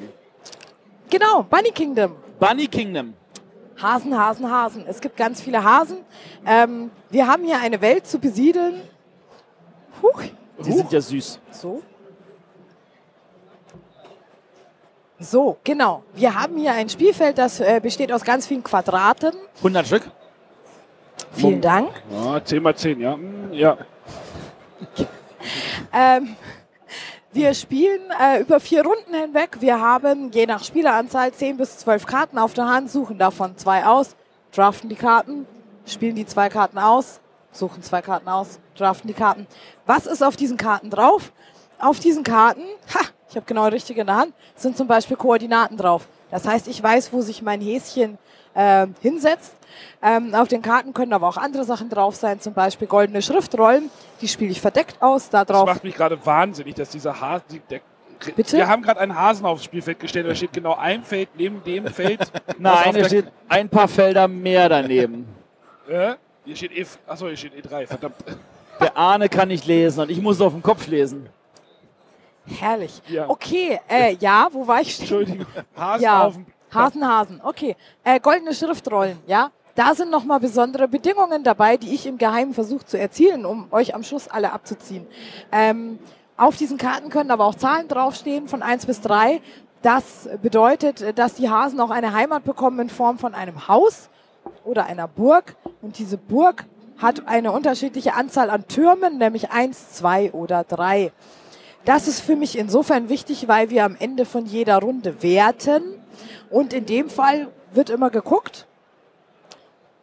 G: genau, Bunny Kingdom.
A: Bunny Kingdom.
G: Hasen, Hasen, Hasen. Es gibt ganz viele Hasen. Ähm, wir haben hier eine Welt zu besiedeln. Huch,
A: Die sind ja süß.
G: so. So, genau. Wir haben hier ein Spielfeld, das äh, besteht aus ganz vielen Quadraten.
A: 100 Stück.
G: Vielen Dank.
D: Ja, 10 mal 10, ja. Hm, Ja. (laughs)
G: Ähm, wir spielen äh, über vier Runden hinweg. Wir haben je nach Spieleranzahl 10 bis 12 Karten auf der Hand, suchen davon zwei aus, draften die Karten, spielen die zwei Karten aus, suchen zwei Karten aus, draften die Karten. Was ist auf diesen Karten drauf? Auf diesen Karten, ha, ich habe genau richtig in der Hand, sind zum Beispiel Koordinaten drauf. Das heißt, ich weiß, wo sich mein Häschen äh, hinsetzt. Ähm, auf den Karten können aber auch andere Sachen drauf sein, zum Beispiel goldene Schriftrollen. Die spiele ich verdeckt aus. Da
D: Das
G: drauf
D: macht mich gerade wahnsinnig, dass dieser Hase. die- Der,
G: Bitte?
D: Wir haben gerade einen Hasen aufs Spielfeld gestellt, da steht genau ein Feld neben dem Feld. (laughs)
A: Nein, da steht ein paar Felder mehr daneben.
D: Äh? Hier steht E. Achso, hier steht E3, verdammt.
A: Der Arne kann nicht lesen und ich muss auf dem Kopf lesen.
G: Herrlich.
D: Ja.
G: Okay, äh, ja, wo war ich? stehen?
D: Entschuldigung. Hasen
G: Ja,
D: auf dem.
G: Hasen, Hasen. Okay, äh, goldene Schriftrollen, ja. Da sind nochmal besondere Bedingungen dabei, die ich im Geheimen versuche zu erzielen, um euch am Schluss alle abzuziehen. Ähm, auf diesen Karten können aber auch Zahlen draufstehen von 1 bis 3. Das bedeutet, dass die Hasen auch eine Heimat bekommen in Form von einem Haus oder einer Burg. Und diese Burg hat eine unterschiedliche Anzahl an Türmen, nämlich 1, 2 oder 3. Das ist für mich insofern wichtig, weil wir am Ende von jeder Runde werten. Und in dem Fall wird immer geguckt,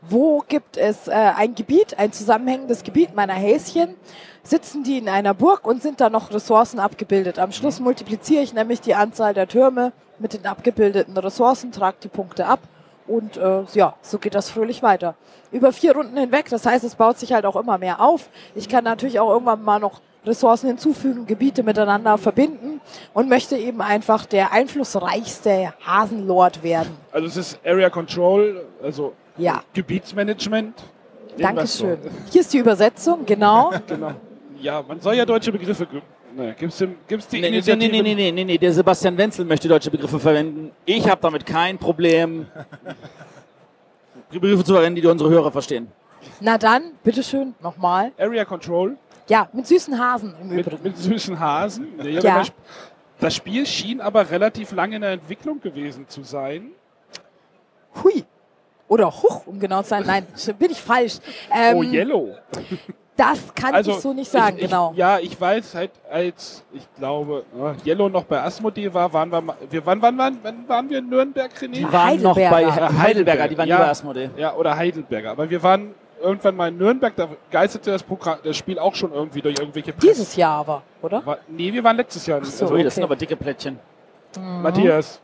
G: wo gibt es äh, ein Gebiet, ein zusammenhängendes Gebiet meiner Häschen, sitzen die in einer Burg und sind da noch Ressourcen abgebildet. Am Schluss multipliziere ich nämlich die Anzahl der Türme mit den abgebildeten Ressourcen, trage die Punkte ab und äh, ja, so geht das fröhlich weiter. Über vier Runden hinweg, das heißt, es baut sich halt auch immer mehr auf. Ich kann natürlich auch irgendwann mal noch Ressourcen hinzufügen, Gebiete miteinander verbinden und möchte eben einfach der einflussreichste Hasenlord werden.
D: Also es ist Area Control, also
G: Ja,
D: Gebietsmanagement.
G: Dankeschön. Hier ist die Übersetzung, genau. (laughs)
D: Genau. Ja, man soll ja deutsche Begriffe. Ne, gibt's, dem, gibt's die
A: Nee, nee, nee,
D: Initiative?
A: nee, nee, nee, nee, nee, der Sebastian Wenzel möchte deutsche Begriffe verwenden. Ich habe damit kein Problem, Begriffe zu verwenden, die unsere Hörer verstehen.
G: Na dann, bitteschön, nochmal.
D: Area Control
G: Ja, mit süßen Hasen im
D: mit,
G: Übrigen.
D: mit süßen Hasen. Ja,
G: Ja.
D: Das Spiel schien aber relativ lange in der Entwicklung gewesen zu sein.
G: Hui. Oder huch, um genau zu sein. Nein, bin ich falsch. Ähm,
D: oh, Yellow.
G: Das kann ich so nicht sagen,
D: ich, ich,
G: genau.
D: Ja, ich weiß halt, als ich glaube, äh, Yellow noch bei Asmodee war, waren wir, mal- wir wann, wann, wann, wann waren wir in Nürnberg, René?
A: Die waren noch bei
G: Heidelberger.
A: Heidelberger, die waren
D: Ja.
A: über Asmodee.
D: Ja, oder Heidelberger. Aber wir waren irgendwann mal in Nürnberg, da geisterte das, Programm, das Spiel auch schon irgendwie durch irgendwelche Presse.
G: Dieses Jahr aber, oder?
D: War, nee, wir waren letztes Jahr.
G: so.
D: also,
A: Ui, das sind
G: Okay.
A: aber dicke Plättchen.
D: Matthias.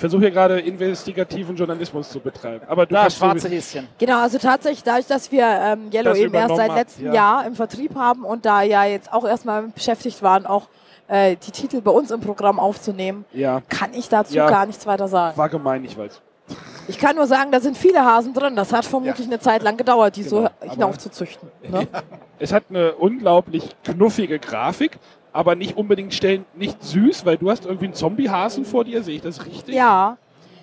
D: Ich versuche hier gerade investigativen Journalismus zu betreiben. Aber du
A: Da, schwarze
D: so-
A: Häschen.
G: Genau, also tatsächlich, dadurch, dass wir ähm, Yellow
D: Das
G: eben erst seit letztem
D: ja.
G: Jahr im Vertrieb haben und da ja jetzt auch erstmal beschäftigt waren, auch äh, die Titel bei uns im Programm aufzunehmen,
D: Ja,
G: kann ich dazu
D: Ja.
G: gar nichts weiter sagen.
D: war gemein, ich weiß.
G: Ich kann nur sagen, da sind viele Hasen drin. Das hat vermutlich eine Zeit lang gedauert, die
D: Genau,
G: so hinaufzuzüchten. Ne? (laughs)
D: Es hat eine unglaublich knuffige Grafik, aber nicht unbedingt stellen, nicht süß, weil du hast irgendwie einen Zombiehasen vor dir, sehe ich das richtig?
G: Ja.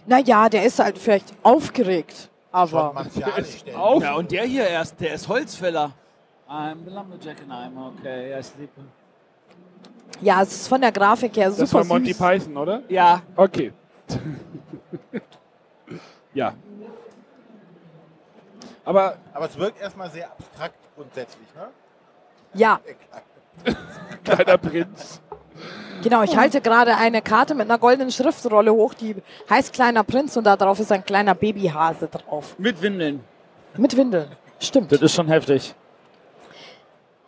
G: Naja, der ist halt vielleicht aufgeregt. Aber
E: der-
D: Auf.
A: Ja, und der hier erst, der ist Holzfäller. I'm the Lumberjack and I'm okay, I sleep.
G: ja, es ist von der Grafik her
D: das
G: super
D: war Monty
G: süß.
D: Python, oder?
A: Ja,
D: Okay. ja. Aber
E: Aber es wirkt erstmal sehr abstrakt grundsätzlich, ne?
G: Ja, (laughs)
D: kleiner Prinz.
G: genau. Ich halte gerade eine Karte mit einer goldenen Schriftrolle hoch, die heißt Kleiner Prinz und da drauf ist ein kleiner Babyhase drauf.
A: mit Windeln.
G: Mit Windeln. Stimmt.
A: Das ist schon heftig.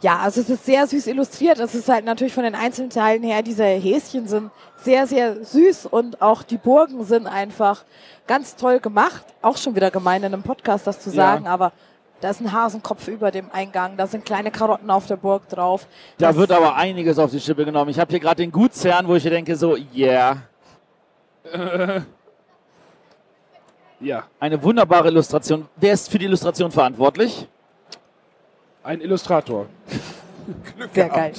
G: Ja, also es ist sehr süß illustriert. Es ist halt natürlich von den einzelnen Teilen her, diese Häschen sind sehr, sehr süß und auch die Burgen sind einfach ganz toll gemacht. Auch schon wieder gemein in einem Podcast das zu
D: Ja.
G: sagen, aber da ist ein Hasenkopf über dem Eingang, da sind kleine Karotten auf der Burg drauf.
A: Da
G: Das-
A: wird aber einiges auf die Schippe genommen. Ich habe hier gerade den Gutsherrn, wo ich hier denke, so, yeah.
D: Ja,
A: Eine wunderbare Illustration. Wer ist für die Illustration verantwortlich?
D: ein Illustrator. (laughs)
G: sehr geil.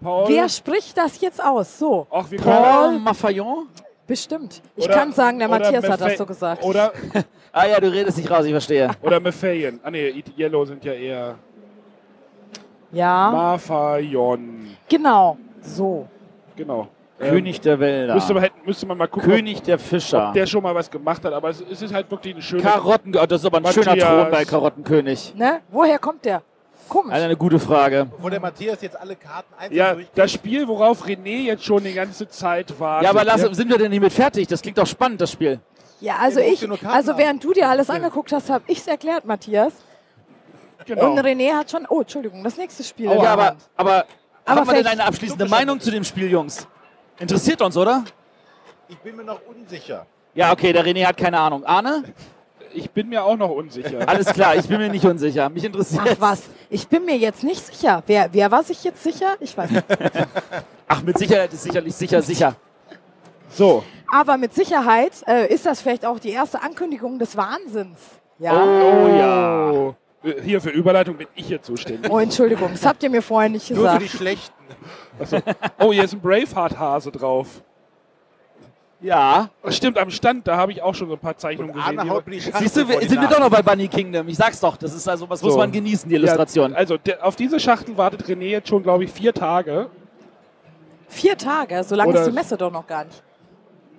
D: Paul.
G: Wer spricht das jetzt aus? So,
D: Ach,
A: Paul Maffayon?
G: Bestimmt. Ich
D: oder-
G: kann sagen, der Matthias hat das so gesagt.
D: Oder, (laughs)
A: Ah ja, du redest nicht raus, ich verstehe.
D: oder Mephayen. Ah nee, Yellow sind ja eher
G: Ja,
D: Mafayon.
G: genau. So.
D: Genau.
A: König der Wälder.
D: Müsste man, hätten- müsste man mal gucken,
A: König der
D: ob,
A: Fischer.
D: ob der schon mal was gemacht hat. Aber es, es ist halt wirklich eine schöne...
A: Karotten, oh, das ist aber ein schöner
D: Matthias.
A: Thron bei Karottenkönig.
G: Ne? Woher kommt der? Komisch.
A: Also eine gute Frage.
E: Wo der Matthias jetzt alle Karten einzeln
D: ja,
E: durchgeht.
D: das Spiel, worauf René jetzt schon die ganze Zeit wartet.
A: Ja, aber lass, sind wir denn nicht mit fertig? Das klingt doch spannend, das Spiel.
G: Ja, also
E: Ja, du musst
G: ich,
E: dir nur Karten
G: also
E: haben.
G: während du dir alles angeguckt hast, habe ich es erklärt, Matthias.
D: genau.
G: Und René hat schon, oh, Entschuldigung, das nächste Spiel.
A: ja,
G: in der
A: aber,
G: Hand.
A: aber,
G: Aber
A: haben wir denn
G: vielleicht-
A: eine abschließende Meinung zu dem Spiel, Jungs? Interessiert uns, oder?
E: Ich bin mir noch unsicher.
A: Ja, okay, der René hat keine Ahnung. Arne?
D: Ich bin mir auch noch unsicher. (laughs)
A: Alles klar, ich bin mir nicht unsicher. Mich interessiert.
G: Ach was, ich bin mir jetzt nicht sicher. Wer, wer war sich jetzt sicher? Ich weiß nicht. (laughs)
A: Ach, mit Sicherheit ist sicherlich sicher, sicher.
D: So,
G: Aber mit Sicherheit äh, ist das vielleicht auch die erste Ankündigung des Wahnsinns. Ja.
A: Oh ja.
D: Oh, hier für Überleitung bin ich hier zuständig.
G: Oh, Entschuldigung, das habt ihr mir vorher nicht
E: Nur für die
G: gesagt.
E: Schlechten.
D: Oh, hier ist ein Braveheart-Hase drauf.
A: Ja.
D: Oh, Stimmt, am Stand, da habe ich auch schon so ein paar Zeichnungen gesehen.
A: Siehst du, sind wir doch noch bei Bunny Kingdom. Ich sag's doch, das ist also, was muss
D: So.
A: man genießen, die Illustration.
D: Ja, also der, auf diese Schachtel wartet René jetzt schon, glaube ich, vier Tage.
G: Vier Tage, so lange ist die Messe doch noch gar nicht.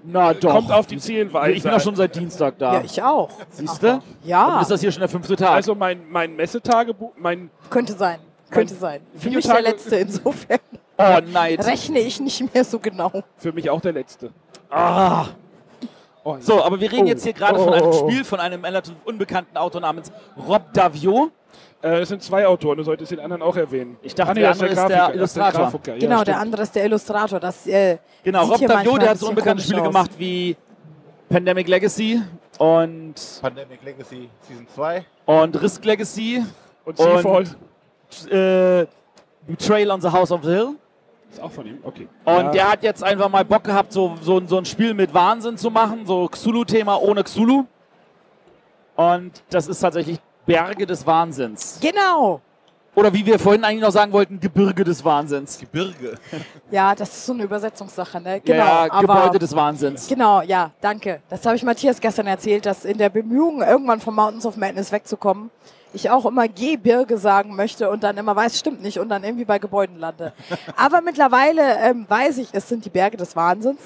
A: Na doch.
D: Kommt auf die Zählweise.
A: ich bin doch schon seit Dienstag da.
G: Ja, ich auch.
A: Siehst du?
G: Ja,
A: Ist das hier schon der fünfte Tag?
D: Also mein, mein Messetagebuch, mein
G: könnte sein. Könnte sein. Für mich der letzte, insofern
A: oh, Neid.
G: rechne ich nicht mehr so genau.
D: für mich auch der letzte.
A: Ah,
D: Oh, ja.
A: So, aber wir reden
D: Oh.
A: jetzt hier gerade
D: Oh,
A: von einem
D: oh.
A: Spiel von einem relativ unbekannten Autor namens Rob Davio.
D: Äh, es sind zwei Autoren, du solltest den anderen auch erwähnen.
A: Ich dachte,
D: Ah, nee,
A: der andere ist der
D: das
A: Illustrator.
D: Grafiker, ja,
G: Genau, der
D: stimmt.
G: andere ist der Illustrator. Das, äh,
A: Genau, Rob Davio, der hat so
G: bisschen
A: unbekannte Spiele
G: aus.
A: gemacht wie Pandemic Legacy und,
E: Pandemic Legacy Season 2.
A: und Risk Legacy
D: Und Seafall
A: und äh, Betrayal on the House of the Hill.
D: Ist auch von ihm, okay.
A: Und
D: ja.
A: der hat jetzt einfach mal Bock gehabt, so, so, so ein Spiel mit Wahnsinn zu machen, so Xulu-Thema ohne Xulu. Und das ist tatsächlich Berge des Wahnsinns.
G: Genau.
A: Oder wie wir vorhin eigentlich noch sagen wollten, Gebirge des Wahnsinns.
B: Gebirge. (laughs)
G: Ja, das ist so eine Übersetzungssache, ne? Genau.
A: ja,
G: aber
A: Gebäude des Wahnsinns.
G: Genau, ja, danke. Das habe ich Matthias gestern erzählt, dass in der Bemühung, irgendwann vom Mountains of Madness wegzukommen, ich auch immer Gebirge sagen möchte und dann immer weiß, stimmt nicht und dann irgendwie bei Gebäuden lande. (laughs) Aber mittlerweile ähm, weiß ich, es sind die Berge des Wahnsinns.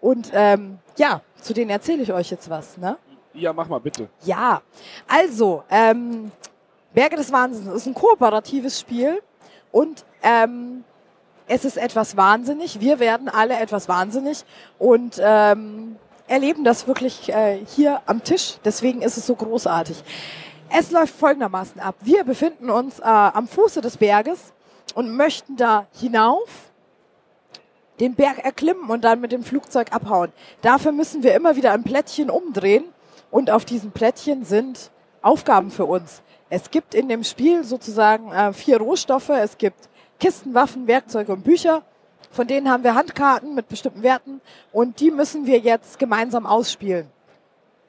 G: Und ähm, ja, zu denen erzähle ich euch jetzt was. Ne?
D: Ja, mach mal bitte.
G: Ja, also, ähm, Berge des Wahnsinns ist ein kooperatives Spiel und ähm, es ist etwas wahnsinnig. Wir werden alle etwas wahnsinnig und ähm, erleben das wirklich äh, hier am Tisch. Deswegen ist es so großartig. Es läuft folgendermaßen ab. Wir befinden uns äh, am Fuße des Berges und möchten da hinauf den Berg erklimmen und dann mit dem Flugzeug abhauen. Dafür müssen wir immer wieder ein Plättchen umdrehen und auf diesen Plättchen sind Aufgaben für uns. Es gibt in dem Spiel sozusagen äh, vier Rohstoffe. Es gibt Kisten, Waffen, Werkzeuge und Bücher. Von denen haben wir Handkarten mit bestimmten Werten und die müssen wir jetzt gemeinsam ausspielen.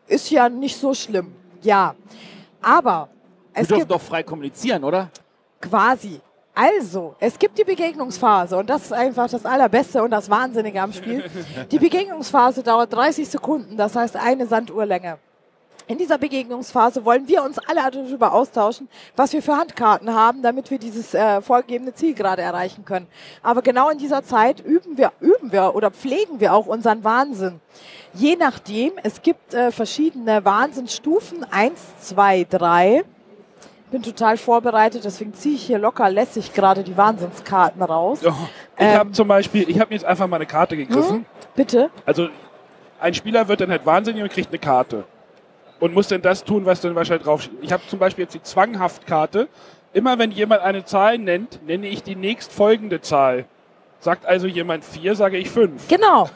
G: Ist ja nicht so schlimm, ja. Aber
A: Wir
G: es
A: dürfen doch frei kommunizieren, oder?
G: Quasi. Also, es gibt die Begegnungsphase und das ist einfach das Allerbeste und das Wahnsinnige am Spiel. (laughs) Die Begegnungsphase dauert 30 Sekunden, das heißt eine Sanduhrlänge. In dieser Begegnungsphase wollen wir uns alle darüber austauschen, was wir für Handkarten haben, damit wir dieses äh, vorgegebene Ziel gerade erreichen können. Aber genau in dieser Zeit üben wir, üben wir oder pflegen wir auch unseren Wahnsinn. Je nachdem, es gibt äh, verschiedene Wahnsinnsstufen, eins, zwei, drei bin total vorbereitet, deswegen ziehe ich hier locker lässig gerade die Wahnsinnskarten raus.
D: Ich
G: Ähm.
D: habe zum Beispiel, ich habe mir jetzt einfach mal eine Karte gegriffen.
G: Hm? Bitte?
D: Also ein Spieler wird dann halt wahnsinnig und kriegt eine Karte. Und muss dann das tun, was dann wahrscheinlich draufsteht. Ich habe zum Beispiel jetzt die Zwanghaft-Karte. Immer wenn jemand eine Zahl nennt, nenne ich die nächstfolgende Zahl. Sagt also jemand vier, sage ich fünf.
G: Genau.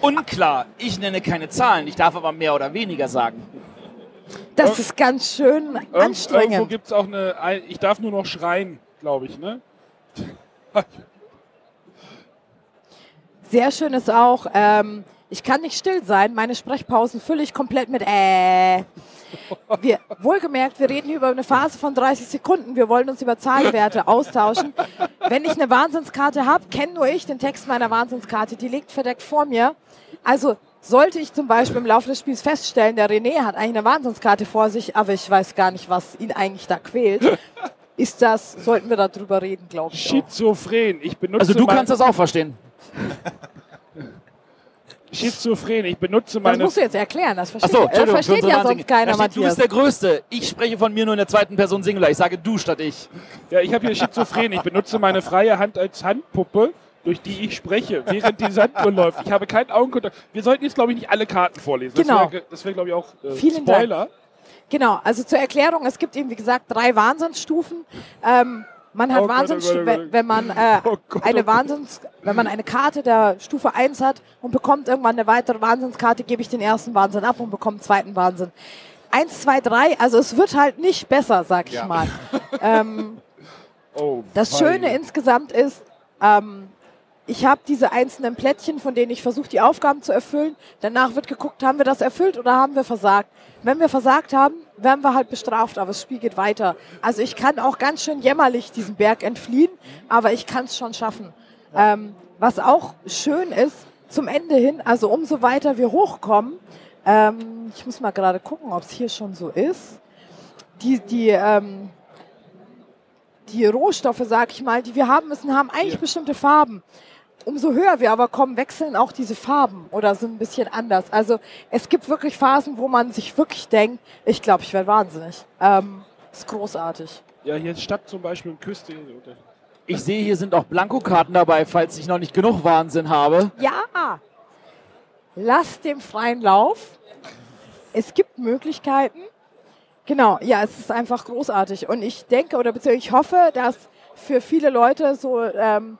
A: Unklar. Ich nenne keine Zahlen. Ich darf aber mehr oder weniger sagen.
G: Das ist ganz schön
D: Irgend, irgendwo
G: anstrengend.
D: gibt es auch eine, ein- ich darf nur noch schreien, glaube ich, ne?
G: Sehr schön ist auch, ähm, ich kann nicht still sein. Meine Sprechpausen fülle ich komplett mit äh. Wir, wohlgemerkt, wir reden hier über eine Phase von 30 Sekunden. Wir wollen uns über Zahlenwerte austauschen. Wenn ich eine Wahnsinnskarte habe, kenne nur ich den Text meiner Wahnsinnskarte. Die liegt verdeckt vor mir. Also sollte ich zum Beispiel im Laufe des Spiels feststellen, der René hat eigentlich eine Wahnsinnskarte vor sich, aber ich weiß gar nicht, was ihn eigentlich da quält. Ist das, sollten wir darüber reden, glaube ich.
D: Schizophren. Ich benutze
A: Also du kannst das auch verstehen.
D: Schizophren. Ich benutze
G: Das
D: meine
G: musst du jetzt erklären, das versteht, äh,
A: Entschuldigung. für
G: versteht ja sonst keiner,
A: steht, Du bist der Größte. Ich spreche von mir nur in der zweiten Person Singular. Ich sage du statt ich.
D: Ja, ich habe hier Schizophren. Ich benutze meine freie Hand als Handpuppe, durch die ich spreche, während die Sanduhr läuft. Ich habe keinen Augenkontakt. Wir sollten jetzt, glaube ich, nicht alle Karten vorlesen.
G: Genau.
D: Das wäre, das wär, glaube ich, auch äh,
G: Vielen
D: Spoiler.
G: Genau, also zur Erklärung, es gibt eben, wie gesagt, drei Wahnsinnsstufen. Ähm, man hat
D: Oh Gott,
G: Wahnsinns,
D: oh Gott, oh Gott.
G: wenn, man äh, (laughs)
D: Oh Gott,
G: eine
D: Gott.
G: Wahnsinns, wenn man eine Karte der Stufe 1 hat und bekommt irgendwann eine weitere Wahnsinnskarte, gebe ich den ersten Wahnsinn ab und bekomme einen zweiten Wahnsinn. Eins, zwei, drei, also es wird halt nicht besser, sag ich
E: Ja.
G: mal. (laughs) ähm, das. Schöne insgesamt ist, ähm, ich habe diese einzelnen Plättchen, von denen ich versuche, die Aufgaben zu erfüllen. Danach wird geguckt, haben wir das erfüllt oder haben wir versagt. Wenn wir versagt haben, werden wir halt bestraft, aber das Spiel geht weiter. Also ich kann auch ganz schön jämmerlich diesen Berg entfliehen, aber ich kann es schon schaffen. Ähm, was auch schön ist, zum Ende hin, also umso weiter wir hochkommen, ähm, ich muss mal gerade gucken, ob es hier schon so ist, die, die, ähm, die Rohstoffe, sag ich mal, die wir haben müssen, haben eigentlich bestimmte Farben. Umso höher wir aber kommen, wechseln auch diese Farben oder sind ein bisschen anders. Also es gibt wirklich Phasen, wo man sich wirklich denkt, ich glaube, ich werde wahnsinnig. Ähm, ist großartig.
D: Ja, hier ist Stadt zum Beispiel und Küste.
A: Ich sehe, hier sind auch Blankokarten dabei, falls ich noch nicht genug Wahnsinn habe.
G: Ja, lasst dem freien Lauf. Es gibt Möglichkeiten. Genau, ja, es ist einfach großartig. Und ich denke oder beziehungsweise ich hoffe, dass für viele Leute so ähm,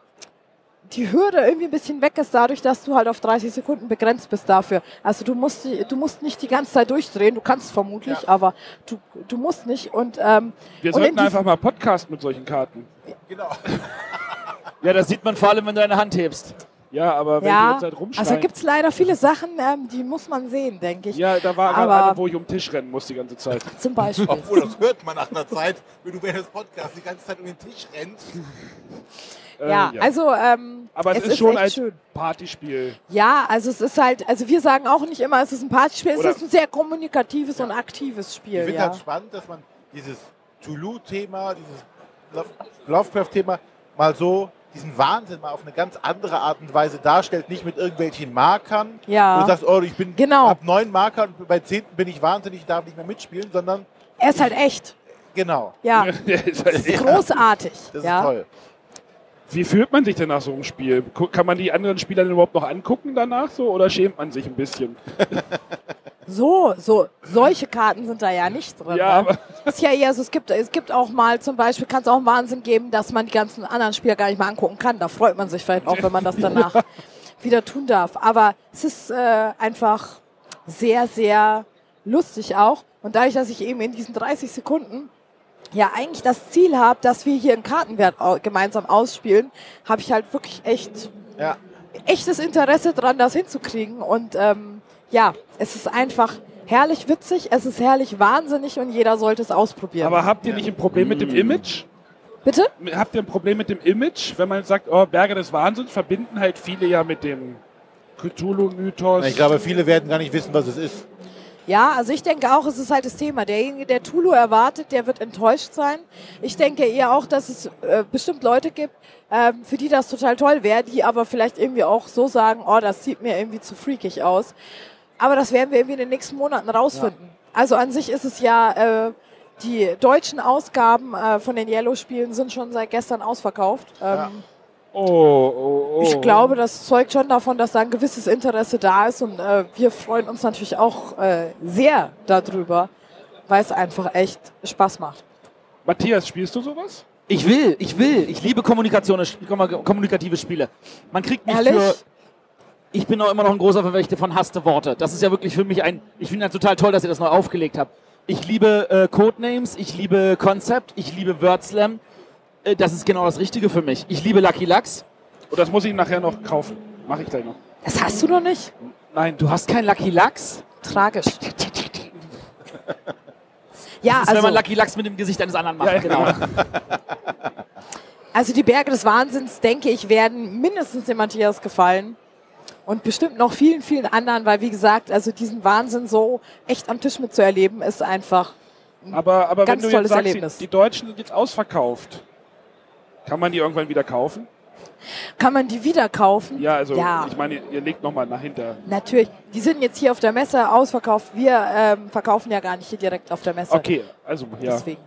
G: die Hürde irgendwie ein bisschen weg ist, dadurch, dass du halt auf 30 Sekunden begrenzt bist dafür. Also du musst, die- du musst nicht die ganze Zeit durchdrehen, du kannst vermutlich, aber du, du musst nicht. Und, ähm,
D: Wir sollten einfach mal Podcast mit solchen Karten.
E: Genau. (laughs)
A: Ja, das sieht man vor allem, wenn du deine Hand hebst.
D: Ja, aber wenn die
G: ja,
D: ganze Zeit rumschreien.
G: also gibt es leider viele Sachen, ähm, die muss man sehen, denke ich.
D: ja, da war gerade
G: Aber-
D: eine, wo ich um den Tisch rennen muss die ganze Zeit. (laughs)
G: Zum Beispiel.
E: Obwohl, das hört man nach einer Zeit, wenn du während des Podcasts die ganze Zeit um den Tisch rennst.
D: Äh,
G: ja, also ähm,
D: aber es,
G: es
D: ist schon als
G: schön.
D: Partyspiel.
G: Ja, also es ist halt, also wir sagen auch nicht immer, es ist ein Partyspiel, es
D: Oder-
G: ist ein sehr kommunikatives und aktives
E: Ich
G: Spiel.
E: finde
G: Ja.
E: halt spannend, dass man dieses Tulu-Thema, dieses Lo- Lovecraft-Thema mal so, diesen Wahnsinn mal auf eine ganz andere Art und Weise darstellt, nicht mit irgendwelchen Markern.
G: Ja.
E: Wo du sagst, oh, ich bin
G: Genau.
E: ab neun Marker und bei zehnten bin ich wahnsinnig, darf nicht mehr mitspielen, sondern
G: Er ist halt echt.
E: genau,
G: Ja,
D: Der (laughs) ist
G: großartig.
E: das
G: ja.
E: ist toll.
D: Wie fühlt man sich denn nach so einem Spiel? Kann man die anderen Spieler denn überhaupt noch angucken danach so oder schämt man sich ein bisschen? (laughs)
G: So, so, solche Karten sind da ja nicht drin.
D: Ja,
G: ne? (laughs) ist ja eher so, es gibt, es gibt auch mal zum Beispiel, kann es auch einen Wahnsinn geben, dass man die ganzen anderen Spieler gar nicht mal angucken kann. Da freut man sich vielleicht auch, wenn man das (laughs) danach wieder tun darf. Aber es ist äh, einfach sehr, sehr lustig auch. Und dadurch, dass ich eben in diesen 30 Sekunden ja eigentlich das Ziel habe, dass wir hier einen Kartenwert gemeinsam ausspielen, habe ich halt wirklich echt
E: Ja.
G: echtes Interesse dran, das hinzukriegen. Und ähm, ja, es ist einfach herrlich witzig, es ist herrlich wahnsinnig und jeder sollte es ausprobieren.
D: Aber habt ihr nicht ein Problem mit dem Image?
G: Bitte?
D: Habt ihr ein Problem mit dem Image, wenn man sagt, oh, Berge des Wahnsinns, verbinden halt viele ja mit dem Cthulhu-Mythos.
E: Ich glaube, viele werden gar nicht wissen, was es ist.
G: Ja, also ich denke auch, es ist halt das Thema. Derjenige, der Tulu erwartet, der wird enttäuscht sein. Ich denke eher auch, dass es äh, bestimmt Leute gibt, ähm, für die das total toll wäre, die aber vielleicht irgendwie auch so sagen, oh, das sieht mir irgendwie zu freakig aus. Aber das werden wir irgendwie in den nächsten Monaten rausfinden. Also an sich ist es ja, äh, die deutschen Ausgaben äh, von den Yellow-Spielen sind schon seit gestern ausverkauft. Ähm,
D: oh, oh, oh.
G: Ich glaube, das zeugt schon davon, dass da ein gewisses Interesse da ist und äh, wir freuen uns natürlich auch äh, sehr darüber, weil es einfach echt Spaß macht.
D: Matthias, spielst du sowas?
A: Ich will, ich will. Ich liebe Kommunikation, kommunikative Spiele. Man kriegt mich
G: Ehrlich?
A: für. Ich bin auch immer noch ein großer Verfechter von hasste Worte. Das ist ja wirklich für mich ein. Ich finde das total toll, dass ihr das neu aufgelegt habt. Ich liebe äh, Codenames, ich liebe Concept, ich liebe Wordslam. Äh, das ist genau das Richtige für mich. Ich liebe Lucky Lux.
D: Und das muss ich nachher noch kaufen. Mache ich gleich noch.
G: Das hast du noch nicht?
D: Nein,
A: Du hast kein Lucky Lux?
G: Tragisch. (laughs) Ja,
A: Das ist, wenn man
G: also,
A: Lucky Lux mit dem Gesicht eines anderen macht.
D: Ja, ja.
A: genau. (laughs)
G: also die Berge des Wahnsinns, denke ich, werden mindestens dem Matthias gefallen. Und bestimmt noch vielen, vielen anderen, weil wie gesagt, also diesen Wahnsinn so echt am Tisch mitzuerleben, ist einfach
D: aber, aber wenn
G: Ganz
D: du jetzt
G: tolles
D: sagst, die,
G: Erlebnis.
D: die Deutschen sind jetzt ausverkauft, kann man die irgendwann wieder kaufen?
G: Kann man die wieder kaufen?
D: Ja, also
G: Ja.
D: ich meine, ihr legt nochmal nach hinter.
G: Natürlich. Die sind jetzt hier auf der Messe ausverkauft. Wir ähm, verkaufen ja gar nicht hier direkt auf der Messe.
D: Okay, also ja.
G: Deswegen.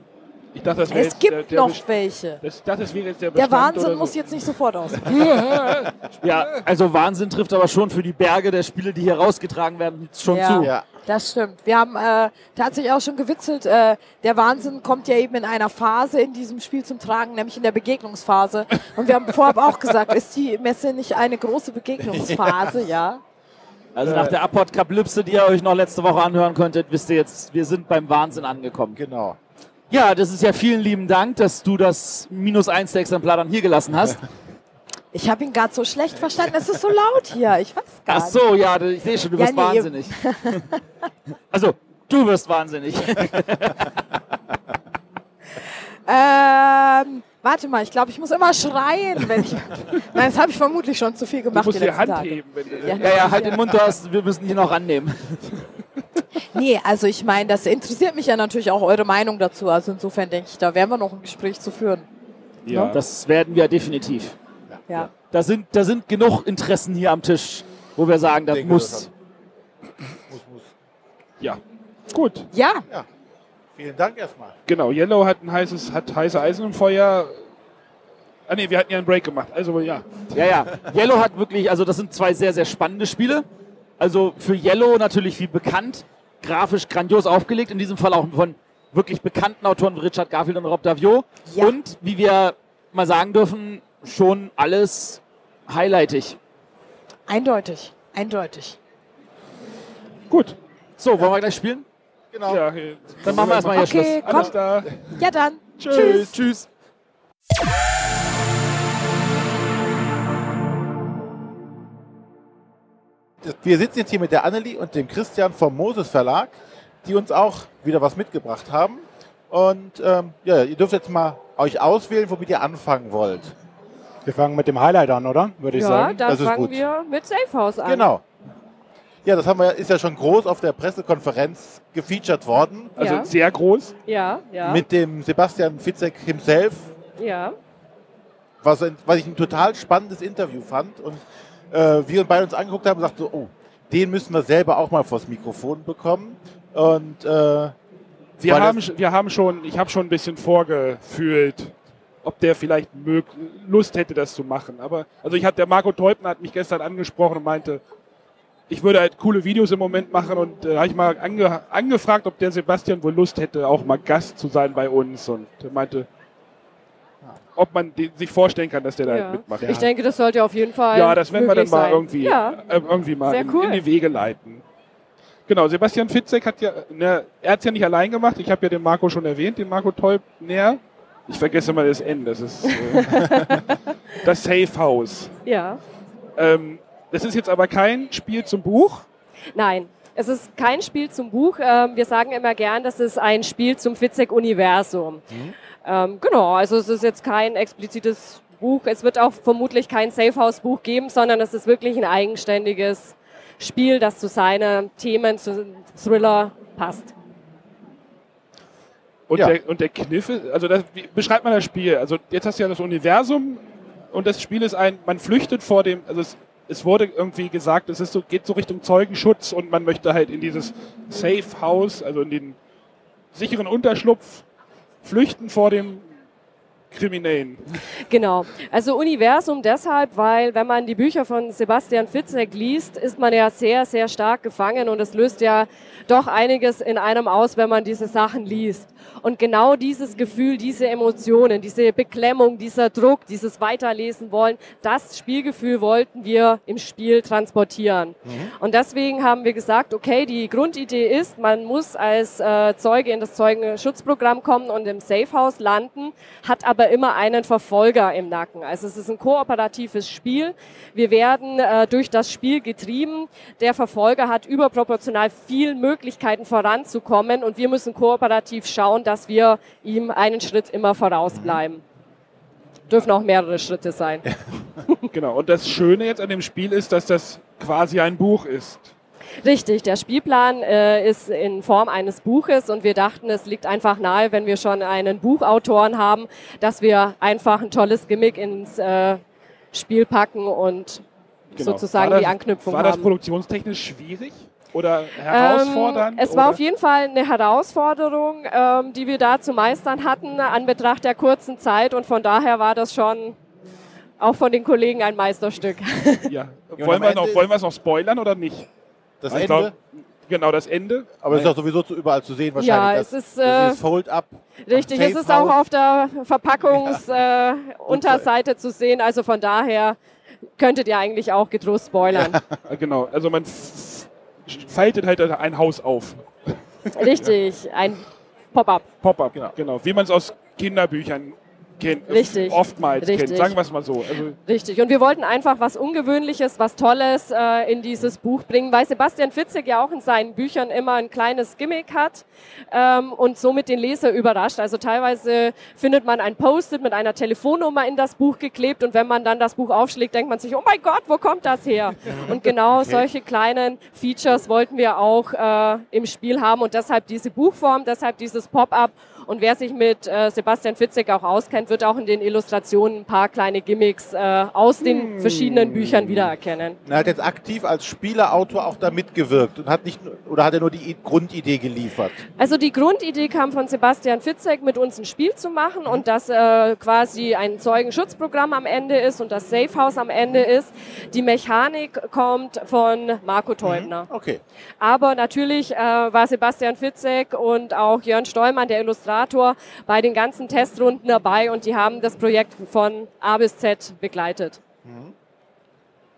D: Ich dachte, das wäre
G: Es gibt
D: der, der
G: noch
D: Best-
G: welche.
D: das, das wäre jetzt der
G: Der Wahnsinn
D: oder
G: muss
D: so.
G: jetzt nicht sofort aus. (laughs)
A: Ja, also Wahnsinn trifft aber schon für die Berge der Spiele, die hier rausgetragen werden, schon
G: Ja.
A: zu.
E: Ja.
G: Das stimmt. Wir haben äh, tatsächlich auch schon gewitzelt. Äh, der Wahnsinn kommt ja eben in einer Phase in diesem Spiel zum Tragen, nämlich in der Begegnungsphase. Und wir haben vorab auch gesagt, ist die Messe nicht eine große Begegnungsphase? Ja.
A: Also nach der Apokalypse, die ihr euch noch letzte Woche anhören konntet, wisst ihr jetzt, wir sind beim Wahnsinn angekommen.
E: Genau.
A: Ja, das ist ja vielen lieben Dank, dass du das minus eins der Exemplar dann hier gelassen hast. (laughs)
G: Ich habe ihn gerade so schlecht verstanden. Es ist so laut hier. Ich weiß gar
A: Ach
G: nicht.
A: so, ja, ich sehe schon, du
G: Ja,
A: wirst
G: nee, ihr-
A: wahnsinnig. (laughs) also, du wirst wahnsinnig. (laughs)
G: Ähm, warte mal, ich glaube, ich muss immer schreien, wenn ich. (laughs) Nein, das habe ich vermutlich schon zu viel
D: Du
G: gemacht
D: musst
G: die
D: die Hand
G: Tage.
D: heben. Wenn du
G: Ja.
A: ja, ja, halt den Mund aus, wir müssen hier noch annehmen.
G: Nee, also ich meine, das interessiert mich ja natürlich auch eure Meinung dazu. Also insofern denke ich, da werden wir noch ein Gespräch zu führen.
D: ja.
A: Das werden wir definitiv.
G: Ja.
A: Da sind, da sind genug Interessen hier am Tisch, wo wir sagen, das
E: Denke
A: muss.
E: das Muss, muss.
D: ja. Gut,
G: Ja,
E: Vielen Dank erstmal.
D: genau. Yellow hat ein heißes, hat heiße Eisen im Feuer. Ah ne, wir hatten ja einen Break gemacht. Also ja.
A: Ja, ja. Yellow hat wirklich, also das sind zwei sehr, sehr spannende Spiele. Also für Yellow natürlich wie bekannt, grafisch grandios aufgelegt, in diesem Fall auch von wirklich bekannten Autoren wie Richard Garfield und Rob Daviau.
G: Ja.
A: Und wie wir mal sagen dürfen, schon alles highlightig.
G: Eindeutig, eindeutig.
D: Gut.
A: So, wollen wir gleich spielen?
E: Genau.
D: Ja, okay.
A: Dann machen wir erstmal hier
G: Okay,
A: Schluss.
D: Alles
G: komm.
D: da.
G: Ja dann.
A: Tschüss. Tschüss.
E: Wir sitzen jetzt hier mit der Annelie und dem Christian vom Moses Verlag, die uns auch wieder was mitgebracht haben. Und ähm, ja, ihr dürft jetzt mal euch auswählen, womit ihr anfangen wollt.
H: Wir fangen mit dem Highlight an, oder? Würde ich
I: Ja,
H: sagen.
I: dann
E: Das ist
I: fangen
E: gut.
I: wir mit Safehouse an.
E: Genau. Ja, das haben wir, ist ja schon groß auf der Pressekonferenz gefeatured worden.
D: Also
I: Ja.
D: sehr groß.
I: Ja, ja.
E: Mit dem Sebastian Fitzek himself,
I: ja.
E: was, was ich ein total spannendes Interview fand. Und äh, wir beide uns angeguckt haben und sagten so, oh, den müssen wir selber auch mal vors Mikrofon bekommen. Und äh,
D: Wir haben, wir haben schon, ich habe schon ein bisschen vorgefühlt, ob der vielleicht Lust hätte, das zu machen. Aber also ich hatte, der Marco Teubner hat mich gestern angesprochen und meinte, ich würde halt coole Videos im Moment machen und äh, habe ich mal ange angefragt, ob der Sebastian wohl Lust hätte, auch mal Gast zu sein bei uns und er meinte, ob man sich vorstellen kann, dass der da
I: ja.
D: mitmacht.
I: Ich denke, das sollte auf jeden Fall.
D: Ja, das werden wir dann mal
I: sein.
D: irgendwie,
I: Ja.
D: äh, irgendwie mal in,
I: cool.
D: in die Wege leiten. Genau, Sebastian Fitzek hat ja, ne, er hat es ja nicht allein gemacht. Ich habe ja den Marco schon erwähnt, den Marco Teubner. Ich vergesse mal das N, das ist äh, das Safe House.
I: ja.
D: Ähm, das ist jetzt aber kein Spiel zum Buch.
I: Nein, es ist kein Spiel zum Buch. Ähm, wir sagen immer gern, das ist ein Spiel zum Fitzek-Universum. Ähm, genau, also es ist jetzt kein explizites Buch. Es wird auch vermutlich kein Safehouse-Buch geben, sondern es ist wirklich ein eigenständiges Spiel, das zu seinen Themen, zu Thriller passt.
D: Und,
E: Ja.
D: der, und der Kniff ist, also das, wie beschreibt man das Spiel? Also jetzt hast du ja das Universum und das Spiel ist ein, man flüchtet vor dem, also es, es wurde irgendwie gesagt, es ist so, geht so Richtung Zeugenschutz und man möchte halt in dieses Safe House, also in den sicheren Unterschlupf flüchten vor dem Kriminellen.
I: Genau. Also Universum deshalb, weil wenn man die Bücher von Sebastian Fitzek liest, ist man ja sehr, sehr stark gefangen und es löst ja doch einiges in einem aus, wenn man diese Sachen liest. Und genau dieses Gefühl, diese Emotionen, diese Beklemmung, dieser Druck, dieses Weiterlesen wollen, das Spielgefühl wollten wir im Spiel transportieren. Und deswegen haben wir gesagt, okay, die Grundidee ist, man muss als äh, Zeuge in das Zeugenschutzprogramm kommen und im Safehouse landen, hat aber immer einen Verfolger im Nacken. Also es ist ein kooperatives Spiel. Wir werden äh, durch das Spiel getrieben. Der Verfolger hat überproportional viel Möglichkeiten voranzukommen und wir müssen kooperativ schauen, dass wir ihm einen Schritt immer vorausbleiben. Dürfen auch mehrere Schritte sein. (laughs)
D: Genau. Und das Schöne jetzt an dem Spiel ist, dass das quasi ein Buch ist.
I: Richtig, der Spielplan äh, ist in Form eines Buches und wir dachten, es liegt einfach nahe, wenn wir schon einen Buchautoren haben, dass wir einfach ein tolles Gimmick ins äh, Spiel packen und sozusagen
D: Genau.
I: Die
D: das-
I: Anknüpfung
D: War das
I: haben.
D: produktionstechnisch schwierig oder herausfordernd?
I: Ähm, es war
D: oder?
I: auf jeden Fall eine Herausforderung, ähm, die wir da zu meistern hatten, an Betracht der kurzen Zeit und von daher war das schon auch von den Kollegen ein Meisterstück.
D: Ja. Wollen, wir noch, wollen wir es noch spoilern oder nicht?
E: Das
D: Ich
E: Ende,
D: glaub, genau, das Ende.
E: aber es ist doch sowieso zu, überall zu sehen wahrscheinlich.
I: Ja,
E: das,
I: es ist, äh,
E: Fold-up.
I: Richtig, es ist auch auf der Verpackungsunterseite äh, Unterseite zu sehen, also von daher könntet ihr eigentlich auch getrost spoilern. (laughs)
D: Äh, Genau, also man faltet halt ein Haus auf.
I: Richtig, ein Pop-up.
D: Pop-up, genau. genau. Wie man es aus Kinderbüchern kennt.
I: Richtig.
D: Oftmals kennt,
I: Richtig.
D: sagen wir es mal so. Also,
I: Richtig. Und wir wollten einfach was Ungewöhnliches, was Tolles äh, in dieses Buch bringen, weil Sebastian Fitzek ja auch in seinen Büchern immer ein kleines Gimmick hat ähm, und somit den Leser überrascht. Also teilweise findet man ein Post-it mit einer Telefonnummer in das Buch geklebt und wenn man dann das Buch aufschlägt, denkt man sich, oh mein Gott, wo kommt das her? (laughs) Und genau solche kleinen Features wollten wir auch äh, im Spiel haben und deshalb diese Buchform, deshalb dieses Pop-up Und wer sich mit äh, Sebastian Fitzek auch auskennt, wird auch in den Illustrationen ein paar kleine Gimmicks äh, aus den verschiedenen Büchern wiedererkennen.
E: Er hat jetzt aktiv als Spielerautor auch da mitgewirkt und hat nicht oder hat er nur die Grundidee geliefert?
I: Also die Grundidee kam von Sebastian Fitzek, mit uns ein Spiel zu machen und dass äh, quasi ein Zeugenschutzprogramm am Ende ist und das Safe House am Ende ist. Die Mechanik kommt von Marco Teubner.
E: Okay.
I: Aber natürlich äh, war Sebastian Fitzek und auch Jörn Stollmann, der Illustrator, bei den ganzen Testrunden dabei und die haben das Projekt von A bis Z begleitet.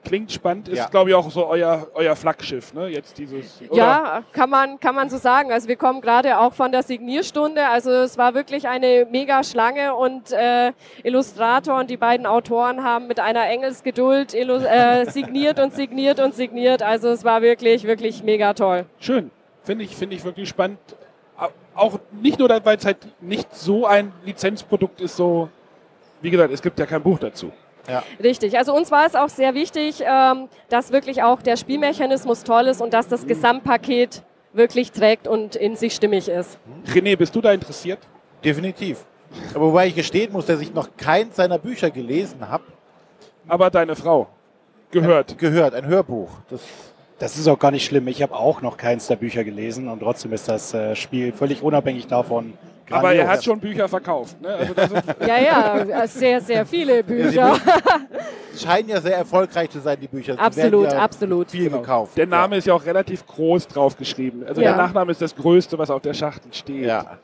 D: Klingt spannend, ist
E: Ja.
D: glaube ich auch so euer, euer Flaggschiff, ne? Jetzt dieses. Oder?
I: Ja, kann man, kann man so sagen. Also wir kommen gerade auch von der Signierstunde. Also es war wirklich eine mega Schlange und äh, Illustrator und die beiden Autoren haben mit einer Engelsgeduld äh, (laughs) signiert und signiert und signiert. Also es war wirklich, wirklich mega toll.
D: Schön. Finde ich, finde ich wirklich spannend. Au- Auch nicht nur, weil es halt nicht so ein Lizenzprodukt ist, so, wie gesagt, es gibt ja kein Buch dazu.
I: Richtig. Also uns war es auch sehr wichtig, ähm, dass wirklich auch der Spielmechanismus toll ist und dass das Gesamtpaket wirklich trägt und in sich stimmig ist.
D: René, bist du da interessiert?
E: Definitiv. Aber wobei ich gestehen muss, dass ich noch keins seiner Bücher gelesen habe,
D: Aber deine Frau gehört.
E: gehört, ein Hörbuch. Das,
H: Das ist auch gar nicht schlimm. Ich habe auch noch keins der Bücher gelesen und trotzdem ist das äh, Spiel völlig unabhängig davon.
D: Aber er
H: grandios.
D: hat schon Bücher verkauft. Ne? Also (laughs)
I: Ja, ja, sehr, sehr viele Bücher. (laughs)
E: scheinen ja sehr erfolgreich zu sein, die Bücher.
I: Absolut,
E: ja
I: absolut.
E: Viel gekauft.
D: der Name ist ja auch relativ groß drauf geschrieben. Also
I: Ja.
D: der Nachname ist das Größte, was auf der Schachtel steht.
E: Ja.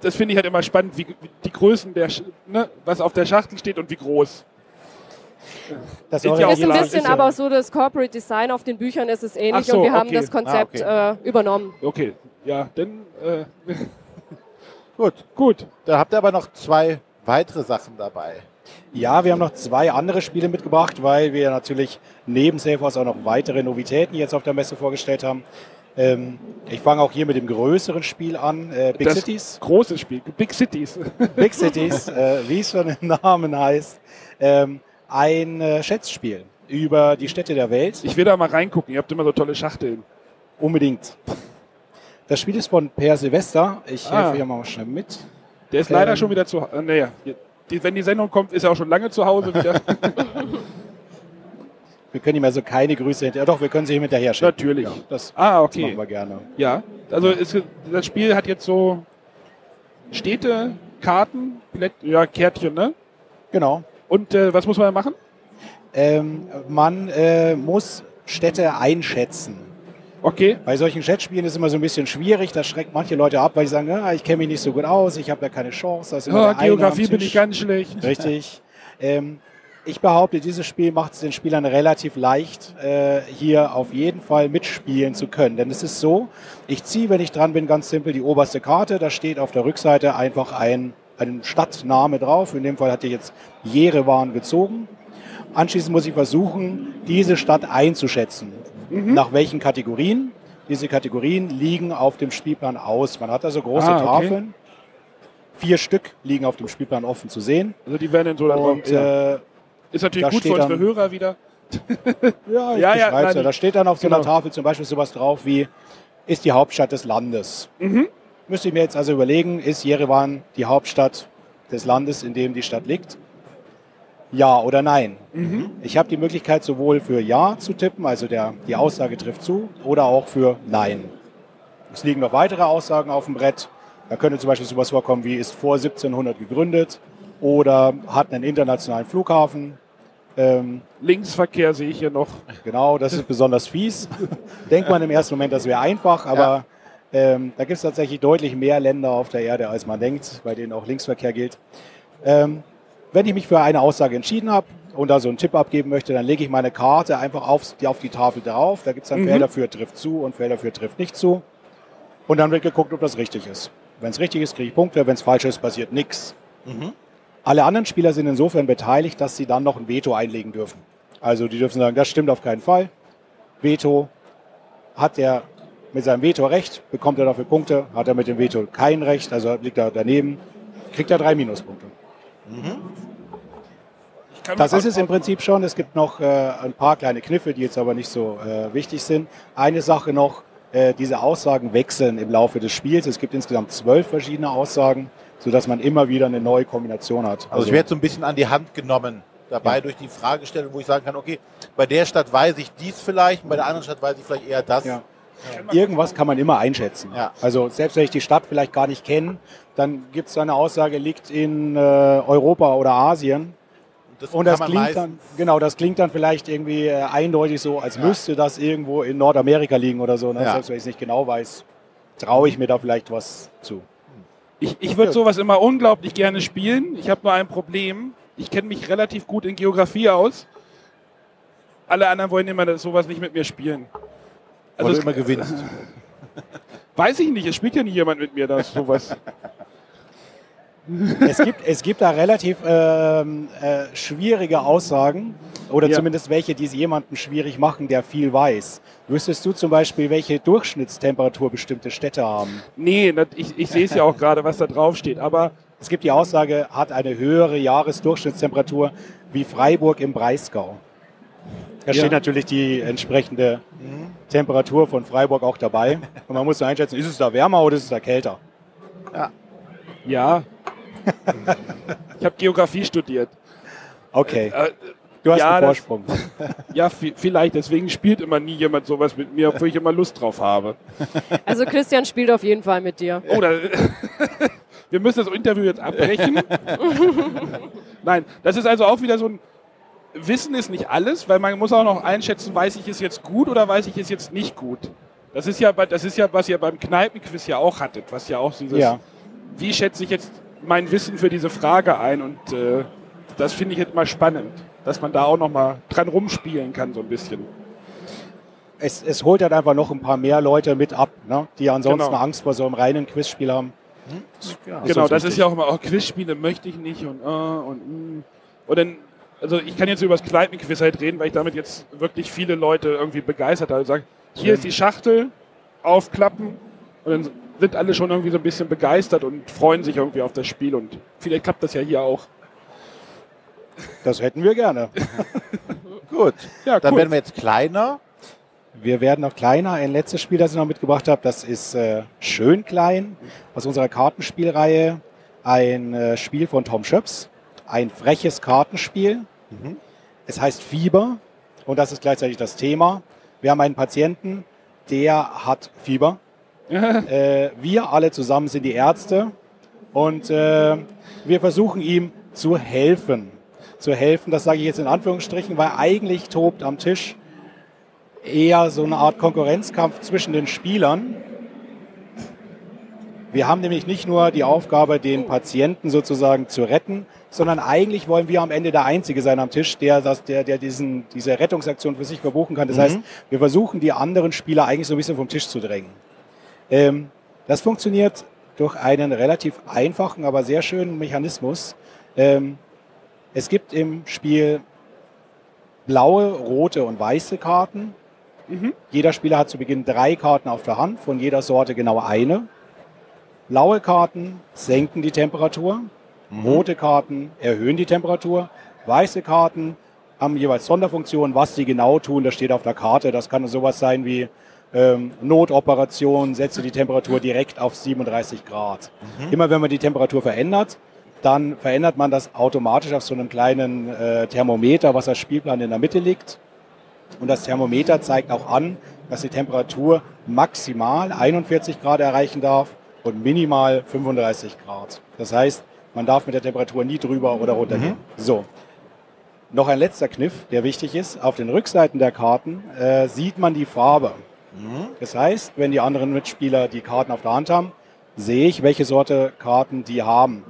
D: Das finde ich halt immer spannend, wie, wie die Größen der, ne, was auf der Schachtel steht und wie groß.
H: Das
D: Ist ja auch
I: Ist ein bisschen
D: ist ja-
I: aber so, das Corporate Design auf den Büchern ist es ähnlich
D: so,
I: und wir haben
D: okay.
I: das Konzept
E: Ah,
I: äh, übernommen.
D: Okay, ja, dann äh, (laughs)
E: Gut.
D: gut.
E: Da habt ihr aber noch zwei weitere Sachen dabei.
H: Ja, wir haben noch zwei andere Spiele mitgebracht, weil wir natürlich neben Safehouse auch noch weitere Novitäten jetzt auf der Messe vorgestellt haben. Ähm, ich fange auch hier mit dem größeren Spiel an, äh, Big
D: das
H: Cities.
D: Großes Spiel, Big Cities.
H: Big Cities, (laughs) äh, wie es schon im Namen heißt, ähm, ein äh, Schätzspiel über die Städte der Welt.
D: Ich will da mal reingucken, ihr habt immer so tolle Schachteln.
H: Unbedingt. Das Spiel ist von Per Silvester. Ich
D: Ah.
H: helfe hier mal schnell mit.
D: Der ist leider
H: Ähm.
D: schon wieder zu Hause. Naja, die, wenn die Sendung kommt, ist er auch schon lange zu Hause wieder. (laughs)
H: Wir können ihm also keine Grüße hinterher. Doch, wir können sie ihm hinterher schicken.
D: Natürlich.
H: Ja, das,
D: ah,
H: das machen
D: okay.
H: wir gerne.
D: Ja, also ist, das Spiel hat jetzt so Städte, Karten, ja, Kärtchen, ne?
H: Genau.
D: Und äh, was muss man machen?
H: Ähm, man äh, muss Städte einschätzen.
D: Okay.
H: Bei solchen Schätzspielen ist es immer so ein bisschen schwierig. Das schreckt manche Leute ab, weil sie sagen, ah, ich kenne mich nicht so gut aus, ich habe da keine Chance. Da ist immer
D: Oh, Geografie bin ich ganz schlecht.
H: Richtig. Ähm, ich behaupte, dieses Spiel macht es den Spielern relativ leicht, äh, hier auf jeden Fall mitspielen zu können. Denn es ist so, ich ziehe, wenn ich dran bin, ganz simpel die oberste Karte. Da steht auf der Rückseite einfach ein, ein Stadtname drauf. In dem Fall hat ihr jetzt Jerewan gezogen. Anschließend muss ich versuchen, diese Stadt einzuschätzen. Nach welchen Kategorien? Diese Kategorien liegen auf dem Spielplan aus. Man hat also große
D: Ah, okay.
H: Tafeln. Vier Stück liegen auf dem Spielplan offen zu sehen.
D: Also die werden in so
H: Und äh,
D: Ist natürlich gut für unsere
H: dann-
D: Hörer wieder. (laughs)
H: ja, ich
D: Ja, ja, nein,
H: ja. Da
D: ich-
H: steht dann auf so einer
D: genau.
H: Tafel zum Beispiel sowas drauf wie, ist die Hauptstadt des Landes.
D: Mhm.
H: Müsste ich mir jetzt also überlegen, ist Jerewan die Hauptstadt des Landes, in dem die Stadt liegt? Ja oder nein?
D: Mhm.
H: Ich habe die Möglichkeit sowohl für Ja zu tippen, also der, die Aussage trifft zu, oder auch für Nein. Es liegen noch weitere Aussagen auf dem Brett. Da könnte zum Beispiel sowas vorkommen wie, ist vor 1700 gegründet oder hat einen internationalen Flughafen. Ähm,
D: Linksverkehr sehe ich hier noch.
H: Genau, das ist besonders fies. (laughs) Denkt man im ersten Moment, das wäre einfach, aber ähm, da gibt es tatsächlich deutlich mehr Länder auf der Erde, als man denkt, bei denen auch Linksverkehr gilt. Ähm, wenn ich mich für eine Aussage entschieden habe und da so einen Tipp abgeben möchte, dann lege ich meine Karte einfach auf die, auf die Tafel drauf. Da gibt es dann
D: Mhm.
H: Felder für trifft zu und Felder für trifft nicht zu. Und dann wird geguckt, ob das richtig ist. Wenn es richtig ist, kriege ich Punkte. Wenn es falsch ist, passiert nichts. Alle anderen Spieler sind insofern beteiligt, dass sie dann noch ein Veto einlegen dürfen. Also die dürfen sagen, das stimmt auf keinen Fall. Veto hat er mit seinem Veto recht, bekommt er dafür Punkte. Hat er mit dem Veto kein Recht, also liegt er daneben, kriegt er drei Minuspunkte.
D: Kann
H: Das ist es im Prinzip schon. Es gibt noch äh, ein paar kleine Kniffe, die jetzt aber nicht so äh, wichtig sind. Eine Sache noch, äh, diese Aussagen wechseln im Laufe des Spiels. Es gibt insgesamt zwölf verschiedene Aussagen, sodass man immer wieder eine neue Kombination hat.
E: Also ich werde so ein bisschen an die Hand genommen dabei
H: Ja.
E: durch die Fragestellung, wo ich sagen kann, okay, bei der Stadt weiß ich dies vielleicht, bei der anderen Stadt weiß ich vielleicht eher das.
H: Ja. Irgendwas kann man immer einschätzen.
E: Ja.
H: Also selbst wenn ich die Stadt vielleicht gar nicht kenne, dann gibt es eine Aussage, liegt in äh, Europa oder Asien.
E: Das
H: Und das klingt dann, genau, das klingt dann vielleicht irgendwie äh, eindeutig so, als
E: Ja.
H: müsste das irgendwo in Nordamerika liegen oder so. Ne?
E: Ja.
H: Selbst wenn ich es nicht genau weiß, traue ich mir da vielleicht was zu.
D: Ich, ich würde sowas immer unglaublich gerne spielen. Ich habe nur ein Problem. Ich kenne mich relativ gut in Geografie aus. Alle anderen wollen immer sowas nicht mit mir spielen.
E: Weil du immer gewinnst. (laughs)
D: Weiß ich nicht, es spielt ja nie jemand mit mir das sowas.
H: es, gibt, es gibt da relativ ähm, äh, schwierige Aussagen oder
D: Ja.
H: zumindest welche, die es jemandem schwierig machen, der viel weiß. Wüsstest du zum Beispiel, welche Durchschnittstemperatur bestimmte Städte haben?
D: Nee, ich, ich sehe es ja auch gerade, was da drauf steht. Aber
H: Es gibt die Aussage, hat eine höhere Jahresdurchschnittstemperatur wie Freiburg im Breisgau. Da
D: Ja.
H: steht natürlich die entsprechende Temperatur von Freiburg auch dabei. Und man muss nur einschätzen, ist es da wärmer oder ist es da kälter?
D: ja. ich habe Geografie studiert.
H: Okay,
D: Äh,
H: du hast
D: ja,
H: einen
D: das-
H: Vorsprung.
D: ja, vi- vielleicht. Deswegen spielt immer nie jemand sowas mit mir, obwohl ich immer Lust drauf habe.
I: Also Christian spielt auf jeden Fall mit dir.
D: Oh, da, (laughs) wir müssen das Interview jetzt abbrechen. (laughs) Nein, das ist also auch wieder so ein Wissen ist nicht alles, weil man muss auch noch einschätzen, weiß ich es jetzt gut oder weiß ich es jetzt nicht gut. Das ist ja, bei- das ist ja was ihr beim Kneipenquiz ja auch hattet, was ja auch dieses,
H: Ja.
D: wie schätze ich jetzt mein Wissen für diese Frage ein und äh, das finde ich jetzt mal spannend, dass man da auch noch mal dran rumspielen kann so ein bisschen.
H: Es, es holt halt einfach noch ein paar mehr Leute mit ab, ne? die ansonsten
D: Genau.
H: Angst vor so einem reinen Quizspiel haben.
D: genau,
H: uns
D: das ist ja auch immer, oh, Quizspiele möchte ich nicht und, äh, und, mm. und dann, also ich kann jetzt über das Kneipenquiz halt reden, weil ich damit jetzt wirklich viele Leute irgendwie begeistert habe. Sagen, hier ist die Schachtel, aufklappen und dann sind alle schon irgendwie so ein bisschen begeistert und freuen sich irgendwie auf das Spiel und vielleicht klappt das ja hier auch.
H: Das hätten wir gerne. (laughs)
E: Gut,
D: Ja,
E: dann
D: cool.
E: werden wir jetzt kleiner.
H: Wir werden noch kleiner. Ein letztes Spiel, das ich noch mitgebracht habe, das ist äh, schön klein aus unserer Kartenspielreihe. Ein äh, Spiel von Tom Schöps. Ein freches Kartenspiel. Es heißt Fieber und das ist gleichzeitig das Thema. Wir haben einen Patienten, der hat Fieber. (laughs) äh, wir alle zusammen sind die Ärzte und äh, wir versuchen ihm zu helfen. Zu helfen, das sage ich jetzt in Anführungsstrichen, weil eigentlich tobt am Tisch eher so eine Art Konkurrenzkampf zwischen den Spielern. Wir haben nämlich nicht nur die Aufgabe, den Patienten sozusagen zu retten, sondern eigentlich wollen wir am Ende der Einzige sein am Tisch, der, der, der diesen, diese Rettungsaktion für sich verbuchen kann. Das heißt, wir versuchen die anderen Spieler eigentlich so ein bisschen vom Tisch zu drängen. Ähm, das funktioniert durch einen relativ einfachen, aber sehr schönen Mechanismus. Ähm, es gibt im Spiel blaue, rote und weiße Karten. Jeder Spieler hat zu Beginn drei Karten auf der Hand, von jeder Sorte genau eine. Blaue Karten senken die Temperatur, rote Karten erhöhen die Temperatur, weiße Karten haben jeweils Sonderfunktionen. Was die genau tun, das steht auf der Karte. Das kann sowas sein wie ähm, Notoperation, setze die Temperatur direkt auf 37 Grad. Immer wenn man die Temperatur verändert, dann verändert man das automatisch auf so einem kleinen äh, Thermometer, was als Spielplan in der Mitte liegt. Und das Thermometer zeigt auch an, dass die Temperatur maximal 41 Grad erreichen darf und minimal 35 Grad. Das heißt, man darf mit der Temperatur nie drüber oder runter gehen. So. Noch ein letzter Kniff, der wichtig ist. Auf den Rückseiten der Karten äh, sieht man die Farbe. Das heißt, wenn die anderen Mitspieler die Karten auf der Hand haben, sehe ich, welche Sorte Karten die haben.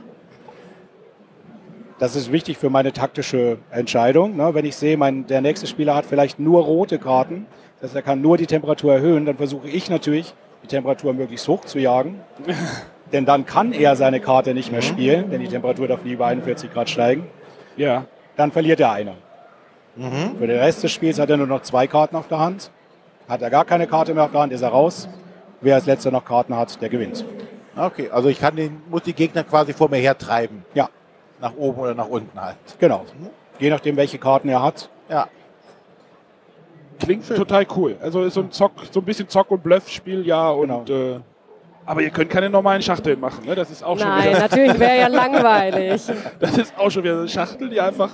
H: Das ist wichtig für meine taktische Entscheidung. Ne? Wenn ich sehe, mein, der nächste Spieler hat vielleicht nur rote Karten, das heißt, er kann nur die Temperatur erhöhen, dann versuche ich natürlich, die Temperatur möglichst hoch zu jagen. (laughs) denn dann kann er seine Karte nicht mehr spielen, denn die Temperatur darf nie über 41 Grad steigen.
D: Ja.
H: Dann verliert er eine. Für den Rest des Spiels hat er nur noch zwei Karten auf der Hand. Hat er gar keine Karte mehr auf der Hand, ist er raus. Wer als letzter noch Karten hat, der gewinnt.
E: Okay, also ich kann den, muss die Gegner quasi vor mir hertreiben.
H: Ja.
E: Nach oben oder nach unten halt.
H: Genau. Je nachdem, welche Karten er hat.
E: Ja.
D: Klingt total cool. Also ist so ein Zock, so ein bisschen Zock- und Bluff-Spiel, ja. Und, äh, aber ihr könnt keine normalen Schachteln machen, ne? Das ist auch schon
I: Nein,
D: wieder,
I: natürlich wäre ja (laughs) langweilig.
D: das ist auch schon wieder eine Schachtel, die einfach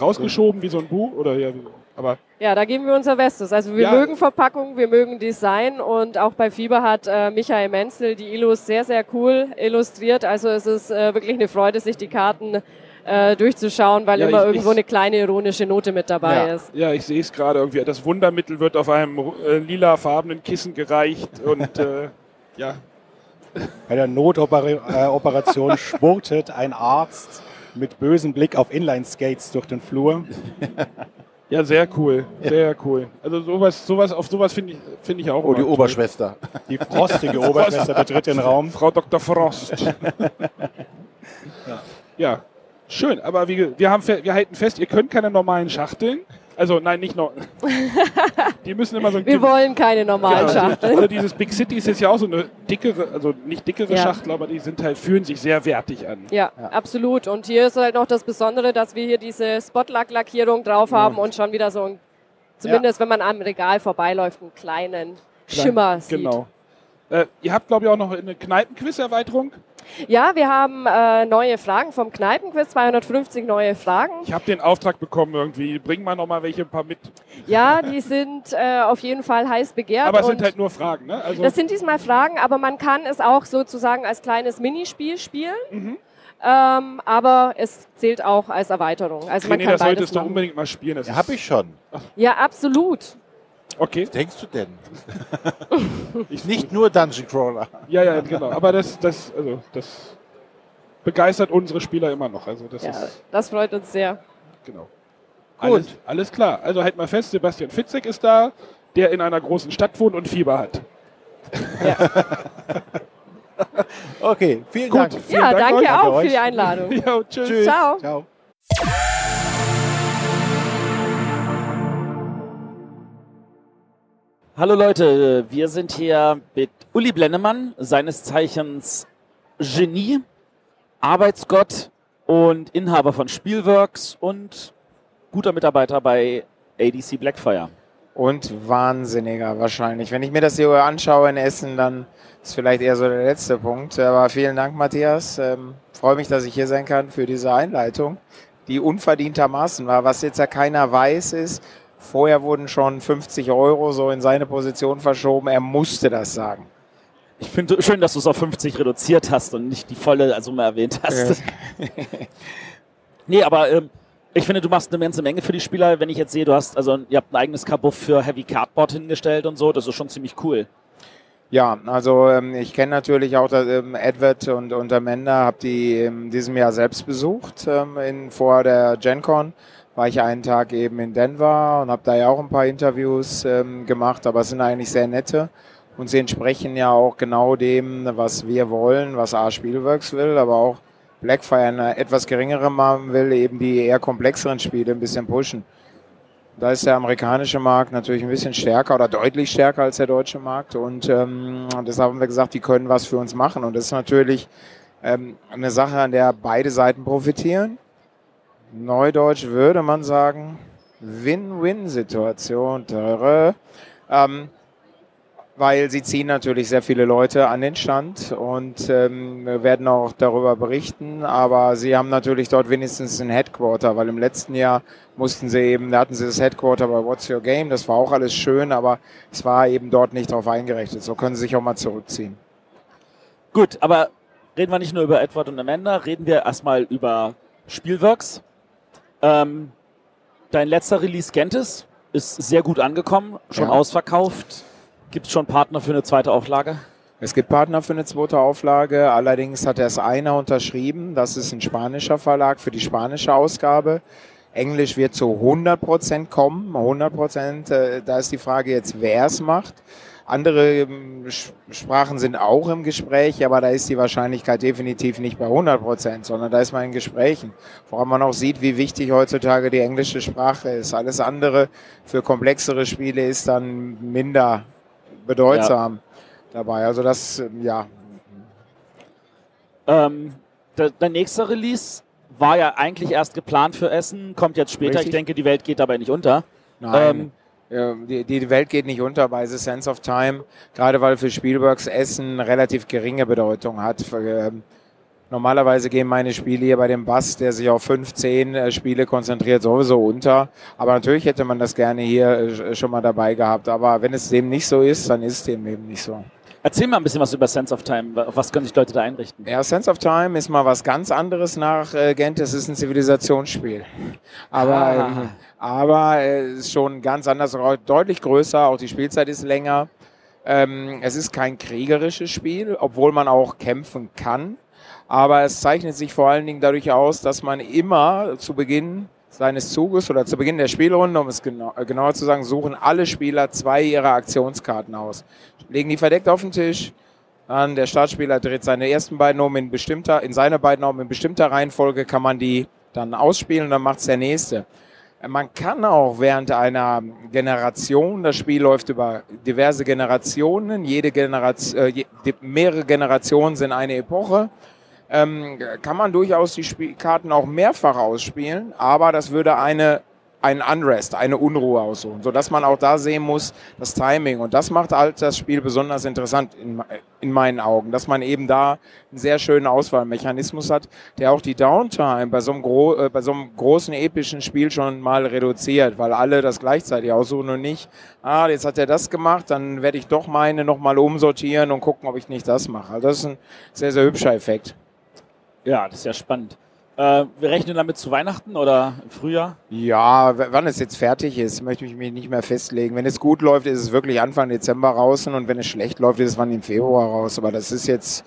D: rausgeschoben wie so ein Buch oder ja, aber
I: Ja, da geben wir unser Bestes. Also wir
D: Ja.
I: mögen Verpackung, wir mögen Design und auch bei Fieber hat äh, Michael Menzel die Illus sehr, sehr cool illustriert. Also es ist äh, wirklich eine Freude, sich die Karten äh, durchzuschauen, weil
D: Ja,
I: immer
D: ich-
I: irgendwo
D: ich-
I: eine kleine ironische Note mit dabei
D: ja,
I: ist.
D: ja, ich sehe es gerade irgendwie. Das Wundermittel wird auf einem äh, lilafarbenen Kissen gereicht und äh, ja,
H: Bei der Notoperation spurtet (laughs) ein Arzt mit bösem Blick auf Inline-Skates durch den Flur. (laughs)
D: ja, sehr cool, sehr cool. Also sowas, sowas auf sowas finde ich, finde ich auch.
E: Oh, die
D: toll.
E: Oberschwester.
H: Die frostige Oberschwester (laughs) betritt den Raum.
D: Frau Dr. Frost. ja. schön. Aber wie, wir, haben, wir halten fest, ihr könnt keine normalen Schachteln. Also nein, nicht noch. (laughs) Die müssen immer so ein
I: Wir wollen keine normalen
D: Genau,
I: Schachteln.
D: Also dieses Big City ist jetzt ja auch so eine dickere, also nicht dickere
I: Ja.
D: Schachtel, aber die sind halt, fühlen sich sehr wertig an.
I: Ja, absolut. Und hier ist halt noch das Besondere, dass wir hier diese Spotlack-Lackierung drauf haben und schon wieder so, ein, zumindest wenn man am Regal vorbeiläuft, einen kleinen Schimmer sieht.
D: Genau. Äh, ihr habt, glaube ich, auch noch eine Kneipenquiz-Erweiterung.
I: Ja, wir haben äh, neue Fragen vom Kneipenquiz, 250 neue Fragen.
D: Ich habe den Auftrag bekommen irgendwie. Bring mal noch mal welche ein paar mit.
I: Ja, die sind äh, auf jeden Fall heiß begehrt.
D: Aber es sind halt nur Fragen, ne? Also,
I: das sind diesmal Fragen, aber man kann es auch sozusagen als kleines Minispiel spielen.
D: Mhm.
I: Ähm, aber es zählt auch als Erweiterung. Also man
D: René,
I: kann
D: das solltest du unbedingt mal spielen. Das
E: Ja,
D: ist-
E: hab ich schon.
I: Ja, absolut.
D: Okay.
E: Was denkst du denn? (laughs) Nicht nur Dungeon Crawler.
D: Ja, ja, genau. Aber das, das, also, das begeistert unsere Spieler immer noch. Also das
I: Ja,
D: ist
I: das freut uns sehr.
D: genau. Alles, alles klar. Also halt mal fest, Sebastian Fitzek ist da, der in einer großen Stadt wohnt und Fieber hat. (laughs)
E: Okay, vielen
D: Gut.
E: Dank.
D: Vielen
I: ja,
D: Dank
I: danke
D: euch.
I: auch für die Einladung. (laughs)
D: Ja, tschüss.
E: Tschüss.
I: Ciao.
H: Ciao.
A: Hallo Leute, wir sind hier mit Uli Blennemann, seines Zeichens Genie, Arbeitsgott und Inhaber von Spielworks und guter Mitarbeiter bei ADC Blackfire.
J: Und wahnsinniger wahrscheinlich. Wenn ich mir das hier anschaue in Essen, dann ist vielleicht eher so der letzte Punkt. Aber vielen Dank, Matthias. Ähm, freue mich, dass ich hier sein kann für diese Einleitung, die unverdientermaßen war. Was jetzt ja keiner weiß, ist, vorher wurden schon 50 Euro so in seine Position verschoben. Er musste das sagen.
A: Ich finde schön, dass du es auf 50 reduziert hast und nicht die volle Summe erwähnt hast. (laughs) nee, aber ähm, ich finde, du machst eine ganze Menge für die Spieler. Wenn ich jetzt sehe, du hast, also ihr habt ein eigenes Kabuff für Heavy Cardboard hingestellt und so, das ist schon ziemlich cool.
J: Ja, also ähm, ich kenne natürlich auch das, ähm, Edward und, und Amanda, habe die in diesem Jahr selbst besucht. Ähm, in, vor der GenCon war ich einen Tag eben in Denver und habe da ja auch ein paar Interviews ähm, gemacht, aber es sind eigentlich sehr nette und sie entsprechen ja auch genau dem, was wir wollen, was A Spielworks will, aber auch Blackfire eine etwas geringere machen will, eben die eher komplexeren Spiele ein bisschen pushen. Da ist der amerikanische Markt natürlich ein bisschen stärker oder deutlich stärker als der deutsche Markt. Und ähm, deshalb haben wir gesagt, die können was für uns machen. Und das ist natürlich ähm, eine Sache, an der beide Seiten profitieren. Neudeutsch würde man sagen, Win-Win-Situation. Ähm, weil sie ziehen natürlich sehr viele Leute an den Stand und ähm, werden auch darüber berichten. Aber sie haben natürlich dort wenigstens ein Headquarter, weil im letzten Jahr mussten sie eben, da hatten sie das Headquarter bei What's Your Game. Das war auch alles schön, aber es war eben dort nicht darauf eingerechnet. So können sie sich auch mal zurückziehen.
A: Gut, aber reden wir nicht nur über Edward und Amanda, reden wir erstmal über Spielworks. Ähm, dein letzter Release Gentis ist sehr gut angekommen, schon
J: Ja.
A: ausverkauft. Gibt es schon Partner für eine zweite Auflage?
J: Es gibt Partner für eine zweite Auflage, allerdings hat erst einer unterschrieben. Das ist ein spanischer Verlag für die spanische Ausgabe. Englisch wird zu 100% kommen. 100%, äh, da ist die Frage jetzt, wer es macht. Andere ähm, Sprachen sind auch im Gespräch, aber da ist die Wahrscheinlichkeit definitiv nicht bei 100%, sondern da ist man in Gesprächen. Vor allem man auch sieht, wie wichtig heutzutage die englische Sprache ist. Alles andere für komplexere Spiele ist dann minder bedeutsam dabei. Also das, ähm, ja,
A: Ähm, der, dein nächster Release war ja eigentlich erst geplant für Essen, kommt jetzt später.
J: Richtig.
A: Ich denke, die Welt geht dabei nicht unter.
J: nein.
A: Ähm,
J: Ja, die, die Welt geht nicht unter bei The Sense of Time, gerade weil für Spielworks Essen relativ geringe Bedeutung hat. Ähm, Normalerweise gehen meine Spiele hier bei dem Bass, der sich auf 15 äh, Spiele konzentriert, sowieso unter. Aber natürlich hätte man das gerne hier äh, schon mal dabei gehabt. Aber wenn es dem nicht so ist, dann ist es dem eben nicht so.
A: Erzähl mal ein bisschen was über Sense of Time. Auf was können sich Leute da einrichten?
J: Ja, Sense of Time ist mal was ganz anderes nach äh, Gent. Es ist ein Zivilisationsspiel. Aber,
A: Ah.
J: ähm, aber es ist schon ganz anders, deutlich größer. Auch die Spielzeit ist länger. Ähm, es ist kein kriegerisches Spiel, obwohl man auch kämpfen kann. Aber es zeichnet sich vor allen Dingen dadurch aus, dass man immer zu Beginn seines Zuges oder zu Beginn der Spielrunde, um es genau, äh, genauer zu sagen, suchen alle Spieler zwei ihrer Aktionskarten aus. Legen die verdeckt auf den Tisch. Dann der Startspieler dreht seine ersten beiden um in bestimmter, in seine beiden um in bestimmter Reihenfolge kann man die dann ausspielen und dann macht's der nächste. Man kann auch während einer Generation, das Spiel läuft über diverse Generationen, jede Generation, äh, mehrere Generationen sind eine Epoche, ähm, kann man durchaus die Spiel Karten auch mehrfach ausspielen, aber das würde eine ein Unrest, eine Unruhe aussuchen, sodass man auch da sehen muss, das Timing. Und das macht halt das Spiel besonders interessant in, in meinen Augen, dass man eben da einen sehr schönen Auswahlmechanismus hat, der auch die Downtime bei so einem, gro äh, bei so einem großen epischen Spiel schon mal reduziert, weil alle das gleichzeitig aussuchen und nicht, ah, jetzt hat er das gemacht, dann werde ich doch meine nochmal umsortieren und gucken, ob ich nicht das mache. Also das ist ein sehr, sehr hübscher Effekt.
A: Ja, das ist ja spannend. Äh, wir rechnen damit zu Weihnachten oder im Frühjahr?
J: Ja, wann es jetzt fertig ist, möchte ich mich nicht mehr festlegen. Wenn es gut läuft, ist es wirklich Anfang Dezember raus und wenn es schlecht läuft, ist es wann im Februar raus. Aber das ist jetzt,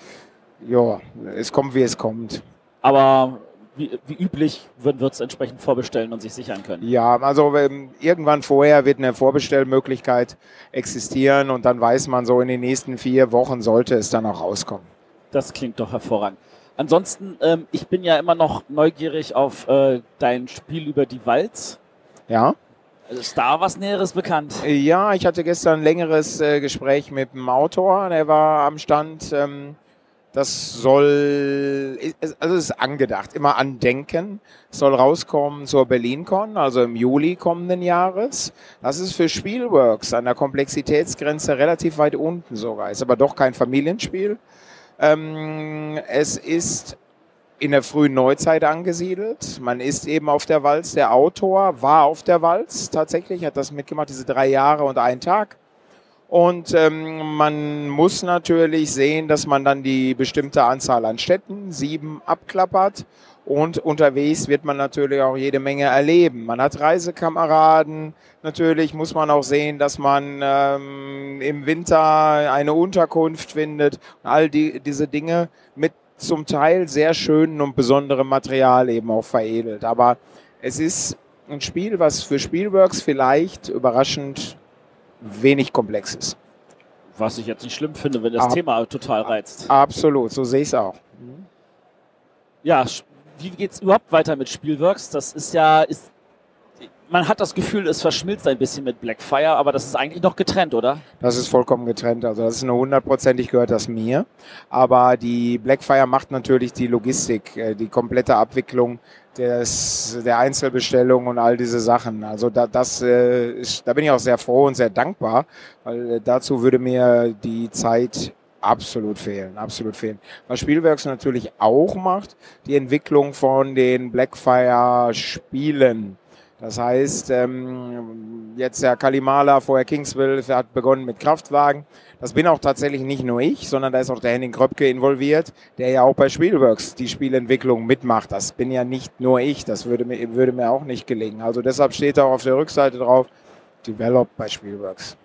J: ja, es kommt, wie es kommt.
A: Aber wie, wie üblich wird es entsprechend vorbestellen und sich sichern können.
J: Ja, also ähm, irgendwann vorher wird eine Vorbestellmöglichkeit existieren und dann weiß man so, in den nächsten vier Wochen sollte es dann auch rauskommen.
A: Das klingt doch hervorragend. Ansonsten, ähm, ich bin ja immer noch neugierig auf äh, dein Spiel über die Walz.
J: Ja?
A: Also ist da was Näheres bekannt?
J: Ja, ich hatte gestern ein längeres äh, Gespräch mit dem Autor, der war am Stand. Ähm, das soll, also es ist angedacht, immer andenken. Es soll rauskommen zur BerlinCon, also im Juli kommenden Jahres. Das ist für Spielworks an der Komplexitätsgrenze relativ weit unten sogar. Ist aber doch kein Familienspiel. Ähm, es ist in der frühen Neuzeit angesiedelt. Man ist eben auf der Walz. Der Autor war auf der Walz tatsächlich, hat das mitgemacht, diese drei Jahre und einen Tag. Und ähm, man muss natürlich sehen, dass man dann die bestimmte Anzahl an Städten, sieben, abklappert. Und unterwegs wird man natürlich auch jede Menge erleben. Man hat Reisekameraden. Natürlich muss man auch sehen, dass man ähm, im Winter eine Unterkunft findet. All die, diese Dinge mit zum Teil sehr schönen und besonderem Material eben auch veredelt. Aber es ist ein Spiel, was für Spielworks vielleicht überraschend wenig komplex ist.
A: Was ich jetzt nicht schlimm finde, wenn das
J: Ah.
A: Thema total reizt.
J: Absolut, so sehe ich es auch.
A: Ja, wie geht's überhaupt weiter mit Spielworks? Das ist ja, ist, man hat das Gefühl, es verschmilzt ein bisschen mit Blackfire, aber das ist eigentlich noch getrennt, oder?
J: Das ist vollkommen getrennt. Also das ist eine hundertprozentig gehört das mir. Aber die Blackfire macht natürlich die Logistik, äh, die komplette Abwicklung des, der Einzelbestellung und all diese Sachen. Also da, das, äh, ist, da bin ich auch sehr froh und sehr dankbar, weil äh, dazu würde mir die Zeit absolut fehlen, absolut fehlen. Was Spielwerks natürlich auch macht, die Entwicklung von den Blackfire-Spielen. Das heißt, ähm, jetzt der Kalimala, vorher Kingsville, hat begonnen mit Kraftwagen. Das bin auch tatsächlich nicht nur ich, sondern da ist auch der Henning Kröpke involviert, der ja auch bei Spielworks die Spielentwicklung mitmacht. Das bin ja nicht nur ich, das würde mir, würde mir auch nicht gelingen. Also deshalb steht auch auf der Rückseite drauf, developed bei Spielworks.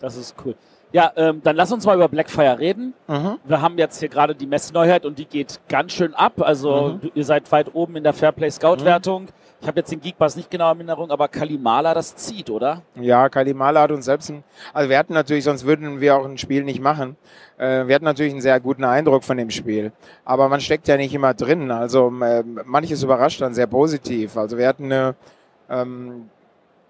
A: Das ist cool. Ja, ähm, dann lass uns mal über Blackfire reden.
J: Mhm.
A: Wir haben jetzt hier gerade die Messeneuheit und die geht ganz schön ab. Also
J: Mhm.
A: ihr seid weit oben in der Fairplay Scout Wertung. Ich habe jetzt den Geekpass nicht genau in Erinnerung, aber Kalimala, das zieht, oder?
J: Ja, Kalimala hat uns selbst, ein, also wir hatten natürlich, sonst würden wir auch ein Spiel nicht machen. Äh, wir hatten natürlich einen sehr guten Eindruck von dem Spiel. Aber man steckt ja nicht immer drin. Also äh, manches überrascht dann sehr positiv. Also wir hatten eine, ähm,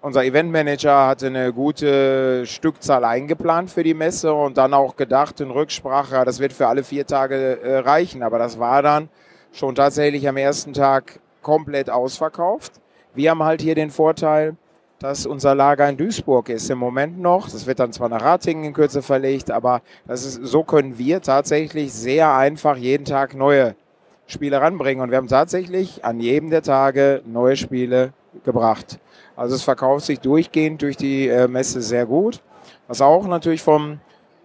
J: unser Eventmanager hatte eine gute Stückzahl eingeplant für die Messe und dann auch gedacht in Rücksprache, das wird für alle vier Tage äh, reichen. Aber das war dann schon tatsächlich am ersten Tag komplett ausverkauft. Wir haben halt hier den Vorteil, dass unser Lager in Duisburg ist im Moment noch. Das wird dann zwar nach Ratingen in Kürze verlegt, aber das ist, so können wir tatsächlich sehr einfach jeden Tag neue Spiele ranbringen. Und wir haben tatsächlich an jedem der Tage neue Spiele gebracht. Also es verkauft sich durchgehend durch die äh, Messe sehr gut. Was auch natürlich vom,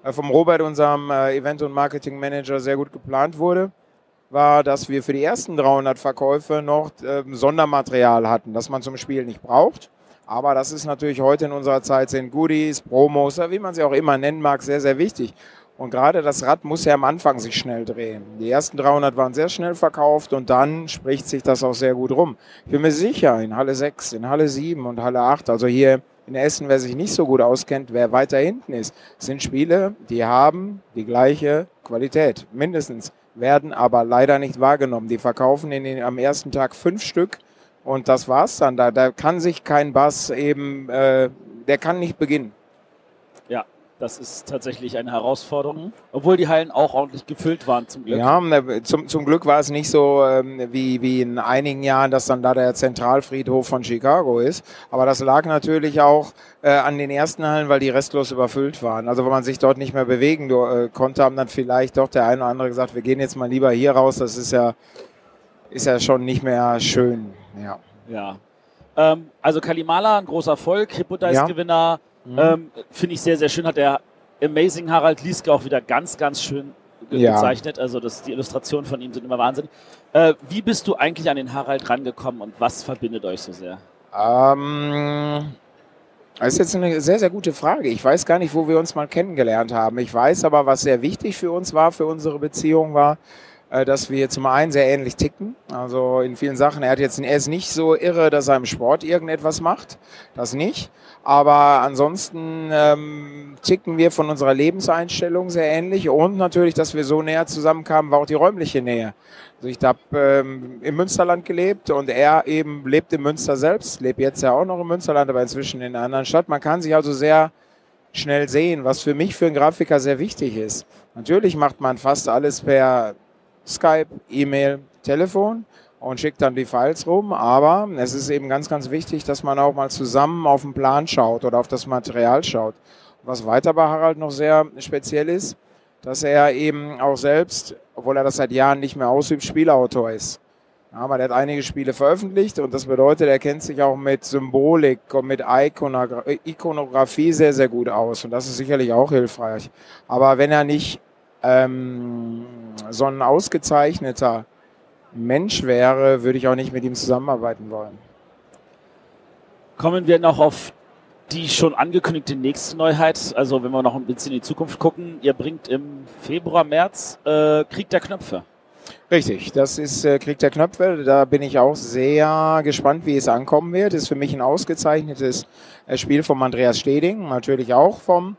J: äh, vom Robert, unserem äh, Event- und Marketing-Manager, sehr gut geplant wurde, war, dass wir für die ersten 300 Verkäufe noch ähm, Sondermaterial hatten, das man zum Spiel nicht braucht. Aber das ist natürlich heute in unserer Zeit sind Goodies, Promos, wie man sie auch immer nennen mag, sehr, sehr wichtig. Und gerade das Rad muss ja am Anfang sich schnell drehen. Die ersten 300 waren sehr schnell verkauft und dann spricht sich das auch sehr gut rum. Ich bin mir sicher, in Halle 6, in Halle 7 und Halle 8, also hier in Essen, wer sich nicht so gut auskennt, wer weiter hinten ist, sind Spiele, die haben die gleiche Qualität, mindestens, werden aber leider nicht wahrgenommen. Die verkaufen in den, am ersten Tag fünf Stück und das war's dann. Da, da kann sich kein Bass eben, äh, der kann nicht beginnen.
A: Ja, das ist tatsächlich eine Herausforderung, obwohl die Hallen auch ordentlich gefüllt waren zum Glück.
J: Ja, zum, zum Glück war es nicht so ähm, wie, wie in einigen Jahren, dass dann da der Zentralfriedhof von Chicago ist. Aber das lag natürlich auch äh, an den ersten Hallen, weil die restlos überfüllt waren. Also wenn man sich dort nicht mehr bewegen äh, konnte, haben dann vielleicht doch der eine oder andere gesagt, wir gehen jetzt mal lieber hier raus. Das ist ja, ist ja schon nicht mehr schön. Ja.
A: Ja. Ähm, also Kalimala, ein großer Erfolg, Hippodice-Gewinner.
J: Mhm.
A: Ähm, Finde ich sehr, sehr schön. Hat der Amazing Harald Lieske auch wieder ganz, ganz schön ge
J: Ja.
A: gezeichnet. Also das, die Illustrationen von ihm sind immer Wahnsinn. Äh, wie bist du eigentlich an den Harald rangekommen und was verbindet euch so sehr?
J: Ähm, das ist jetzt eine sehr, sehr gute Frage. Ich weiß gar nicht, wo wir uns mal kennengelernt haben. Ich weiß aber, was sehr wichtig für uns war, für unsere Beziehung war, dass wir zum einen sehr ähnlich ticken. Also in vielen Sachen. Er, hat jetzt, er ist nicht so irre, dass er im Sport irgendetwas macht. Das nicht. Aber ansonsten ähm, ticken wir von unserer Lebenseinstellung sehr ähnlich. Und natürlich, dass wir so näher zusammenkamen, war auch die räumliche Nähe. Also ich habe ähm, im Münsterland gelebt und er eben lebt in Münster selbst, lebt jetzt ja auch noch im Münsterland, aber inzwischen in einer anderen Stadt. Man kann sich also sehr schnell sehen, was für mich für einen Grafiker sehr wichtig ist. Natürlich macht man fast alles per Skype, E-Mail, Telefon und schickt dann die Files rum, aber es ist eben ganz, ganz wichtig, dass man auch mal zusammen auf den Plan schaut oder auf das Material schaut. Was weiter bei Harald noch sehr speziell ist, dass er eben auch selbst, obwohl er das seit Jahren nicht mehr ausübt, Spielautor ist. Aber der hat einige Spiele veröffentlicht und das bedeutet, er kennt sich auch mit Symbolik und mit Ikonogra Ikonografie sehr, sehr gut aus und das ist sicherlich auch hilfreich. Aber wenn er nicht ähm, so ein ausgezeichneter Mensch wäre, würde ich auch nicht mit ihm zusammenarbeiten wollen.
A: Kommen wir noch auf die schon angekündigte nächste Neuheit. Also wenn wir noch ein bisschen in die Zukunft gucken. Ihr bringt im Februar, März äh, Krieg der Knöpfe.
J: Richtig, das ist äh, Krieg der Knöpfe. Da bin ich auch sehr gespannt, wie es ankommen wird. ist für mich ein ausgezeichnetes äh, Spiel vom Andreas Steding, natürlich auch vom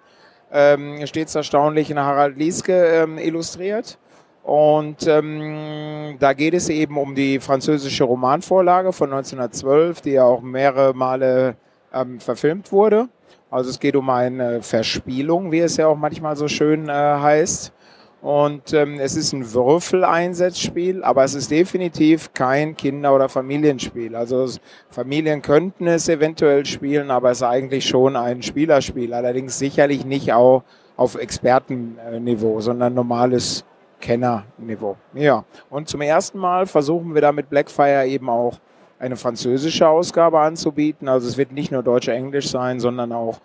J: ähm, stets erstaunlichen Harald Lieske ähm, illustriert. Und ähm, da geht es eben um die französische Romanvorlage von 1912, die ja auch mehrere Male ähm, verfilmt wurde. Also es geht um eine Verspielung, wie es ja auch manchmal so schön äh, heißt. Und ähm, es ist ein Würfeleinsatzspiel, aber es ist definitiv kein Kinder- oder Familienspiel. Also Familien könnten es eventuell spielen, aber es ist eigentlich schon ein Spielerspiel. Allerdings sicherlich nicht auch auf Expertenniveau, sondern normales Kennerniveau. Ja, und zum ersten Mal versuchen wir da mit Blackfire eben auch eine französische Ausgabe anzubieten. Also es wird nicht nur Deutsch-Englisch sein, sondern auch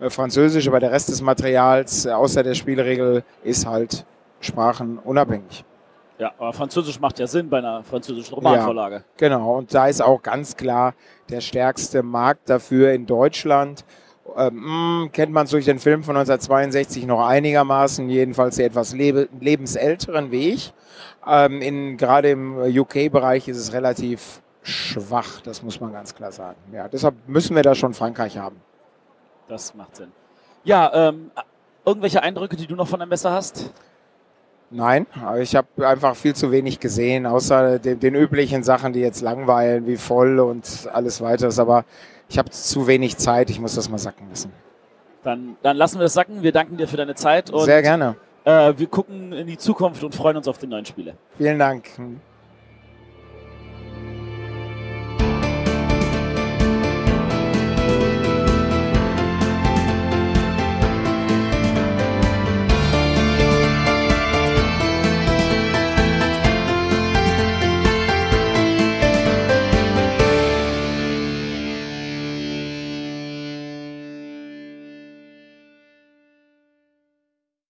J: äh, Französisch, aber der Rest des Materials äh, außer der Spielregel ist halt sprachenunabhängig.
A: Ja, aber Französisch macht ja Sinn bei einer französischen Romanvorlage.
J: Ja, genau, und da ist auch ganz klar der stärkste Markt dafür in Deutschland. Ähm, kennt man es durch den Film von 1962 noch einigermaßen, jedenfalls die etwas lebe, lebensälteren wie ich. Ähm, in, gerade im UK-Bereich ist es relativ schwach, das muss man ganz klar sagen. Ja, deshalb müssen wir da schon Frankreich haben.
A: Das macht Sinn. Ja, ähm, irgendwelche Eindrücke, die du noch von der Messe hast?
J: Nein, ich habe einfach viel zu wenig gesehen, außer den, den, üblichen Sachen, die jetzt langweilen, wie voll und alles weiteres. Aber ich habe zu wenig Zeit, ich muss das mal sacken lassen.
A: Dann, dann lassen wir das sacken. Wir danken dir für deine Zeit. Und,
J: Sehr gerne.
A: Äh, wir gucken in die Zukunft und freuen uns auf die neuen Spiele.
J: Vielen Dank.